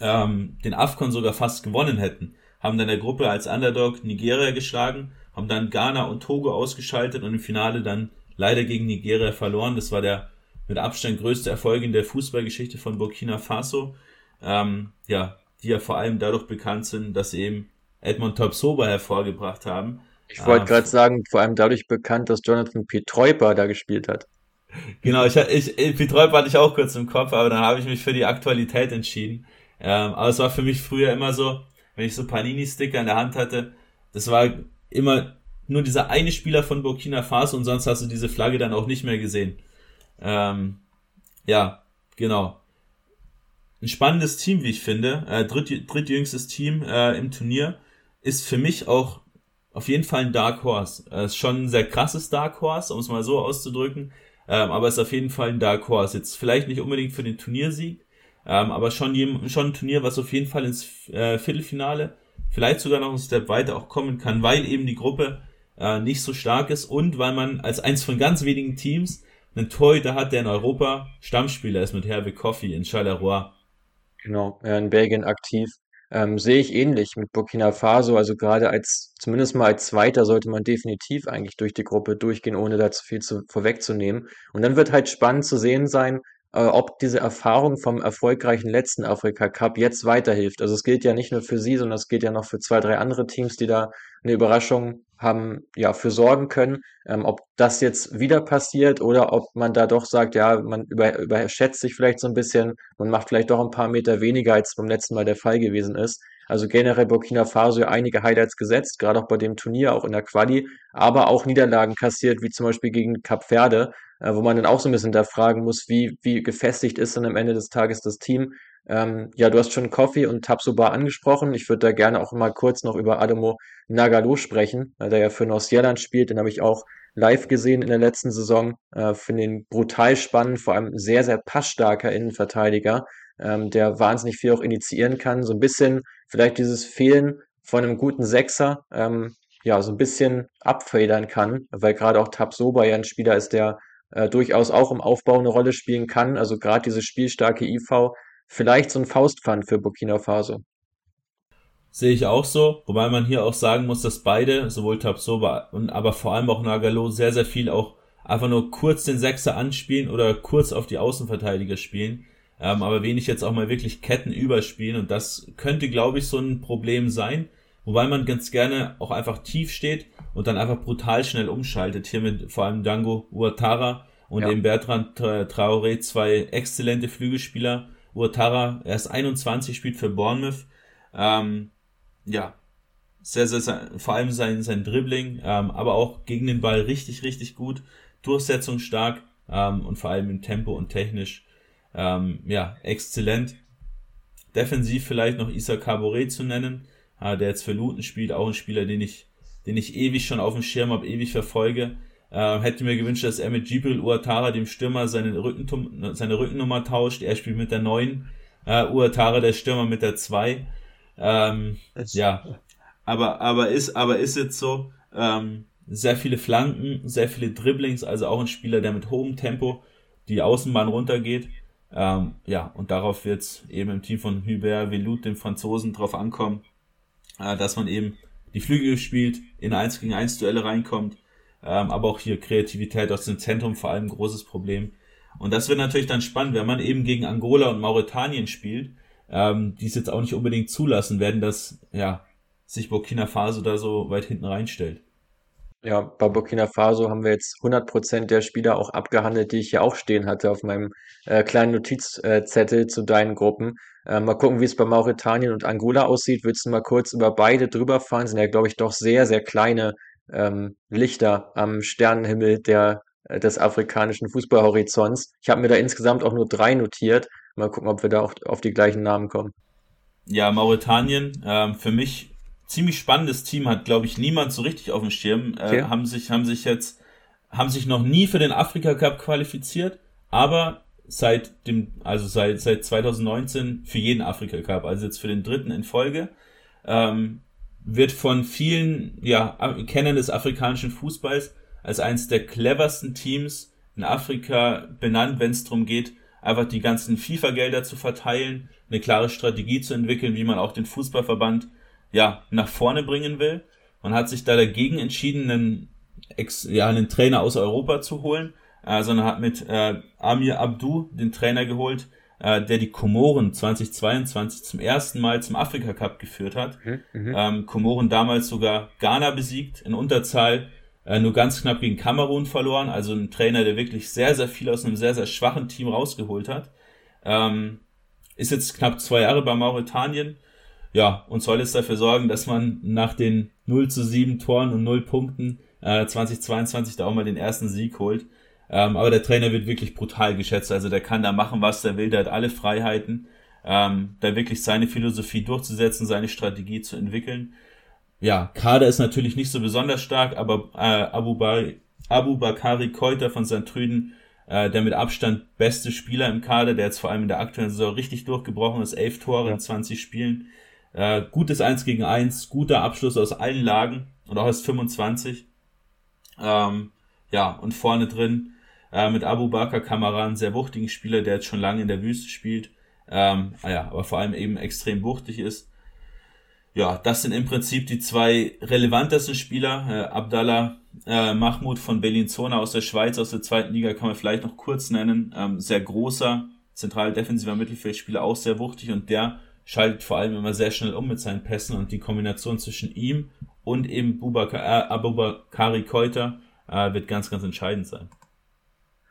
ähm, den AFCON sogar fast gewonnen hätten. Haben dann der Gruppe als Underdog Nigeria geschlagen, haben dann Ghana und Togo ausgeschaltet und im Finale dann leider gegen Nigeria verloren. Das war der mit Abstand größte Erfolg in der Fußballgeschichte von Burkina Faso. Ähm, ja, die ja vor allem dadurch bekannt sind, dass sie eben Edmond Topsoba hervorgebracht haben, ich wollte ah, gerade sagen, vor allem dadurch bekannt, dass Jonathan Pietreuper da gespielt hat. Genau, ich, ich, Pietreuper hatte ich auch kurz im Kopf, aber dann habe ich mich für die Aktualität entschieden. Ähm, aber es war für mich früher immer so, wenn ich so Panini-Sticker in der Hand hatte, das war immer nur dieser eine Spieler von Burkina Faso und sonst hast du diese Flagge dann auch nicht mehr gesehen. Ähm, ja, genau. Ein spannendes Team, wie ich finde. Äh, dritt, drittjüngstes Team äh, im Turnier. Ist für mich auch auf jeden Fall ein Dark Horse. Es ist schon ein sehr krasses Dark Horse, um es mal so auszudrücken. Ähm, aber es ist auf jeden Fall ein Dark Horse. Jetzt vielleicht nicht unbedingt für den Turniersieg, ähm, aber schon, schon ein Turnier, was auf jeden Fall ins äh, Viertelfinale, vielleicht sogar noch einen Step weiter auch kommen kann, weil eben die Gruppe äh, nicht so stark ist und weil man als eins von ganz wenigen Teams einen Torhüter hat, der in Europa Stammspieler ist mit Hervé Koffi in Charleroi. Genau, in Belgien aktiv. Ähm, sehe ich ähnlich mit Burkina Faso. Also gerade als, zumindest mal als Zweiter sollte man definitiv eigentlich durch die Gruppe durchgehen, ohne da zu viel zu, vorwegzunehmen. Und dann wird halt spannend zu sehen sein, äh, ob diese Erfahrung vom erfolgreichen letzten Afrika Cup jetzt weiterhilft. Also es gilt ja nicht nur für sie, sondern es gilt ja noch für zwei, drei andere Teams, die da eine Überraschung haben, ja, für sorgen können. Ähm, ob das jetzt wieder passiert oder ob man da doch sagt, ja, man über, überschätzt sich vielleicht so ein bisschen, man macht vielleicht doch ein paar Meter weniger, als beim letzten Mal der Fall gewesen ist. Also generell Burkina Faso einige Highlights gesetzt, gerade auch bei dem Turnier, auch in der Quali, aber auch Niederlagen kassiert, wie zum Beispiel gegen Cap Verde, wo man dann auch so ein bisschen da fragen muss, wie, wie gefestigt ist dann am Ende des Tages das Team. Ähm, ja, du hast schon Kofi und Tabsoba angesprochen. Ich würde da gerne auch mal kurz noch über Adamo Nagalo sprechen, der ja für Nordsjælland spielt. Den habe ich auch live gesehen in der letzten Saison. Äh, Finde ihn brutal spannend, vor allem sehr, sehr passstarker Innenverteidiger, ähm, der wahnsinnig viel auch initiieren kann. So ein bisschen vielleicht dieses Fehlen von einem guten Sechser, ähm, ja, so ein bisschen abfedern kann, weil gerade auch Tabsoba ja ein Spieler ist, der äh, durchaus auch im Aufbau eine Rolle spielen kann. Also gerade dieses spielstarke IV, vielleicht so ein Faustpfand für Burkina Faso. Sehe ich auch so, wobei man hier auch sagen muss, dass beide, sowohl Tabsoba und aber vor allem auch Nagalo, sehr, sehr viel auch einfach nur kurz den Sechser anspielen oder kurz auf die Außenverteidiger spielen, ähm, aber wenig jetzt auch mal wirklich Ketten überspielen und das könnte, glaube ich, so ein Problem sein, wobei man ganz gerne auch einfach tief steht und dann einfach brutal schnell umschaltet, hier mit vor allem Dango Uatara und ja. eben Bertrand Traoré, zwei exzellente Flügelspieler, Uatara erst 21 spielt für Bournemouth, ähm, ja, sehr, sehr, sehr, vor allem sein, sein Dribbling, ähm, aber auch gegen den Ball richtig, richtig gut, Durchsetzung stark ähm, und vor allem im Tempo und technisch, ähm, ja, exzellent. Defensiv vielleicht noch Issa Caboret zu nennen, äh, der jetzt für Luton spielt, auch ein Spieler, den ich, den ich ewig schon auf dem Schirm habe, ewig verfolge. Äh, hätte mir gewünscht, dass er mit Gibril Uatara, dem Stürmer, seine, Rücken, seine Rückennummer tauscht. Er spielt mit der 9, äh, Uatara, der Stürmer, mit der 2. Ähm, ja, aber, aber ist, aber ist jetzt so, ähm, sehr viele Flanken, sehr viele Dribblings, also auch ein Spieler, der mit hohem Tempo die Außenbahn runtergeht. Ähm, ja, und darauf wird es eben im Team von Hubert Velut, dem Franzosen, drauf ankommen, äh, dass man eben die Flügel spielt, in 1 gegen 1 Duelle reinkommt, ähm, aber auch hier Kreativität aus dem Zentrum vor allem ein großes Problem. Und das wird natürlich dann spannend, wenn man eben gegen Angola und Mauretanien spielt, ähm, die es jetzt auch nicht unbedingt zulassen werden, dass ja, sich Burkina Faso da so weit hinten reinstellt. Ja, bei Burkina Faso haben wir jetzt 100% der Spieler auch abgehandelt, die ich hier auch stehen hatte auf meinem äh, kleinen Notizzettel zu deinen Gruppen. Äh, mal gucken, wie es bei Mauretanien und Angola aussieht. Willst du mal kurz über beide drüber fahren? Sind ja, glaube ich, doch sehr, sehr kleine ähm, Lichter am Sternenhimmel der, äh, des afrikanischen Fußballhorizonts. Ich habe mir da insgesamt auch nur drei notiert. Mal gucken, ob wir da auch auf die gleichen Namen kommen. Ja, Mauretanien, ähm, für mich ziemlich spannendes Team, hat, glaube ich, niemand so richtig auf dem Schirm. Äh, okay. Haben sich, haben sich jetzt, haben sich noch nie für den Afrika Cup qualifiziert, aber seit dem, also seit, seit 2019 für jeden Afrika Cup, also jetzt für den dritten in Folge, ähm, wird von vielen, ja, Kennern des afrikanischen Fußballs als eines der cleversten Teams in Afrika benannt, wenn es darum geht, einfach die ganzen FIFA-Gelder zu verteilen, eine klare Strategie zu entwickeln, wie man auch den Fußballverband ja nach vorne bringen will. Man hat sich da dagegen entschieden, einen, Ex, ja, einen Trainer aus Europa zu holen, äh, sondern hat mit äh, Amir Abdu den Trainer geholt, äh, der die Komoren 2022 zum ersten Mal zum Afrika Cup geführt hat. Mhm, mhm. ähm, Komoren damals sogar Ghana besiegt in Unterzahl äh, nur ganz knapp gegen Kamerun verloren. Also ein Trainer, der wirklich sehr, sehr viel aus einem sehr, sehr schwachen Team rausgeholt hat. Ähm, ist jetzt knapp zwei Jahre bei Mauretanien. Ja, und soll jetzt dafür sorgen, dass man nach den 0 zu 7 Toren und 0 Punkten äh, 2022 da auch mal den ersten Sieg holt. Ähm, aber der Trainer wird wirklich brutal geschätzt. Also der kann da machen, was er will. Der hat alle Freiheiten, ähm, da wirklich seine Philosophie durchzusetzen, seine Strategie zu entwickeln ja, Kader ist natürlich nicht so besonders stark, aber äh, Abu, Bari, Abu Bakari Keuter von St. Trüden, äh, der mit Abstand beste Spieler im Kader, der jetzt vor allem in der aktuellen Saison richtig durchgebrochen ist, elf Tore ja. in 20 Spielen. Äh, gutes 1 gegen 1, guter Abschluss aus allen Lagen und auch aus 25. Ähm, ja, und vorne drin äh, mit Abu Bakr Kamara, einen sehr wuchtigen Spieler, der jetzt schon lange in der Wüste spielt. Ähm, ah ja, aber vor allem eben extrem wuchtig ist. Ja, das sind im Prinzip die zwei relevantesten Spieler. Äh, Abdallah äh, Mahmoud von Bellinzona aus der Schweiz, aus der zweiten Liga, kann man vielleicht noch kurz nennen. Ähm, sehr großer, zentral defensiver Mittelfeldspieler, auch sehr wuchtig und der schaltet vor allem immer sehr schnell um mit seinen Pässen und die Kombination zwischen ihm und eben äh, Abubakari Keuter äh, wird ganz, ganz entscheidend sein.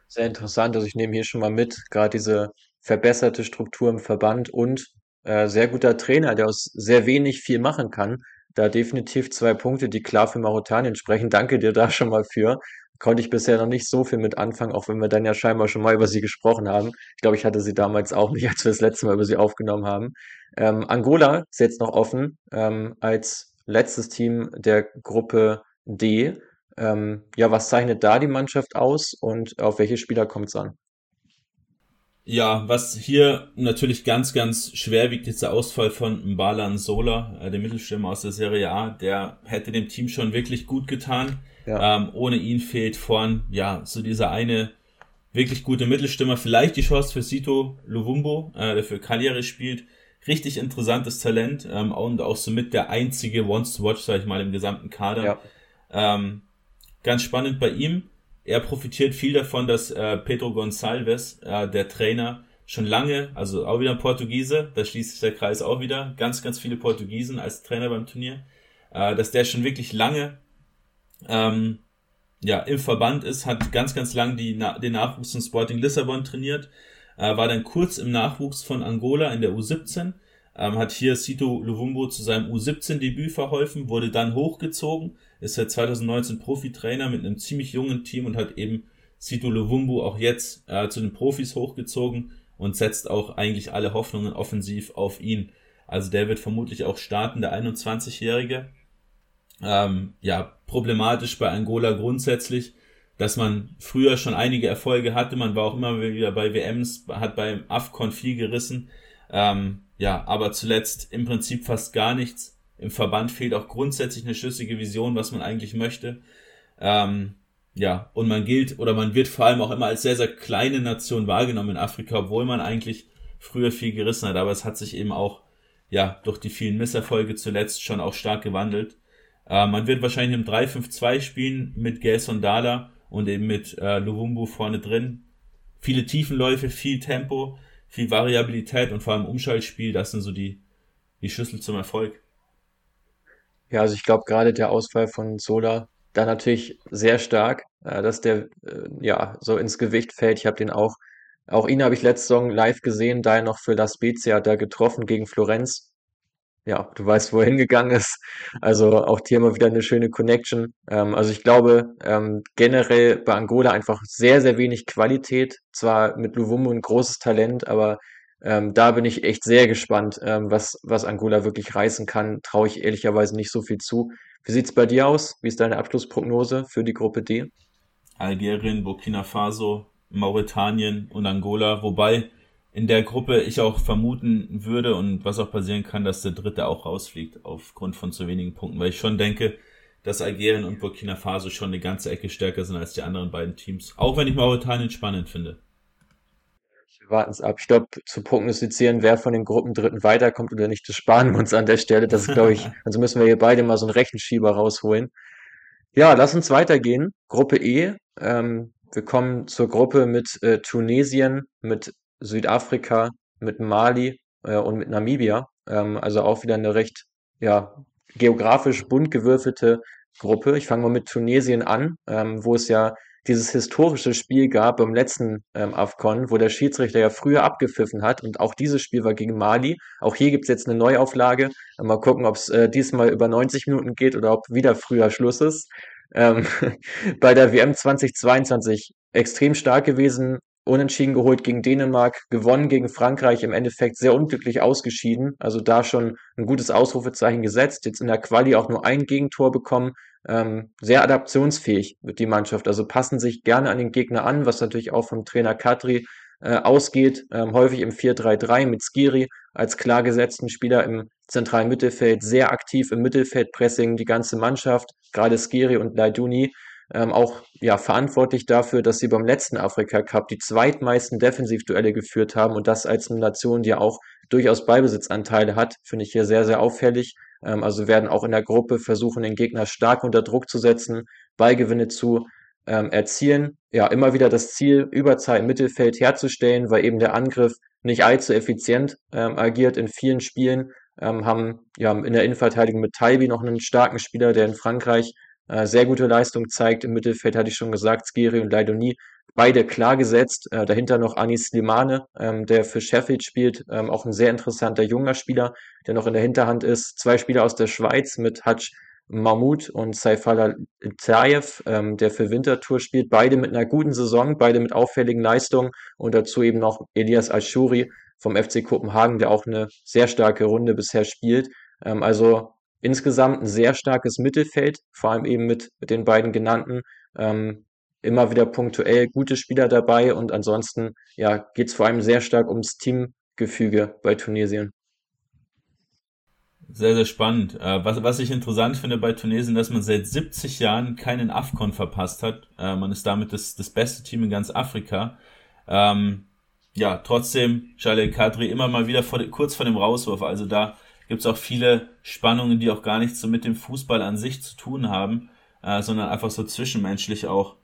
Sehr interessant. Also ich nehme hier schon mal mit, gerade diese verbesserte Struktur im Verband und äh, sehr guter Trainer, der aus sehr wenig viel machen kann. Da definitiv zwei Punkte, die klar für Mauretanien sprechen. Danke dir da schon mal für. Konnte ich bisher noch nicht so viel mit anfangen, auch wenn wir dann ja scheinbar schon mal über sie gesprochen haben. Ich glaube, ich hatte sie damals auch nicht, als wir das letzte Mal über sie aufgenommen haben. Ähm, Angola ist jetzt noch offen ähm, als letztes Team der Gruppe D. Ähm, ja, was zeichnet da die Mannschaft aus und auf welche Spieler kommt es an? Ja, was hier natürlich ganz, ganz schwer wiegt, ist der Ausfall von Mbalan Sola, äh, der Mittelstürmer aus der Serie A. Der hätte dem Team schon wirklich gut getan. Ja. Ähm, ohne ihn fehlt vorn, ja, so dieser eine wirklich gute Mittelstürmer. Vielleicht die Chance für Sito Luvumbo, äh, der für Cagliari spielt. Richtig interessantes Talent ähm, und auch somit der einzige Wants to Watch, sag ich mal, im gesamten Kader. Ja. Ähm, ganz spannend bei ihm er profitiert viel davon, dass äh, Pedro Gonçalves, äh, der Trainer, schon lange, also auch wieder ein Portugiese, da schließt sich der Kreis auch wieder, ganz, ganz viele Portugiesen als Trainer beim Turnier, äh, dass der schon wirklich lange ähm, ja, im Verband ist, hat ganz, ganz lang die, den Nachwuchs von Sporting Lissabon trainiert, äh, war dann kurz im Nachwuchs von Angola in der U17, ähm, hat hier Sito Luvumbo zu seinem U17-Debüt verholfen, wurde dann hochgezogen, ist seit 2019 Profitrainer mit einem ziemlich jungen Team und hat eben Sito Luvumbu auch jetzt äh, zu den Profis hochgezogen und setzt auch eigentlich alle Hoffnungen offensiv auf ihn. Also der wird vermutlich auch starten, der 21-Jährige. Ähm, ja, problematisch bei Angola grundsätzlich, dass man früher schon einige Erfolge hatte. Man war auch immer wieder bei WMs, hat beim AFCON viel gerissen. Ähm, ja, aber zuletzt im Prinzip fast gar nichts. Im Verband fehlt auch grundsätzlich eine schlüssige Vision, was man eigentlich möchte. Ähm, ja, und man gilt oder man wird vor allem auch immer als sehr, sehr kleine Nation wahrgenommen in Afrika, obwohl man eigentlich früher viel gerissen hat. Aber es hat sich eben auch, ja, durch die vielen Misserfolge zuletzt schon auch stark gewandelt. Äh, man wird wahrscheinlich im 3-5-2 spielen mit Gelson Dala und eben mit äh, Luvumbu vorne drin. Viele Tiefenläufe, viel Tempo, viel Variabilität und vor allem Umschaltspiel, das sind so die, die Schlüssel zum Erfolg. Ja, also ich glaube gerade der Ausfall von Sola da natürlich sehr stark, äh, dass der äh, ja so ins Gewicht fällt. Ich habe den auch, auch ihn habe ich letzte Saison live gesehen, da er noch für La Spezia da getroffen gegen Florenz. Ja, du weißt, wo er hingegangen ist. Also auch hier mal wieder eine schöne Connection. Ähm, also ich glaube ähm, generell bei Angola einfach sehr, sehr wenig Qualität. Zwar mit Luvumbo ein großes Talent, aber ähm, da bin ich echt sehr gespannt, ähm, was, was Angola wirklich reißen kann. Traue ich ehrlicherweise nicht so viel zu. Wie sieht's bei dir aus? Wie ist deine Abschlussprognose für die Gruppe D? Algerien, Burkina Faso, Mauretanien und Angola, wobei in der Gruppe ich auch vermuten würde und was auch passieren kann, dass der dritte auch rausfliegt aufgrund von zu wenigen Punkten, weil ich schon denke, dass Algerien und Burkina Faso schon eine ganze Ecke stärker sind als die anderen beiden Teams. Auch wenn ich Mauretanien spannend finde wir warten es ab. Ich glaube, zu prognostizieren, wer von den Gruppen Dritten weiterkommt oder nicht, das sparen wir uns an der Stelle. Das ist, glaube ich, also müssen wir hier beide mal so einen Rechenschieber rausholen. Ja, lass uns weitergehen. Gruppe E. Ähm, wir kommen zur Gruppe mit äh, Tunesien, mit Südafrika, mit Mali äh, und mit Namibia. Ähm, also auch wieder eine recht ja, geografisch bunt gewürfelte Gruppe. Ich fange mal mit Tunesien an, ähm, wo es ja dieses historische Spiel gab beim letzten ähm, AFCON, wo der Schiedsrichter ja früher abgepfiffen hat und auch dieses Spiel war gegen Mali. Auch hier gibt's jetzt eine Neuauflage. Mal gucken, ob es äh, diesmal über 90 Minuten geht oder ob wieder früher Schluss ist. Ähm, bei der WM 2022 extrem stark gewesen, unentschieden geholt gegen Dänemark, gewonnen gegen Frankreich, im Endeffekt sehr unglücklich ausgeschieden. Also da schon ein gutes Ausrufezeichen gesetzt. Jetzt in der Quali auch nur ein Gegentor bekommen. Ähm, sehr adaptionsfähig wird die Mannschaft. Also passen sich gerne an den Gegner an, was natürlich auch vom Trainer Kadri äh, ausgeht. Ähm, häufig im 4-3-3 mit Skiri als klar gesetzten Spieler im zentralen Mittelfeld, sehr aktiv im Mittelfeldpressing, die ganze Mannschaft, gerade Skiri und Laiduni ähm, auch ja verantwortlich dafür, dass sie beim letzten Afrika Cup die zweitmeisten Defensivduelle geführt haben und das als eine Nation, die ja auch durchaus Beibesitzanteile hat, finde ich hier sehr, sehr auffällig. Ähm, also werden auch in der Gruppe versuchen, den Gegner stark unter Druck zu setzen, Ballgewinne zu ähm, erzielen. Ja, immer wieder das Ziel, Überzahl im Mittelfeld herzustellen, weil eben der Angriff nicht allzu effizient ähm, agiert in vielen Spielen. Ähm, haben ja in der Innenverteidigung mit Taibi noch einen starken Spieler, der in Frankreich äh, sehr gute Leistung zeigt. Im Mittelfeld hatte ich schon gesagt, Skiri und Leidoni, beide klar gesetzt. Äh, dahinter noch Anis Slimane, ähm, der für Sheffield spielt, ähm, auch ein sehr interessanter junger Spieler, der noch in der Hinterhand ist. Zwei Spieler aus der Schweiz mit Hatsch Mahmoud und Saifala Zayev, ähm, der für Winterthur spielt, beide mit einer guten Saison, beide mit auffälligen Leistungen und dazu eben noch Elias Ashuri vom FC Kopenhagen, der auch eine sehr starke Runde bisher spielt. Ähm, also insgesamt ein sehr starkes Mittelfeld, vor allem eben mit, mit den beiden genannten. Ähm, immer wieder punktuell gute Spieler dabei und ansonsten ja, geht es vor allem sehr stark ums Teamgefüge bei Tunesien. Sehr, sehr spannend. Äh, was, was ich interessant finde bei Tunesien, dass man seit 70 Jahren keinen AFCON verpasst hat. Äh, man ist damit das, das beste Team in ganz Afrika. Ähm, ja, trotzdem, Charles Kadri immer mal wieder vor, kurz vor dem Rauswurf. Also da gibt es auch viele Spannungen, die auch gar nichts so mit dem Fußball an sich zu tun haben, äh, sondern einfach so zwischenmenschlich auch,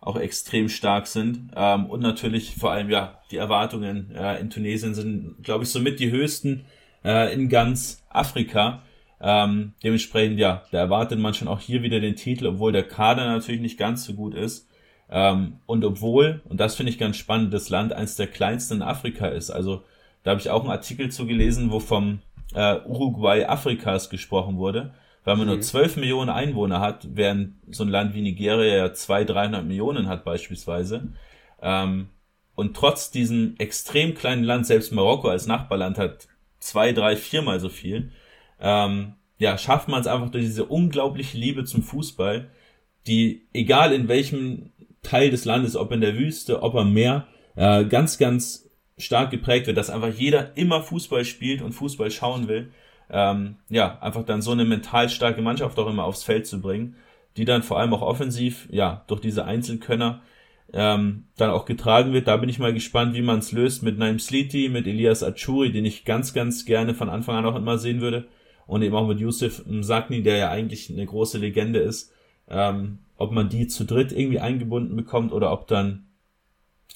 auch extrem stark sind. Ähm, und natürlich vor allem, ja, die Erwartungen äh, in Tunesien sind, glaube ich, somit die höchsten äh, in ganz Afrika. Ähm, dementsprechend, ja, da erwartet man schon auch hier wieder den Titel, obwohl der Kader natürlich nicht ganz so gut ist. Ähm, und obwohl, und das finde ich ganz spannend, das Land eines der kleinsten in Afrika ist. Also da habe ich auch einen Artikel zu gelesen, wo vom äh, Uruguay Afrikas gesprochen wurde. Weil man mhm. nur 12 Millionen Einwohner hat, während so ein Land wie Nigeria ja 200, 300 Millionen hat beispielsweise. Ähm, und trotz diesem extrem kleinen Land, selbst Marokko als Nachbarland hat zwei, drei, viermal so viel. Ähm, ja, schafft man es einfach durch diese unglaubliche Liebe zum Fußball, die, egal in welchem Teil des Landes, ob in der Wüste, ob am Meer, äh, ganz, ganz stark geprägt wird, dass einfach jeder immer Fußball spielt und Fußball schauen will. Ähm, ja, einfach dann so eine mental starke Mannschaft auch immer aufs Feld zu bringen, die dann vor allem auch offensiv, ja, durch diese Einzelkönner ähm, dann auch getragen wird. Da bin ich mal gespannt, wie man es löst mit Naim Sliti, mit Elias Achuri, den ich ganz, ganz gerne von Anfang an auch immer sehen würde. Und eben auch mit Yusuf Msakni, der ja eigentlich eine große Legende ist. Ähm, ob man die zu dritt irgendwie eingebunden bekommt oder ob dann,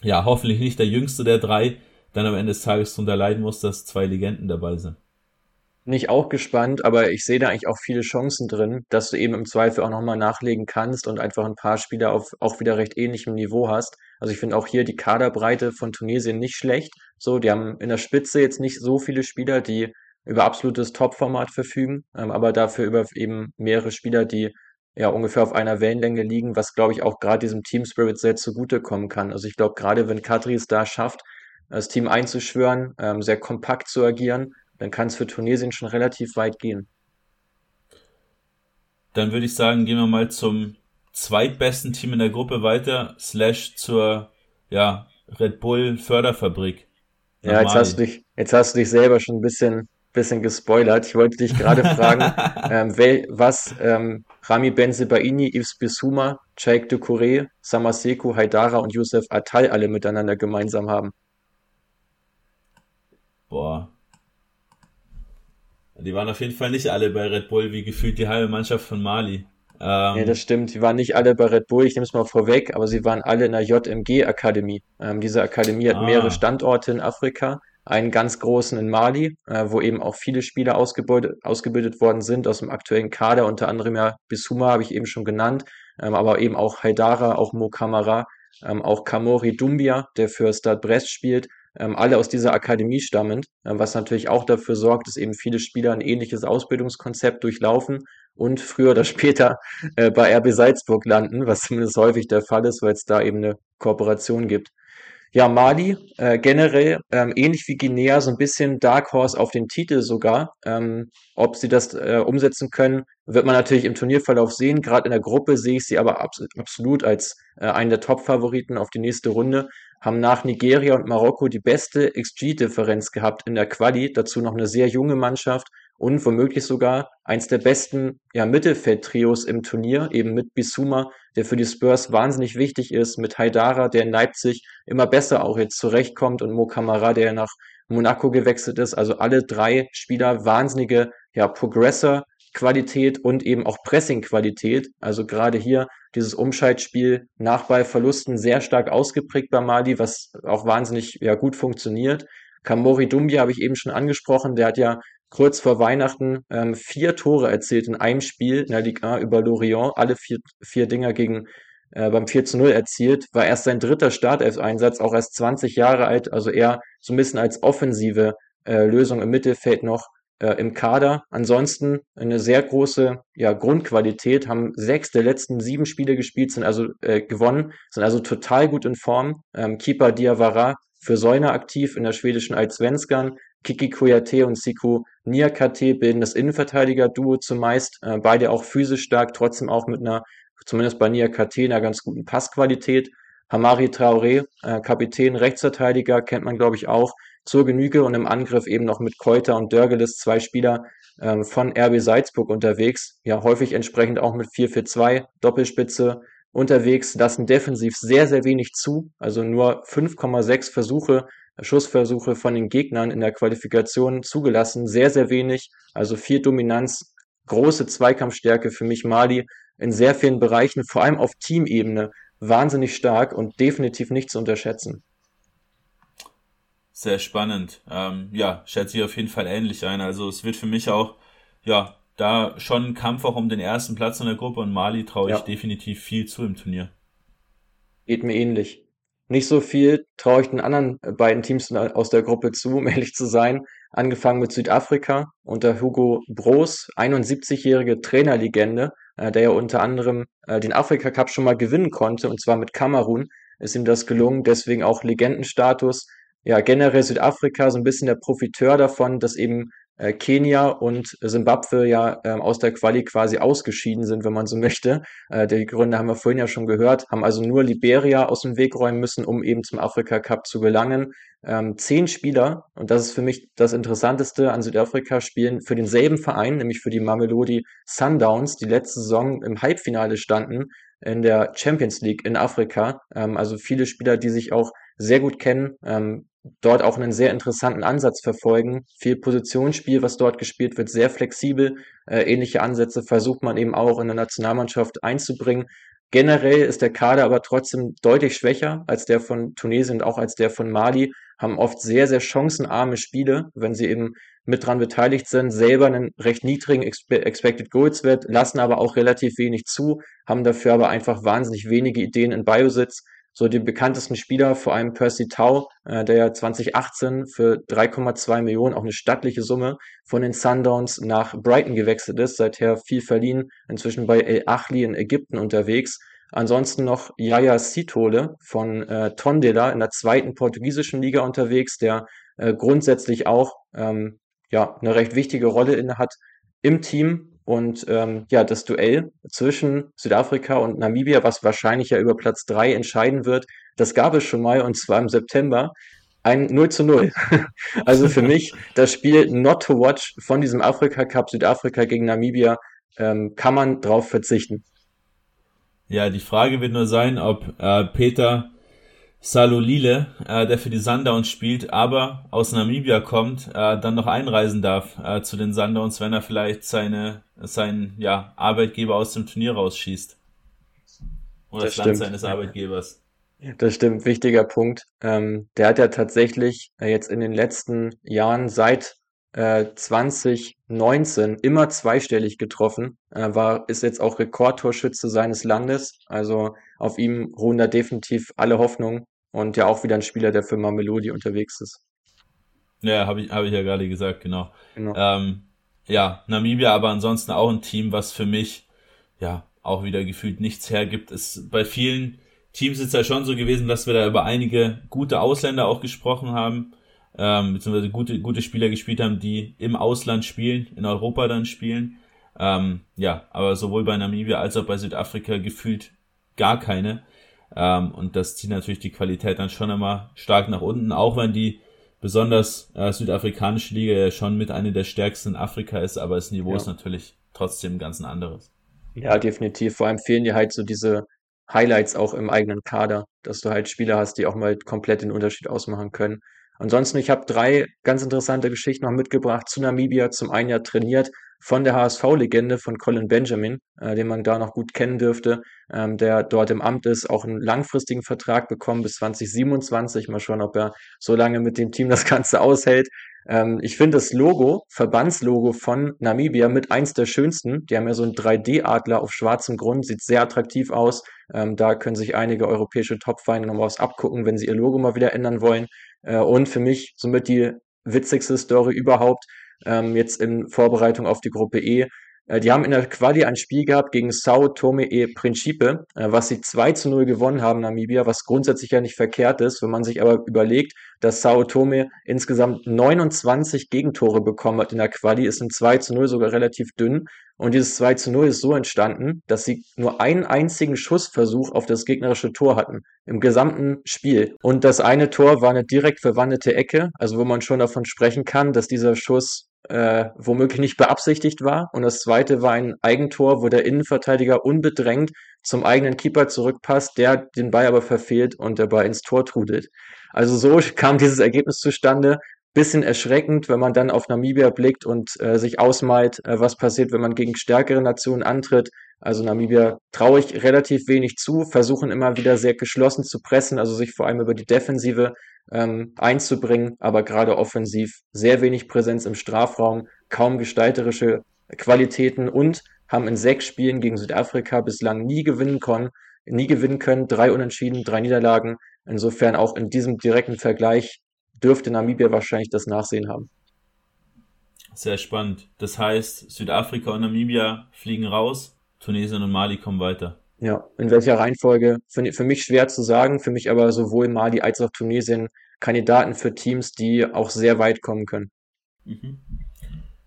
ja, hoffentlich nicht der jüngste der drei dann am Ende des Tages darunter leiden muss, dass zwei Legenden dabei sind. Nicht auch gespannt, aber ich sehe da eigentlich auch viele Chancen drin, dass du eben im Zweifel auch nochmal nachlegen kannst und einfach ein paar Spieler auf auch wieder recht ähnlichem Niveau hast. Also ich finde auch hier die Kaderbreite von Tunesien nicht schlecht. So, die haben in der Spitze jetzt nicht so viele Spieler, die über absolutes Topformat verfügen, ähm, aber dafür über eben mehrere Spieler, die ja ungefähr auf einer Wellenlänge liegen, was glaube ich auch gerade diesem Team Spirit sehr zugutekommen kann. Also ich glaube gerade, wenn Kadri es da schafft, das Team einzuschwören, ähm, sehr kompakt zu agieren, dann kann es für Tunesien schon relativ weit gehen. Dann würde ich sagen, gehen wir mal zum zweitbesten Team in der Gruppe weiter, slash zur ja, Red Bull Förderfabrik. Ja, jetzt hast, du dich, jetzt hast du dich selber schon ein bisschen, bisschen gespoilert. Ich wollte dich gerade fragen, ähm, wel, was ähm, Rami Benzebaini, Yves Bissouma, Chaik Ducouré, Samaseku, Haidara und Youssef Attal alle miteinander gemeinsam haben. Boah, die waren auf jeden Fall nicht alle bei Red Bull, wie gefühlt die halbe Mannschaft von Mali. Ähm, ja, das stimmt. Die waren nicht alle bei Red Bull, ich nehme es mal vorweg, aber sie waren alle in der JMG-Akademie. Ähm, diese Akademie hat ah. mehrere Standorte in Afrika, einen ganz großen in Mali, äh, wo eben auch viele Spieler ausgebildet, ausgebildet worden sind aus dem aktuellen Kader, unter anderem ja Bissouma habe ich eben schon genannt, ähm, aber eben auch Haidara, auch Mo Kamara, ähm, auch Kamori Dumbia, der für Stade Brest spielt, ähm, alle aus dieser Akademie stammend, äh, was natürlich auch dafür sorgt, dass eben viele Spieler ein ähnliches Ausbildungskonzept durchlaufen und früher oder später äh, bei RB Salzburg landen, was zumindest häufig der Fall ist, weil es da eben eine Kooperation gibt. Ja, Mali äh, generell ähm, ähnlich wie Guinea so ein bisschen Dark Horse auf den Titel sogar. Ähm, ob sie das äh, umsetzen können, wird man natürlich im Turnierverlauf sehen. Gerade in der Gruppe sehe ich sie aber abs absolut als äh, einen der Top-Favoriten auf die nächste Runde haben nach Nigeria und Marokko die beste XG-Differenz gehabt in der Quali, dazu noch eine sehr junge Mannschaft und womöglich sogar eins der besten ja, Mittelfeldtrios im Turnier, eben mit Bisuma, der für die Spurs wahnsinnig wichtig ist, mit Haidara, der in Leipzig immer besser auch jetzt zurechtkommt und Mo Kamara, der nach Monaco gewechselt ist. Also alle drei Spieler wahnsinnige ja, Progressor, Qualität und eben auch Pressing-Qualität. Also gerade hier dieses Umschaltspiel nach Ballverlusten sehr stark ausgeprägt bei Mali, was auch wahnsinnig ja, gut funktioniert. Kamori Dumbia habe ich eben schon angesprochen, der hat ja kurz vor Weihnachten ähm, vier Tore erzielt in einem Spiel in der Liga über Lorient, alle vier, vier Dinger gegen äh, beim 4 zu 0 erzielt, war erst sein dritter Startelf-Einsatz, auch erst 20 Jahre alt, also eher so ein bisschen als offensive äh, Lösung im Mittelfeld noch äh, im Kader. Ansonsten eine sehr große ja, Grundqualität, haben sechs der letzten sieben Spiele gespielt, sind also äh, gewonnen, sind also total gut in Form. Ähm, Keeper Diawara für Säuner aktiv in der schwedischen Allsvenskan. Kiki Koyate und Siku Niakate bilden das Innenverteidiger-Duo zumeist, äh, beide auch physisch stark, trotzdem auch mit einer, zumindest bei Niakate, einer ganz guten Passqualität. Hamari Traoré, äh, Kapitän, Rechtsverteidiger, kennt man glaube ich auch, zur Genüge und im Angriff eben noch mit Keuter und Dörgelis zwei Spieler ähm, von RB Salzburg unterwegs, ja häufig entsprechend auch mit 4-4-2, Doppelspitze unterwegs, lassen defensiv sehr, sehr wenig zu, also nur 5,6 Versuche, Schussversuche von den Gegnern in der Qualifikation zugelassen, sehr, sehr wenig, also viel Dominanz, große Zweikampfstärke für mich Mali in sehr vielen Bereichen, vor allem auf Teamebene, wahnsinnig stark und definitiv nicht zu unterschätzen. Sehr spannend. Ähm, ja, schätze ich auf jeden Fall ähnlich ein. Also es wird für mich auch, ja, da schon ein Kampf auch um den ersten Platz in der Gruppe und Mali traue ich ja. definitiv viel zu im Turnier. Geht mir ähnlich. Nicht so viel traue ich den anderen beiden Teams aus der Gruppe zu, um ehrlich zu sein. Angefangen mit Südafrika unter Hugo Broos, 71-jährige Trainerlegende, äh, der ja unter anderem äh, den Afrika Cup schon mal gewinnen konnte, und zwar mit Kamerun ist ihm das gelungen, deswegen auch Legendenstatus. Ja, generell Südafrika so ein bisschen der Profiteur davon, dass eben äh, Kenia und Simbabwe ja ähm, aus der Quali quasi ausgeschieden sind, wenn man so möchte. Äh, die Gründe haben wir vorhin ja schon gehört, haben also nur Liberia aus dem Weg räumen müssen, um eben zum Afrika Cup zu gelangen. Ähm, zehn Spieler, und das ist für mich das Interessanteste an Südafrika, spielen für denselben Verein, nämlich für die Mamelodi Sundowns, die letzte Saison im Halbfinale standen in der Champions League in Afrika. Ähm, also viele Spieler, die sich auch sehr gut kennen, ähm, dort auch einen sehr interessanten Ansatz verfolgen. Viel Positionsspiel, was dort gespielt wird, sehr flexibel. Äh, ähnliche Ansätze versucht man eben auch in der Nationalmannschaft einzubringen. Generell ist der Kader aber trotzdem deutlich schwächer als der von Tunesien und auch als der von Mali, haben oft sehr, sehr chancenarme Spiele, wenn sie eben mit dran beteiligt sind, selber einen recht niedrigen Expected Goals Wert, lassen aber auch relativ wenig zu, haben dafür aber einfach wahnsinnig wenige Ideen in Biositz so die bekanntesten Spieler, vor allem Percy Tau, äh, der 2018 für 3,2 Millionen, auch eine stattliche Summe, von den Sundowns nach Brighton gewechselt ist, seither viel verliehen, inzwischen bei El Achli in Ägypten unterwegs. Ansonsten noch Yaya Sitole von äh, Tondela in der zweiten portugiesischen Liga unterwegs, der äh, grundsätzlich auch ähm, ja, eine recht wichtige Rolle inne hat im Team, und ähm, ja, das Duell zwischen Südafrika und Namibia, was wahrscheinlich ja über Platz drei entscheiden wird, das gab es schon mal und zwar im September. Ein 0 zu 0. also für mich das Spiel not to watch von diesem Afrika Cup Südafrika gegen Namibia ähm, kann man drauf verzichten. Ja, die Frage wird nur sein, ob äh, Peter Salolile, äh, der für die Sundowns spielt, aber aus Namibia kommt, äh, dann noch einreisen darf äh, zu den Sundowns, wenn er vielleicht seine, seinen ja, Arbeitgeber aus dem Turnier rausschießt. Oder das, das Land seines Arbeitgebers. Das stimmt, wichtiger Punkt. Ähm, der hat ja tatsächlich äh, jetzt in den letzten Jahren seit äh, 2019 immer zweistellig getroffen, äh, war, ist jetzt auch Rekordtorschütze seines Landes. Also auf ihm ruhen da definitiv alle Hoffnungen und ja auch wieder ein Spieler, der für Mamelodi unterwegs ist. Ja, habe ich, hab ich ja gerade gesagt, genau. genau. Ähm, ja, Namibia, aber ansonsten auch ein Team, was für mich ja auch wieder gefühlt nichts hergibt. Ist bei vielen Teams ist es ja schon so gewesen, dass wir da über einige gute Ausländer auch gesprochen haben, ähm, beziehungsweise gute, gute Spieler gespielt haben, die im Ausland spielen, in Europa dann spielen. Ähm, ja, aber sowohl bei Namibia als auch bei Südafrika gefühlt gar keine. Ähm, und das zieht natürlich die Qualität dann schon immer stark nach unten, auch wenn die besonders äh, südafrikanische Liga ja schon mit einer der stärksten in Afrika ist, aber das Niveau ja. ist natürlich trotzdem ganz ein anderes. Ja, definitiv. Vor allem fehlen dir halt so diese Highlights auch im eigenen Kader, dass du halt Spieler hast, die auch mal komplett den Unterschied ausmachen können. Ansonsten, ich habe drei ganz interessante Geschichten noch mitgebracht zu Namibia. Zum einen ja trainiert von der HSV-Legende von Colin Benjamin, äh, den man da noch gut kennen dürfte, ähm, der dort im Amt ist, auch einen langfristigen Vertrag bekommen bis 2027. Mal schauen, ob er so lange mit dem Team das Ganze aushält. Ähm, ich finde das Logo, Verbandslogo von Namibia mit eins der schönsten. Die haben ja so einen 3D-Adler auf schwarzem Grund, sieht sehr attraktiv aus. Ähm, da können sich einige europäische Topvereine noch was abgucken, wenn sie ihr Logo mal wieder ändern wollen. Äh, und für mich somit die witzigste Story überhaupt, ähm, jetzt in Vorbereitung auf die Gruppe E. Äh, die haben in der Quali ein Spiel gehabt gegen Sao Tome e Principe, äh, was sie 2 zu 0 gewonnen haben, Namibia, was grundsätzlich ja nicht verkehrt ist. Wenn man sich aber überlegt, dass Sao Tome insgesamt 29 Gegentore bekommen hat in der Quali, ist ein 2 zu 0 sogar relativ dünn. Und dieses 2 zu 0 ist so entstanden, dass sie nur einen einzigen Schussversuch auf das gegnerische Tor hatten im gesamten Spiel. Und das eine Tor war eine direkt verwandelte Ecke, also wo man schon davon sprechen kann, dass dieser Schuss äh, womöglich nicht beabsichtigt war. Und das zweite war ein Eigentor, wo der Innenverteidiger unbedrängt zum eigenen Keeper zurückpasst, der den Ball aber verfehlt und der Ball ins Tor trudelt. Also so kam dieses Ergebnis zustande. Bisschen erschreckend, wenn man dann auf Namibia blickt und äh, sich ausmalt, äh, was passiert, wenn man gegen stärkere Nationen antritt. Also Namibia traue ich relativ wenig zu, versuchen immer wieder sehr geschlossen zu pressen, also sich vor allem über die Defensive ähm, einzubringen, aber gerade offensiv sehr wenig Präsenz im Strafraum, kaum gestalterische Qualitäten und haben in sechs Spielen gegen Südafrika bislang nie gewinnen können, nie gewinnen können, drei Unentschieden, drei Niederlagen. Insofern auch in diesem direkten Vergleich dürfte Namibia wahrscheinlich das Nachsehen haben. Sehr spannend. Das heißt, Südafrika und Namibia fliegen raus, Tunesien und Mali kommen weiter. Ja, in welcher Reihenfolge? Für, für mich schwer zu sagen, für mich aber sowohl Mali als auch Tunesien Kandidaten für Teams, die auch sehr weit kommen können. Mhm.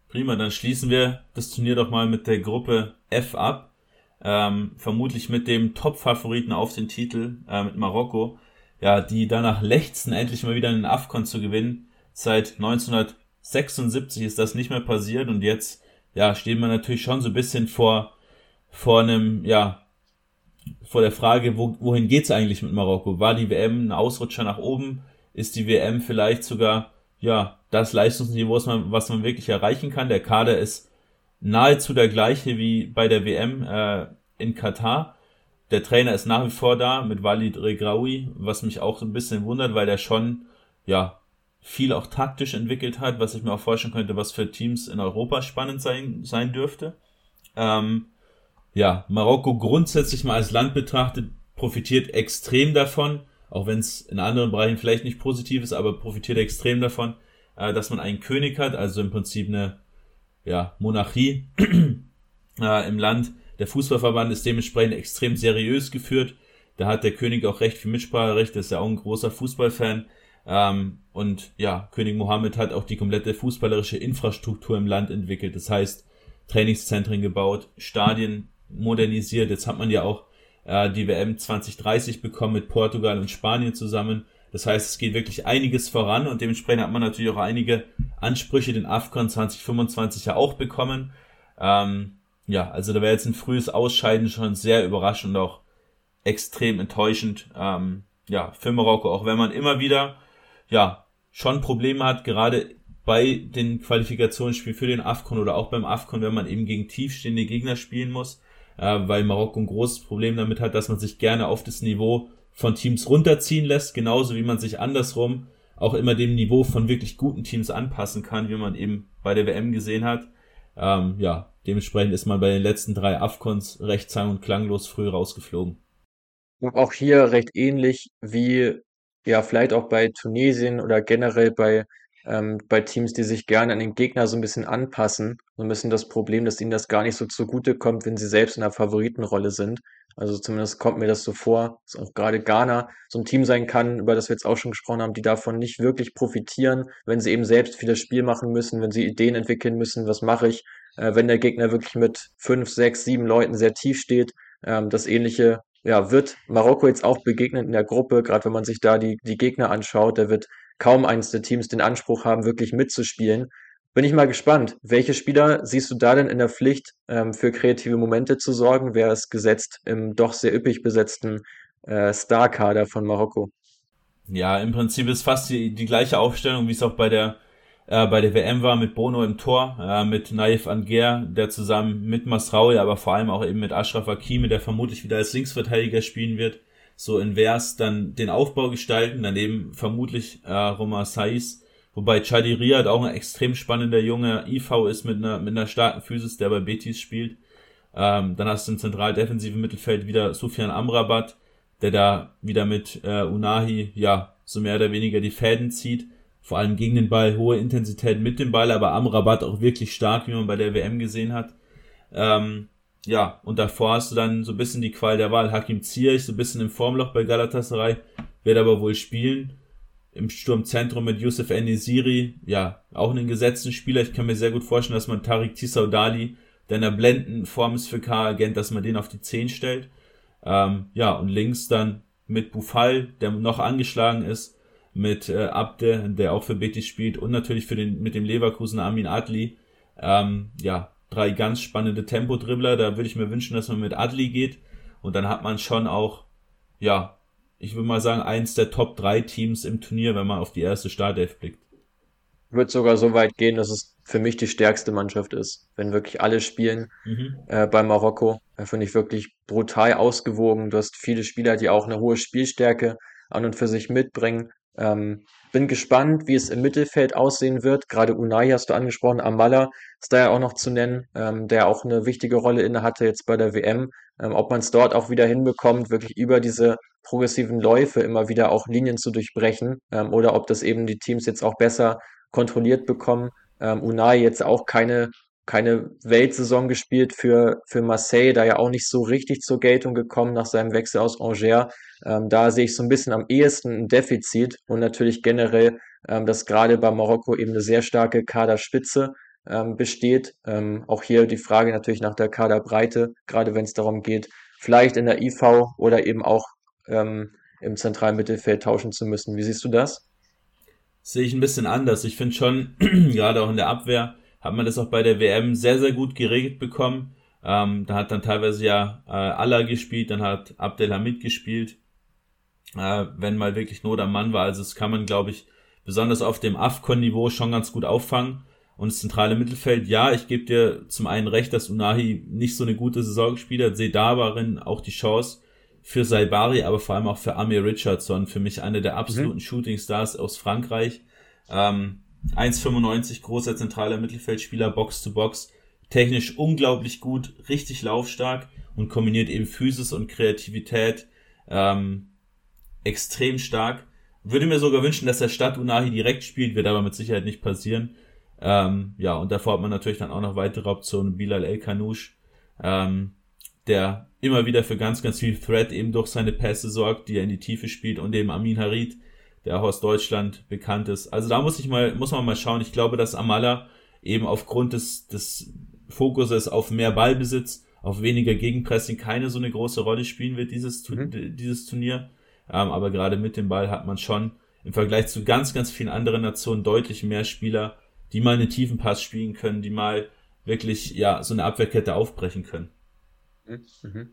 Prima, dann schließen wir das Turnier doch mal mit der Gruppe F ab. Ähm, vermutlich mit dem Top-Favoriten auf den Titel, äh, mit Marokko. Ja, die danach lechzen, endlich mal wieder einen AFCON zu gewinnen. Seit 1976 ist das nicht mehr passiert und jetzt, ja, stehen wir natürlich schon so ein bisschen vor, vor einem, ja, vor der Frage, wo, wohin geht's eigentlich mit Marokko? War die WM ein Ausrutscher nach oben? Ist die WM vielleicht sogar ja das Leistungsniveau, was man, was man wirklich erreichen kann? Der Kader ist nahezu der gleiche wie bei der WM äh, in Katar. Der Trainer ist nach wie vor da mit Walid Regraoui, was mich auch so ein bisschen wundert, weil der schon ja viel auch taktisch entwickelt hat, was ich mir auch vorstellen könnte, was für Teams in Europa spannend sein, sein dürfte. Ähm, ja, Marokko grundsätzlich mal als Land betrachtet, profitiert extrem davon, auch wenn es in anderen Bereichen vielleicht nicht positiv ist, aber profitiert extrem davon, äh, dass man einen König hat, also im Prinzip eine ja, Monarchie äh, im Land. Der Fußballverband ist dementsprechend extrem seriös geführt. Da hat der König auch recht viel Mitspracherecht, ist ja auch ein großer Fußballfan. Ähm, und ja, König Mohammed hat auch die komplette fußballerische Infrastruktur im Land entwickelt. Das heißt, Trainingszentren gebaut, Stadien modernisiert. Jetzt hat man ja auch äh, die WM 2030 bekommen mit Portugal und Spanien zusammen. Das heißt, es geht wirklich einiges voran und dementsprechend hat man natürlich auch einige Ansprüche den AFCON 2025 ja auch bekommen. Ähm, ja, also da wäre jetzt ein frühes Ausscheiden schon sehr überraschend und auch extrem enttäuschend. Ähm, ja, für Marokko, auch wenn man immer wieder, ja, schon Probleme hat, gerade bei den Qualifikationsspielen für den AFCON oder auch beim AFCON, wenn man eben gegen tiefstehende Gegner spielen muss äh, weil Marokko ein großes Problem damit hat, dass man sich gerne auf das Niveau von Teams runterziehen lässt, genauso wie man sich andersrum auch immer dem Niveau von wirklich guten Teams anpassen kann, wie man eben bei der WM gesehen hat. Ähm, ja, dementsprechend ist man bei den letzten drei Afcons recht sang- und klanglos früh rausgeflogen. Auch hier recht ähnlich wie ja vielleicht auch bei Tunesien oder generell bei ähm, bei Teams, die sich gerne an den Gegner so ein bisschen anpassen, so ein bisschen das Problem, dass ihnen das gar nicht so zugute kommt, wenn sie selbst in der Favoritenrolle sind. Also zumindest kommt mir das so vor, dass auch gerade Ghana so ein Team sein kann, über das wir jetzt auch schon gesprochen haben, die davon nicht wirklich profitieren, wenn sie eben selbst viel das Spiel machen müssen, wenn sie Ideen entwickeln müssen, was mache ich, äh, wenn der Gegner wirklich mit fünf, sechs, sieben Leuten sehr tief steht. Ähm, das ähnliche ja, wird Marokko jetzt auch begegnen in der Gruppe, gerade wenn man sich da die, die Gegner anschaut, da wird kaum eins der Teams den Anspruch haben, wirklich mitzuspielen. Bin ich mal gespannt. Welche Spieler siehst du da denn in der Pflicht, ähm, für kreative Momente zu sorgen? Wer ist gesetzt im doch sehr üppig besetzten äh, Star-Kader von Marokko? Ja, im Prinzip ist fast die, die gleiche Aufstellung, wie es auch bei der äh, bei der WM war, mit Bono im Tor, äh, mit Naif Anger, der zusammen mit Masraoui, aber vor allem auch eben mit Ashraf Hakimi, der vermutlich wieder als Linksverteidiger spielen wird, so invers dann den Aufbau gestalten, daneben vermutlich äh, Roma Saiz, wobei Chadi Riyad auch ein extrem spannender junge IV ist mit einer, mit einer starken Physis, der bei Betis spielt. Ähm, dann hast du im zentral defensiven Mittelfeld wieder Sufjan Amrabat, der da wieder mit äh, Unahi, ja, so mehr oder weniger die Fäden zieht. Vor allem gegen den Ball, hohe Intensität mit dem Ball, aber am Rabatt auch wirklich stark, wie man bei der WM gesehen hat. Ähm, ja, und davor hast du dann so ein bisschen die Qual der Wahl. Hakim Ziyech, so ein bisschen im Formloch bei Galatasaray, wird aber wohl spielen. Im Sturmzentrum mit Youssef Enesiri, ja, auch einen gesetzten Spieler. Ich kann mir sehr gut vorstellen, dass man Tarik Tissaudali, der in der blenden Form ist für K-Agent, dass man den auf die 10 stellt. Ähm, ja, und links dann mit Bufal, der noch angeschlagen ist, mit äh, Abde, der auch für Betis spielt und natürlich für den mit dem Leverkusen Amin Adli. Ähm, ja, drei ganz spannende Tempo-Dribbler. Da würde ich mir wünschen, dass man mit Adli geht und dann hat man schon auch, ja, ich würde mal sagen, eins der Top 3 Teams im Turnier, wenn man auf die erste Startelf blickt. Wird sogar so weit gehen, dass es für mich die stärkste Mannschaft ist, wenn wirklich alle spielen mhm. äh, bei Marokko. Da finde ich wirklich brutal ausgewogen. Du hast viele Spieler, die auch eine hohe Spielstärke an und für sich mitbringen. Ähm, bin gespannt, wie es im Mittelfeld aussehen wird. Gerade Unai hast du angesprochen, Amala ist da ja auch noch zu nennen, ähm, der auch eine wichtige Rolle inne jetzt bei der WM. Ähm, ob man es dort auch wieder hinbekommt, wirklich über diese progressiven Läufe immer wieder auch Linien zu durchbrechen ähm, oder ob das eben die Teams jetzt auch besser kontrolliert bekommen. Ähm, Unai jetzt auch keine, keine Weltsaison gespielt für, für Marseille, da ja auch nicht so richtig zur Geltung gekommen nach seinem Wechsel aus Angers. Ähm, da sehe ich so ein bisschen am ehesten ein Defizit und natürlich generell, ähm, dass gerade bei Marokko eben eine sehr starke Kaderspitze ähm, besteht. Ähm, auch hier die Frage natürlich nach der Kaderbreite, gerade wenn es darum geht, vielleicht in der IV oder eben auch ähm, im zentralen Mittelfeld tauschen zu müssen. Wie siehst du das? sehe ich ein bisschen anders. Ich finde schon, gerade auch in der Abwehr, hat man das auch bei der WM sehr, sehr gut geregelt bekommen. Ähm, da hat dann teilweise ja äh, Allah gespielt, dann hat Abdelhamid gespielt, äh, wenn mal wirklich Not am Mann war. Also das kann man, glaube ich, besonders auf dem AFCON-Niveau schon ganz gut auffangen. Und das zentrale Mittelfeld, ja, ich gebe dir zum einen recht, dass Unahi nicht so eine gute Saison gespielt hat, sehe da darin auch die Chance, für Saibari, aber vor allem auch für Amir Richardson, für mich einer der absoluten mhm. Shooting Stars aus Frankreich. Ähm, 1,95 großer zentraler Mittelfeldspieler, Box to Box, technisch unglaublich gut, richtig laufstark und kombiniert eben Physis und Kreativität ähm, extrem stark. Würde mir sogar wünschen, dass er statt Unahi direkt spielt, wird aber mit Sicherheit nicht passieren. Ähm, ja, und davor hat man natürlich dann auch noch weitere Optionen. Bilal El Kanouche, ähm, der immer wieder für ganz, ganz viel Threat eben durch seine Pässe sorgt, die er in die Tiefe spielt und eben Amin Harid, der auch aus Deutschland bekannt ist. Also da muss ich mal, muss man mal schauen. Ich glaube, dass Amala eben aufgrund des, des Fokuses auf mehr Ballbesitz, auf weniger Gegenpressing keine so eine große Rolle spielen wird, dieses, mhm. dieses Turnier. Ähm, aber gerade mit dem Ball hat man schon im Vergleich zu ganz, ganz vielen anderen Nationen deutlich mehr Spieler, die mal einen tiefen Pass spielen können, die mal wirklich, ja, so eine Abwehrkette aufbrechen können. Mhm.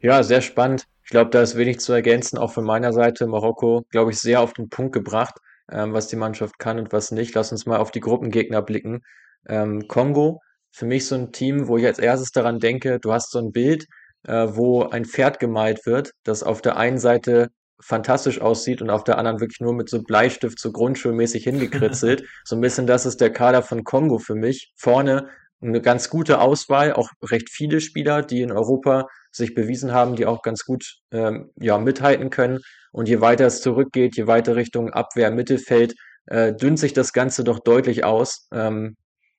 Ja, sehr spannend. Ich glaube, da ist wenig zu ergänzen, auch von meiner Seite. Marokko, glaube ich, sehr auf den Punkt gebracht, ähm, was die Mannschaft kann und was nicht. Lass uns mal auf die Gruppengegner blicken. Ähm, Kongo, für mich so ein Team, wo ich als erstes daran denke, du hast so ein Bild, äh, wo ein Pferd gemalt wird, das auf der einen Seite fantastisch aussieht und auf der anderen wirklich nur mit so Bleistift so grundschulmäßig hingekritzelt. so ein bisschen das ist der Kader von Kongo für mich. Vorne eine ganz gute Auswahl, auch recht viele Spieler, die in Europa sich bewiesen haben, die auch ganz gut ähm, ja, mithalten können. Und je weiter es zurückgeht, je weiter Richtung Abwehr, Mittelfeld, äh, dünnt sich das Ganze doch deutlich aus. Ähm,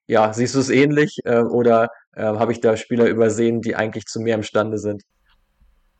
ja, siehst du es ähnlich äh, oder äh, habe ich da Spieler übersehen, die eigentlich zu mehr imstande sind?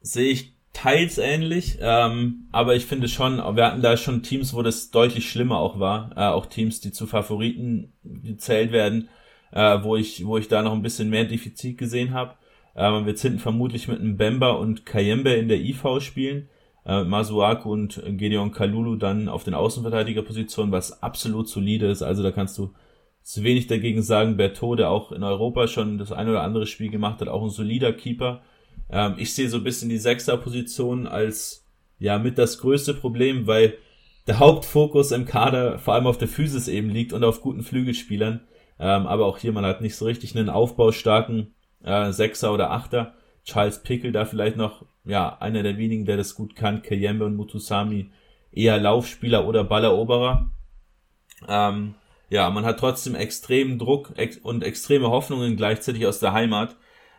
Sehe ich teils ähnlich, ähm, aber ich finde schon, wir hatten da schon Teams, wo das deutlich schlimmer auch war, äh, auch Teams, die zu Favoriten gezählt werden äh, wo ich, wo ich da noch ein bisschen mehr Defizit gesehen habe. Äh, man wird hinten vermutlich mit einem Bemba und Kayembe in der IV spielen. Äh, Masuaku und Gedeon Kalulu dann auf den Außenverteidigerpositionen, was absolut solide ist. Also da kannst du zu wenig dagegen sagen. Berthaud, der auch in Europa schon das ein oder andere Spiel gemacht hat, auch ein solider Keeper. Ähm, ich sehe so ein bisschen die Sechser-Position als ja mit das größte Problem, weil der Hauptfokus im Kader vor allem auf der Physis eben liegt und auf guten Flügelspielern. Ähm, aber auch hier, man hat nicht so richtig einen aufbaustarken äh, Sechser oder Achter. Charles Pickle da vielleicht noch, ja, einer der wenigen, der das gut kann. Kayembe und Mutusami eher Laufspieler oder Balleroberer. Ähm, ja, man hat trotzdem extremen Druck ex und extreme Hoffnungen gleichzeitig aus der Heimat,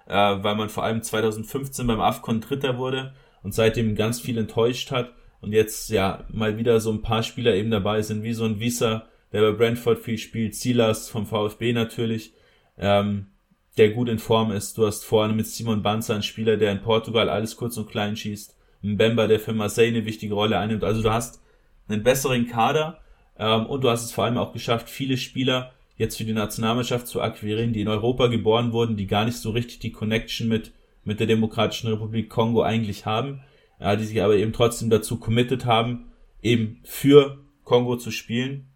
äh, weil man vor allem 2015 beim AFCON Dritter wurde und seitdem ganz viel enttäuscht hat und jetzt ja mal wieder so ein paar Spieler eben dabei sind, wie so ein Visa, der bei Brentford viel spielt, Silas vom VfB natürlich, ähm, der gut in Form ist. Du hast vorne mit Simon Banzer einen Spieler, der in Portugal alles kurz und klein schießt. Ein Bemba, der für Marseille eine wichtige Rolle einnimmt. Also du hast einen besseren Kader ähm, und du hast es vor allem auch geschafft, viele Spieler jetzt für die Nationalmannschaft zu akquirieren, die in Europa geboren wurden, die gar nicht so richtig die Connection mit, mit der Demokratischen Republik Kongo eigentlich haben ja, die sich aber eben trotzdem dazu committed haben, eben für Kongo zu spielen.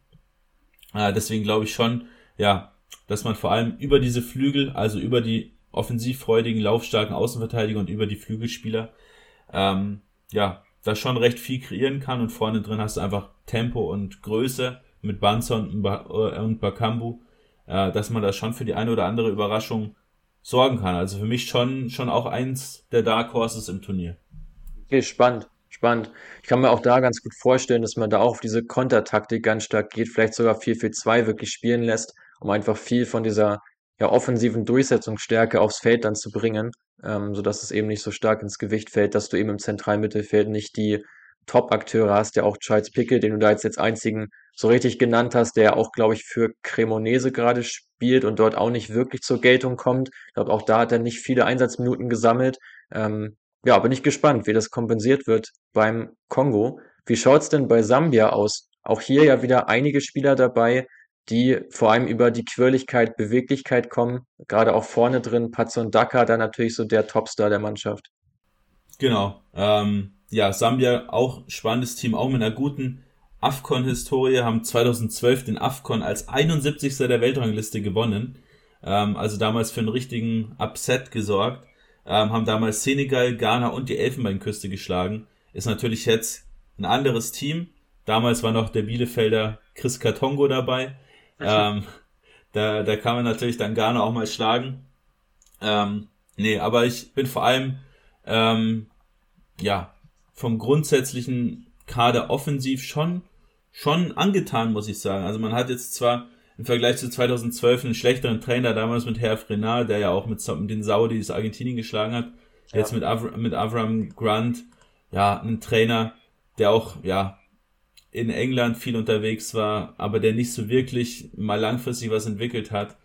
Äh, deswegen glaube ich schon, ja, dass man vor allem über diese Flügel, also über die offensivfreudigen, laufstarken Außenverteidiger und über die Flügelspieler, ähm, ja, da schon recht viel kreieren kann und vorne drin hast du einfach Tempo und Größe mit Banzer und, äh, Bakambu, äh, dass man da schon für die eine oder andere Überraschung sorgen kann. Also für mich schon, schon auch eins der Dark Horses im Turnier. Okay, spannend. Ich kann mir auch da ganz gut vorstellen, dass man da auch auf diese Kontertaktik ganz stark geht, vielleicht sogar 4-4-2 wirklich spielen lässt, um einfach viel von dieser ja, offensiven Durchsetzungsstärke aufs Feld dann zu bringen, ähm, sodass es eben nicht so stark ins Gewicht fällt, dass du eben im Zentralmittelfeld nicht die Top-Akteure hast, der auch Charles Pickel, den du da jetzt als einzigen so richtig genannt hast, der auch, glaube ich, für Cremonese gerade spielt und dort auch nicht wirklich zur Geltung kommt. Ich glaube, auch da hat er nicht viele Einsatzminuten gesammelt. Ähm, ja, bin ich gespannt, wie das kompensiert wird beim Kongo. Wie schaut's denn bei Sambia aus? Auch hier ja wieder einige Spieler dabei, die vor allem über die Quirligkeit, Beweglichkeit kommen. Gerade auch vorne drin, Patson Daka, da natürlich so der Topstar der Mannschaft. Genau. Ähm, ja, Sambia auch spannendes Team, auch mit einer guten AFCON-Historie, haben 2012 den AFCON als 71. der Weltrangliste gewonnen. Ähm, also damals für einen richtigen Upset gesorgt ähm, haben damals Senegal, Ghana und die Elfenbeinküste geschlagen. Ist natürlich jetzt ein anderes Team. Damals war noch der Bielefelder Chris Katongo dabei. Ähm, da, da kann man natürlich dann Ghana auch mal schlagen. Ähm, nee, aber ich bin vor allem ähm, ja vom grundsätzlichen Kader offensiv schon schon angetan, muss ich sagen. Also man hat jetzt zwar im Vergleich zu 2012 einen schlechteren Trainer, damals mit Herr Renard, der ja auch mit, mit den Saudis Argentinien geschlagen hat. Ja. Jetzt mit, Avram, mit Avram Grant, ja, ein Trainer, der auch, ja, in England viel unterwegs war, aber der nicht so wirklich mal langfristig was entwickelt hat.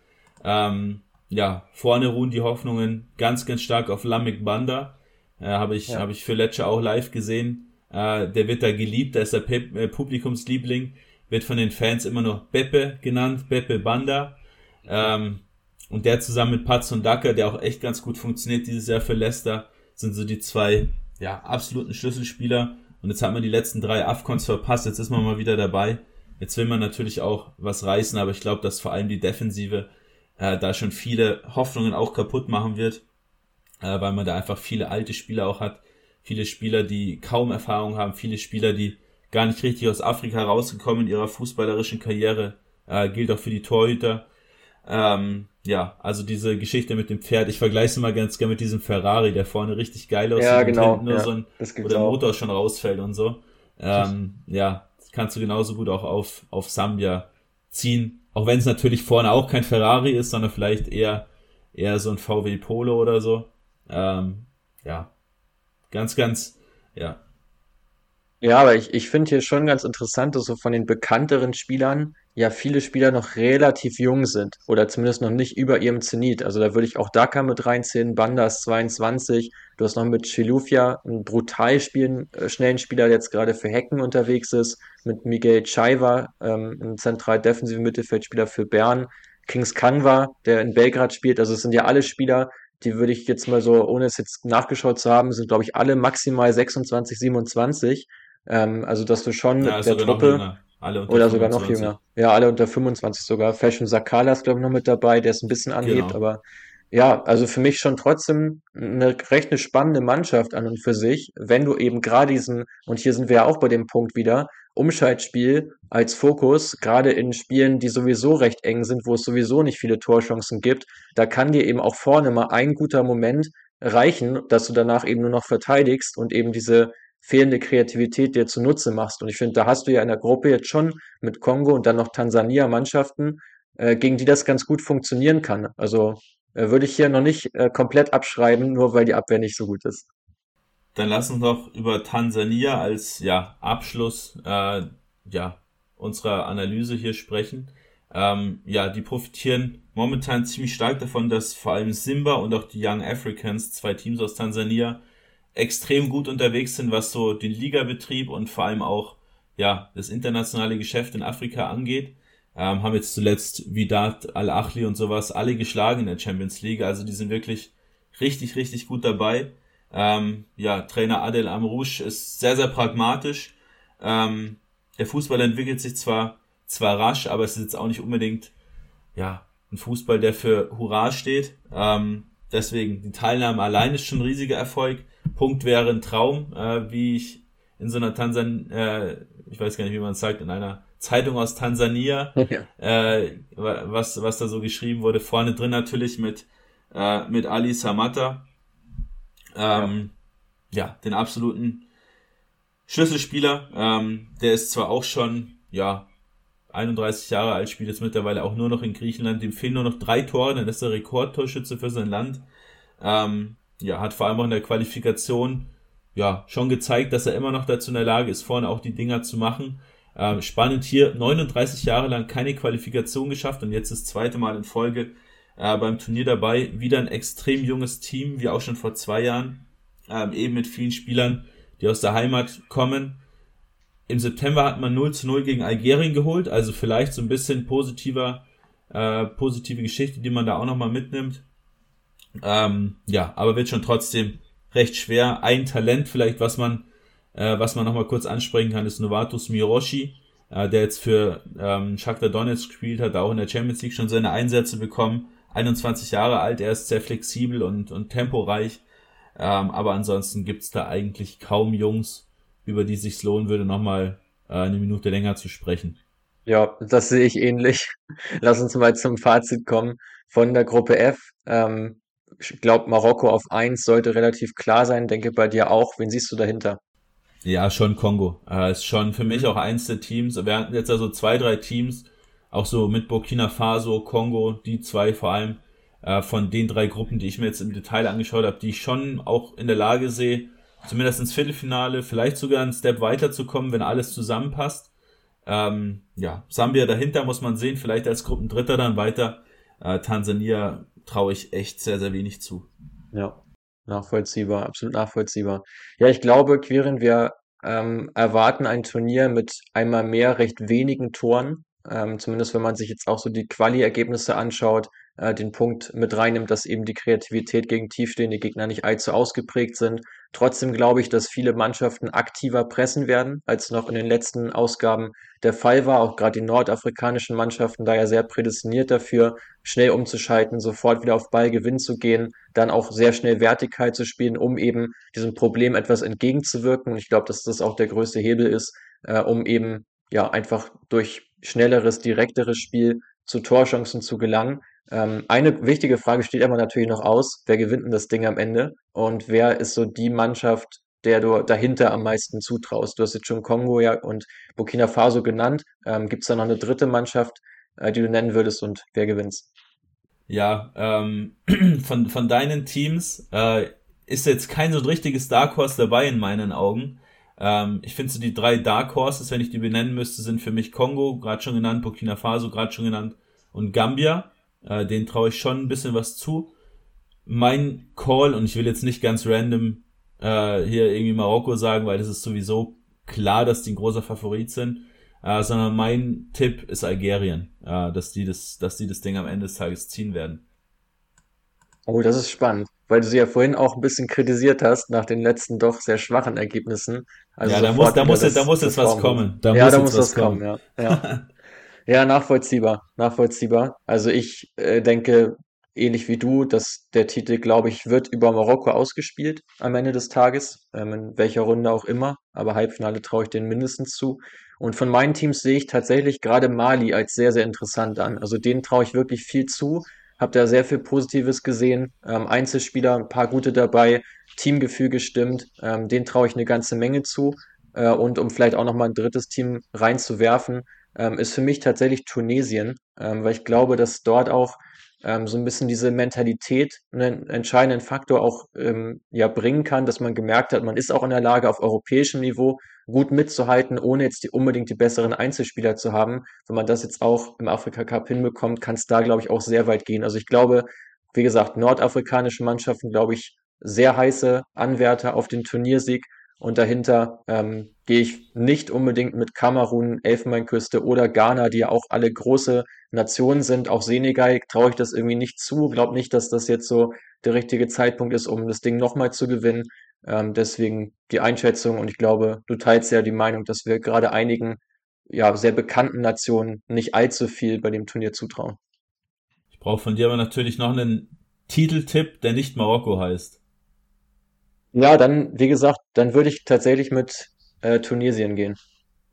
Ähm, ja, vorne ruhen die Hoffnungen ganz, ganz stark auf Lamek Banda. Äh, Habe ich, ja. hab ich für Lecce auch live gesehen. Äh, der wird da geliebt, da ist der äh, Publikumsliebling wird von den Fans immer noch Beppe genannt, Beppe Banda. Ähm, und der zusammen mit Patz und Dacker, der auch echt ganz gut funktioniert dieses Jahr für Leicester, sind so die zwei ja, absoluten Schlüsselspieler. Und jetzt hat man die letzten drei Afcons verpasst, jetzt ist man mal wieder dabei. Jetzt will man natürlich auch was reißen, aber ich glaube, dass vor allem die Defensive äh, da schon viele Hoffnungen auch kaputt machen wird, äh, weil man da einfach viele alte Spieler auch hat, viele Spieler, die kaum Erfahrung haben, viele Spieler, die gar nicht richtig aus Afrika rausgekommen in ihrer fußballerischen Karriere. Äh, gilt auch für die Torhüter. Ähm, ja, also diese Geschichte mit dem Pferd, ich vergleiche es mal ganz gerne mit diesem Ferrari, der vorne richtig geil aussieht ja, genau, und nur ja, so ein, wo der Motor schon rausfällt und so. Ähm, ja, das kannst du genauso gut auch auf, auf Sambia ziehen. Auch wenn es natürlich vorne auch kein Ferrari ist, sondern vielleicht eher, eher so ein VW Polo oder so. Ähm, ja, ganz, ganz, ja, ja, aber ich, ich finde hier schon ganz interessant, dass so von den bekannteren Spielern ja viele Spieler noch relativ jung sind oder zumindest noch nicht über ihrem Zenit. Also da würde ich auch Daka mit reinziehen, Bandas 22, du hast noch mit Chilufia einen brutal spielen, äh, schnellen Spieler, der jetzt gerade für Hecken unterwegs ist, mit Miguel Chaiva, ähm, ein zentral defensiven Mittelfeldspieler für Bern, Kings Kanwa, der in Belgrad spielt. Also es sind ja alle Spieler, die würde ich jetzt mal so, ohne es jetzt nachgeschaut zu haben, sind, glaube ich, alle maximal 26, 27. Ähm, also, dass du schon Ja, der Truppe. Alle unter oder sogar noch 25. jünger. Ja, alle unter 25 sogar. Fashion Sakala ist, glaube ich, noch mit dabei, der es ein bisschen anhebt, Genau. aber ja, also für mich schon trotzdem eine recht eine spannende Mannschaft an und für sich, wenn du eben gerade diesen, und hier sind wir ja auch bei dem Punkt wieder, Umschaltspiel als Fokus, gerade in Spielen, die sowieso recht eng sind, wo es sowieso nicht viele Torchancen gibt, da kann dir eben auch vorne mal ein guter Moment reichen, dass du danach eben nur noch verteidigst und eben diese fehlende Kreativität dir zunutze machst. Und ich finde, da hast du ja in der Gruppe jetzt schon mit Kongo und dann noch Tansania Mannschaften, äh, gegen die das ganz gut funktionieren kann. Also äh, würde ich hier noch nicht äh, komplett abschreiben, nur weil die Abwehr nicht so gut ist. Dann lass uns noch über Tansania als ja, Abschluss äh, ja, unserer Analyse hier sprechen. Ähm, ja, die profitieren momentan ziemlich stark davon, dass vor allem Simba und auch die Young Africans, zwei Teams aus Tansania, extrem gut unterwegs sind, was so den Ligabetrieb und vor allem auch ja, das internationale Geschäft in Afrika angeht. Ähm, haben jetzt zuletzt Vidat, Al-Achli und sowas alle geschlagen in der Champions League. Also die sind wirklich richtig, richtig gut dabei. Ähm, ja, Trainer Adel Amrouche ist sehr, sehr pragmatisch. Ähm, der Fußball entwickelt sich zwar, zwar rasch, aber es ist jetzt auch nicht unbedingt, ja, ein Fußball, der für Hurra steht. Ähm, deswegen, die Teilnahme allein ist schon ein riesiger Erfolg. Punkt wäre ein Traum, äh, wie ich in so einer Tansan, äh, ich weiß gar nicht, wie man es sagt, in einer Zeitung aus Tansania, Ja. äh, was, was da so geschrieben wurde. Vorne drin natürlich mit, äh, mit Ali Samata, ähm, ja. ja, den absoluten Schlüsselspieler. Ähm, der ist zwar auch schon, ja, 31 Jahre alt, spielt jetzt mittlerweile auch nur noch in Griechenland. Dem fehlen nur noch drei Tore, dann ist er Rekordtorschütze für sein Land. Ähm, ja, hat vor allem auch in der Qualifikation ja schon gezeigt, dass er immer noch dazu in der Lage ist, vorne auch die Dinger zu machen. Ähm, spannend hier, 39 Jahre lang keine Qualifikation geschafft und jetzt das zweite Mal in Folge äh, beim Turnier dabei. Wieder ein extrem junges Team, wie auch schon vor zwei Jahren. Ähm, eben mit vielen Spielern, die aus der Heimat kommen. Im September hat man 0 zu 0 gegen Algerien geholt, also vielleicht so ein bisschen positiver, äh, positive Geschichte, die man da auch nochmal mitnimmt. Ähm, ja, aber wird schon trotzdem recht schwer. Ein Talent vielleicht, was man, äh, was man nochmal kurz ansprechen kann, ist Novatus Miroshi, äh, der jetzt für ähm, Shakhtar Donetsk gespielt hat, auch in der Champions League schon seine Einsätze bekommen. 21 Jahre alt, er ist sehr flexibel und, und temporeich. Ähm, aber ansonsten gibt's da eigentlich kaum Jungs, über die es sich lohnen würde, nochmal äh, eine Minute länger zu sprechen. Ja, das sehe ich ähnlich. Lass uns mal zum Fazit kommen von der Gruppe F. Ähm, ich glaube, Marokko auf eins sollte relativ klar sein. Denke bei dir auch. Wen siehst du dahinter? Ja, schon Kongo. Äh, ist schon für mich auch eins der Teams. Wir hatten jetzt also zwei, drei Teams, auch so mit Burkina Faso, Kongo, die zwei vor allem, äh, von den drei Gruppen, die ich mir jetzt im Detail angeschaut habe, die ich schon auch in der Lage sehe, zumindest ins Viertelfinale, vielleicht sogar einen Step weiterzukommen, wenn alles zusammenpasst. Ähm, ja, Sambia dahinter muss man sehen, vielleicht als Gruppendritter dann weiter. Äh, Tansania traue ich echt sehr, sehr wenig zu. Ja, nachvollziehbar, absolut nachvollziehbar. Ja, ich glaube, Quirin, wir ähm, erwarten ein Turnier mit einmal mehr recht wenigen Toren. Ähm, zumindest wenn man sich jetzt auch so die Quali-Ergebnisse anschaut, äh, den Punkt mit reinnimmt, dass eben die Kreativität gegen tiefstehende Gegner nicht allzu ausgeprägt sind. Trotzdem glaube ich, dass viele Mannschaften aktiver pressen werden, als noch in den letzten Ausgaben der Fall war. Auch gerade die nordafrikanischen Mannschaften da ja sehr prädestiniert dafür, schnell umzuschalten, sofort wieder auf Ballgewinn zu gehen, dann auch sehr schnell Vertikal zu spielen, um eben diesem Problem etwas entgegenzuwirken. Und ich glaube, dass das auch der größte Hebel ist, äh, um eben ja einfach durch schnelleres, direkteres Spiel zu Torchancen zu gelangen. Ähm, eine wichtige Frage steht immer natürlich noch aus, wer gewinnt denn das Ding am Ende und wer ist so die Mannschaft, der du dahinter am meisten zutraust? Du hast jetzt schon Kongo ja und Burkina Faso genannt. Ähm, Gibt es da noch eine dritte Mannschaft, äh, die du nennen würdest und wer gewinnt? Ja, ähm, von, von deinen Teams äh, ist jetzt kein so richtiges Dark Horse dabei in meinen Augen. Ähm, ich finde so die drei Dark Horses, wenn ich die benennen müsste, sind für mich Kongo, gerade schon genannt, Burkina Faso, gerade schon genannt, und Gambia. Äh, den traue ich schon ein bisschen was zu. Mein Call, und ich will jetzt nicht ganz random äh, hier irgendwie Marokko sagen, weil das ist sowieso klar, dass die ein großer Favorit sind, äh, sondern mein Tipp ist Algerien, äh, dass die das, dass die das Ding am Ende des Tages ziehen werden. Oh, das ist spannend, weil du sie ja vorhin auch ein bisschen kritisiert hast nach den letzten doch sehr schwachen Ergebnissen. Also ja, da muss, da muss, das, da muss jetzt was kommen. Da ja, muss da muss was kommen, kommen ja. Ja. ja, nachvollziehbar, nachvollziehbar. Also ich äh, denke, ähnlich wie du, dass der Titel, glaube ich, wird über Marokko ausgespielt am Ende des Tages, ähm, in welcher Runde auch immer. Aber Halbfinale traue ich denen mindestens zu. Und von meinen Teams sehe ich tatsächlich gerade Mali als sehr, sehr interessant an. Also denen traue ich wirklich viel zu. Hab da sehr viel Positives gesehen. Ähm, Einzelspieler, ein paar gute dabei, Teamgefühl gestimmt. Ähm, denen traue ich eine ganze Menge zu. Äh, und um vielleicht auch nochmal ein drittes Team reinzuwerfen, ähm, ist für mich tatsächlich Tunesien, ähm, weil ich glaube, dass dort auch ähm, so ein bisschen diese Mentalität einen entscheidenden Faktor auch ähm, ja bringen kann, dass man gemerkt hat, man ist auch in der Lage, auf europäischem Niveau gut mitzuhalten, ohne jetzt die, unbedingt die besseren Einzelspieler zu haben. Wenn man das jetzt auch im Afrika Cup hinbekommt, kann es da, glaube ich, auch sehr weit gehen. Also ich glaube, wie gesagt, nordafrikanische Mannschaften, glaube ich, sehr heiße Anwärter auf den Turniersieg. Und dahinter ähm, gehe ich nicht unbedingt mit Kamerun, Elfenbeinküste oder Ghana, die ja auch alle große Nationen sind. Auch Senegal traue ich das irgendwie nicht zu. Glaube nicht, dass das jetzt so der richtige Zeitpunkt ist, um das Ding nochmal zu gewinnen. Ähm, deswegen die Einschätzung und ich glaube, du teilst ja die Meinung, dass wir gerade einigen ja, sehr bekannten Nationen nicht allzu viel bei dem Turnier zutrauen. Ich brauche von dir aber natürlich noch einen Titeltipp, der nicht Marokko heißt. Ja, dann, wie gesagt, dann würde ich tatsächlich mit äh, Tunesien gehen.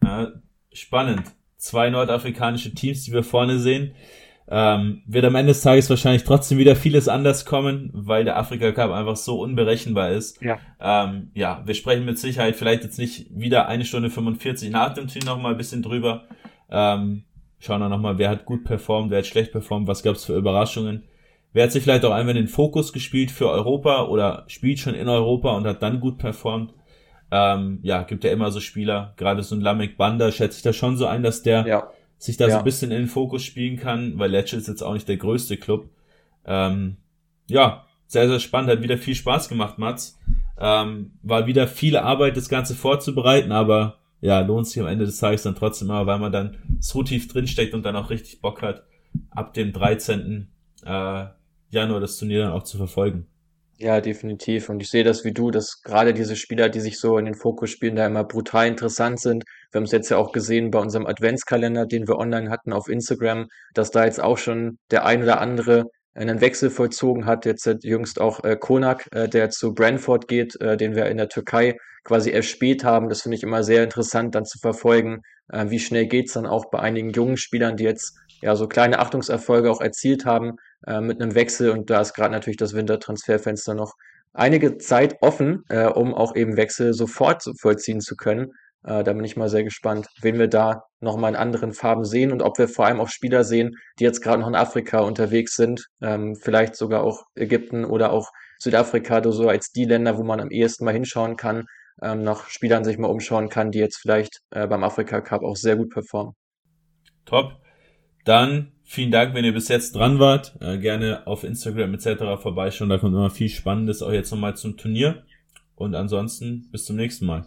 Ja, spannend. Zwei nordafrikanische Teams, die wir vorne sehen. Ähm, wird am Ende des Tages wahrscheinlich trotzdem wieder vieles anders kommen, weil der Afrika Cup einfach so unberechenbar ist. Ja. Ähm, ja, wir sprechen mit Sicherheit vielleicht jetzt nicht wieder eine Stunde 45 nach dem Team noch mal ein bisschen drüber. Ähm, schauen wir noch mal, wer hat gut performt, wer hat schlecht performt, was gab es für Überraschungen. Wer hat sich vielleicht auch einfach in den Fokus gespielt für Europa oder spielt schon in Europa und hat dann gut performt? Ähm, ja, gibt ja immer so Spieler, gerade so ein Lamek Banda schätze ich da schon so ein, dass der ja. sich da ja. so ein bisschen in den Fokus spielen kann, weil Lecce ist jetzt auch nicht der größte Club. Ähm, ja, sehr, sehr spannend, hat wieder viel Spaß gemacht, Mats. Ähm, war wieder viel Arbeit, das Ganze vorzubereiten, aber ja, lohnt sich am Ende des Tages dann trotzdem mal, weil man dann so tief drinsteckt und dann auch richtig Bock hat, ab dem 13. Äh, Januar das Turnier dann auch zu verfolgen. Ja, definitiv. Und ich sehe das wie du, dass gerade diese Spieler, die sich so in den Fokus spielen, da immer brutal interessant sind. Wir haben es jetzt ja auch gesehen bei unserem Adventskalender, den wir online hatten auf Instagram, dass da jetzt auch schon der ein oder andere einen Wechsel vollzogen hat. Jetzt jüngst auch äh, Konak, äh, der zu Brentford geht, äh, den wir in der Türkei quasi erspäht haben. Das finde ich immer sehr interessant dann zu verfolgen. Äh, wie schnell geht's dann auch bei einigen jungen Spielern, die jetzt ja so kleine Achtungserfolge auch erzielt haben äh, mit einem Wechsel und da ist gerade natürlich das Wintertransferfenster noch einige Zeit offen, äh, um auch eben Wechsel sofort vollziehen zu können. Äh, da bin ich mal sehr gespannt, wen wir da nochmal in anderen Farben sehen und ob wir vor allem auch Spieler sehen, die jetzt gerade noch in Afrika unterwegs sind, ähm, vielleicht sogar auch Ägypten oder auch Südafrika, so als die Länder, wo man am ehesten mal hinschauen kann, ähm, nach Spielern sich mal umschauen kann, die jetzt vielleicht äh, beim Afrika Cup auch sehr gut performen. Top. Dann vielen Dank, wenn ihr bis jetzt dran wart. Äh, gerne auf Instagram etc. vorbeischauen. Da kommt immer viel Spannendes auch jetzt nochmal zum Turnier. Und ansonsten bis zum nächsten Mal.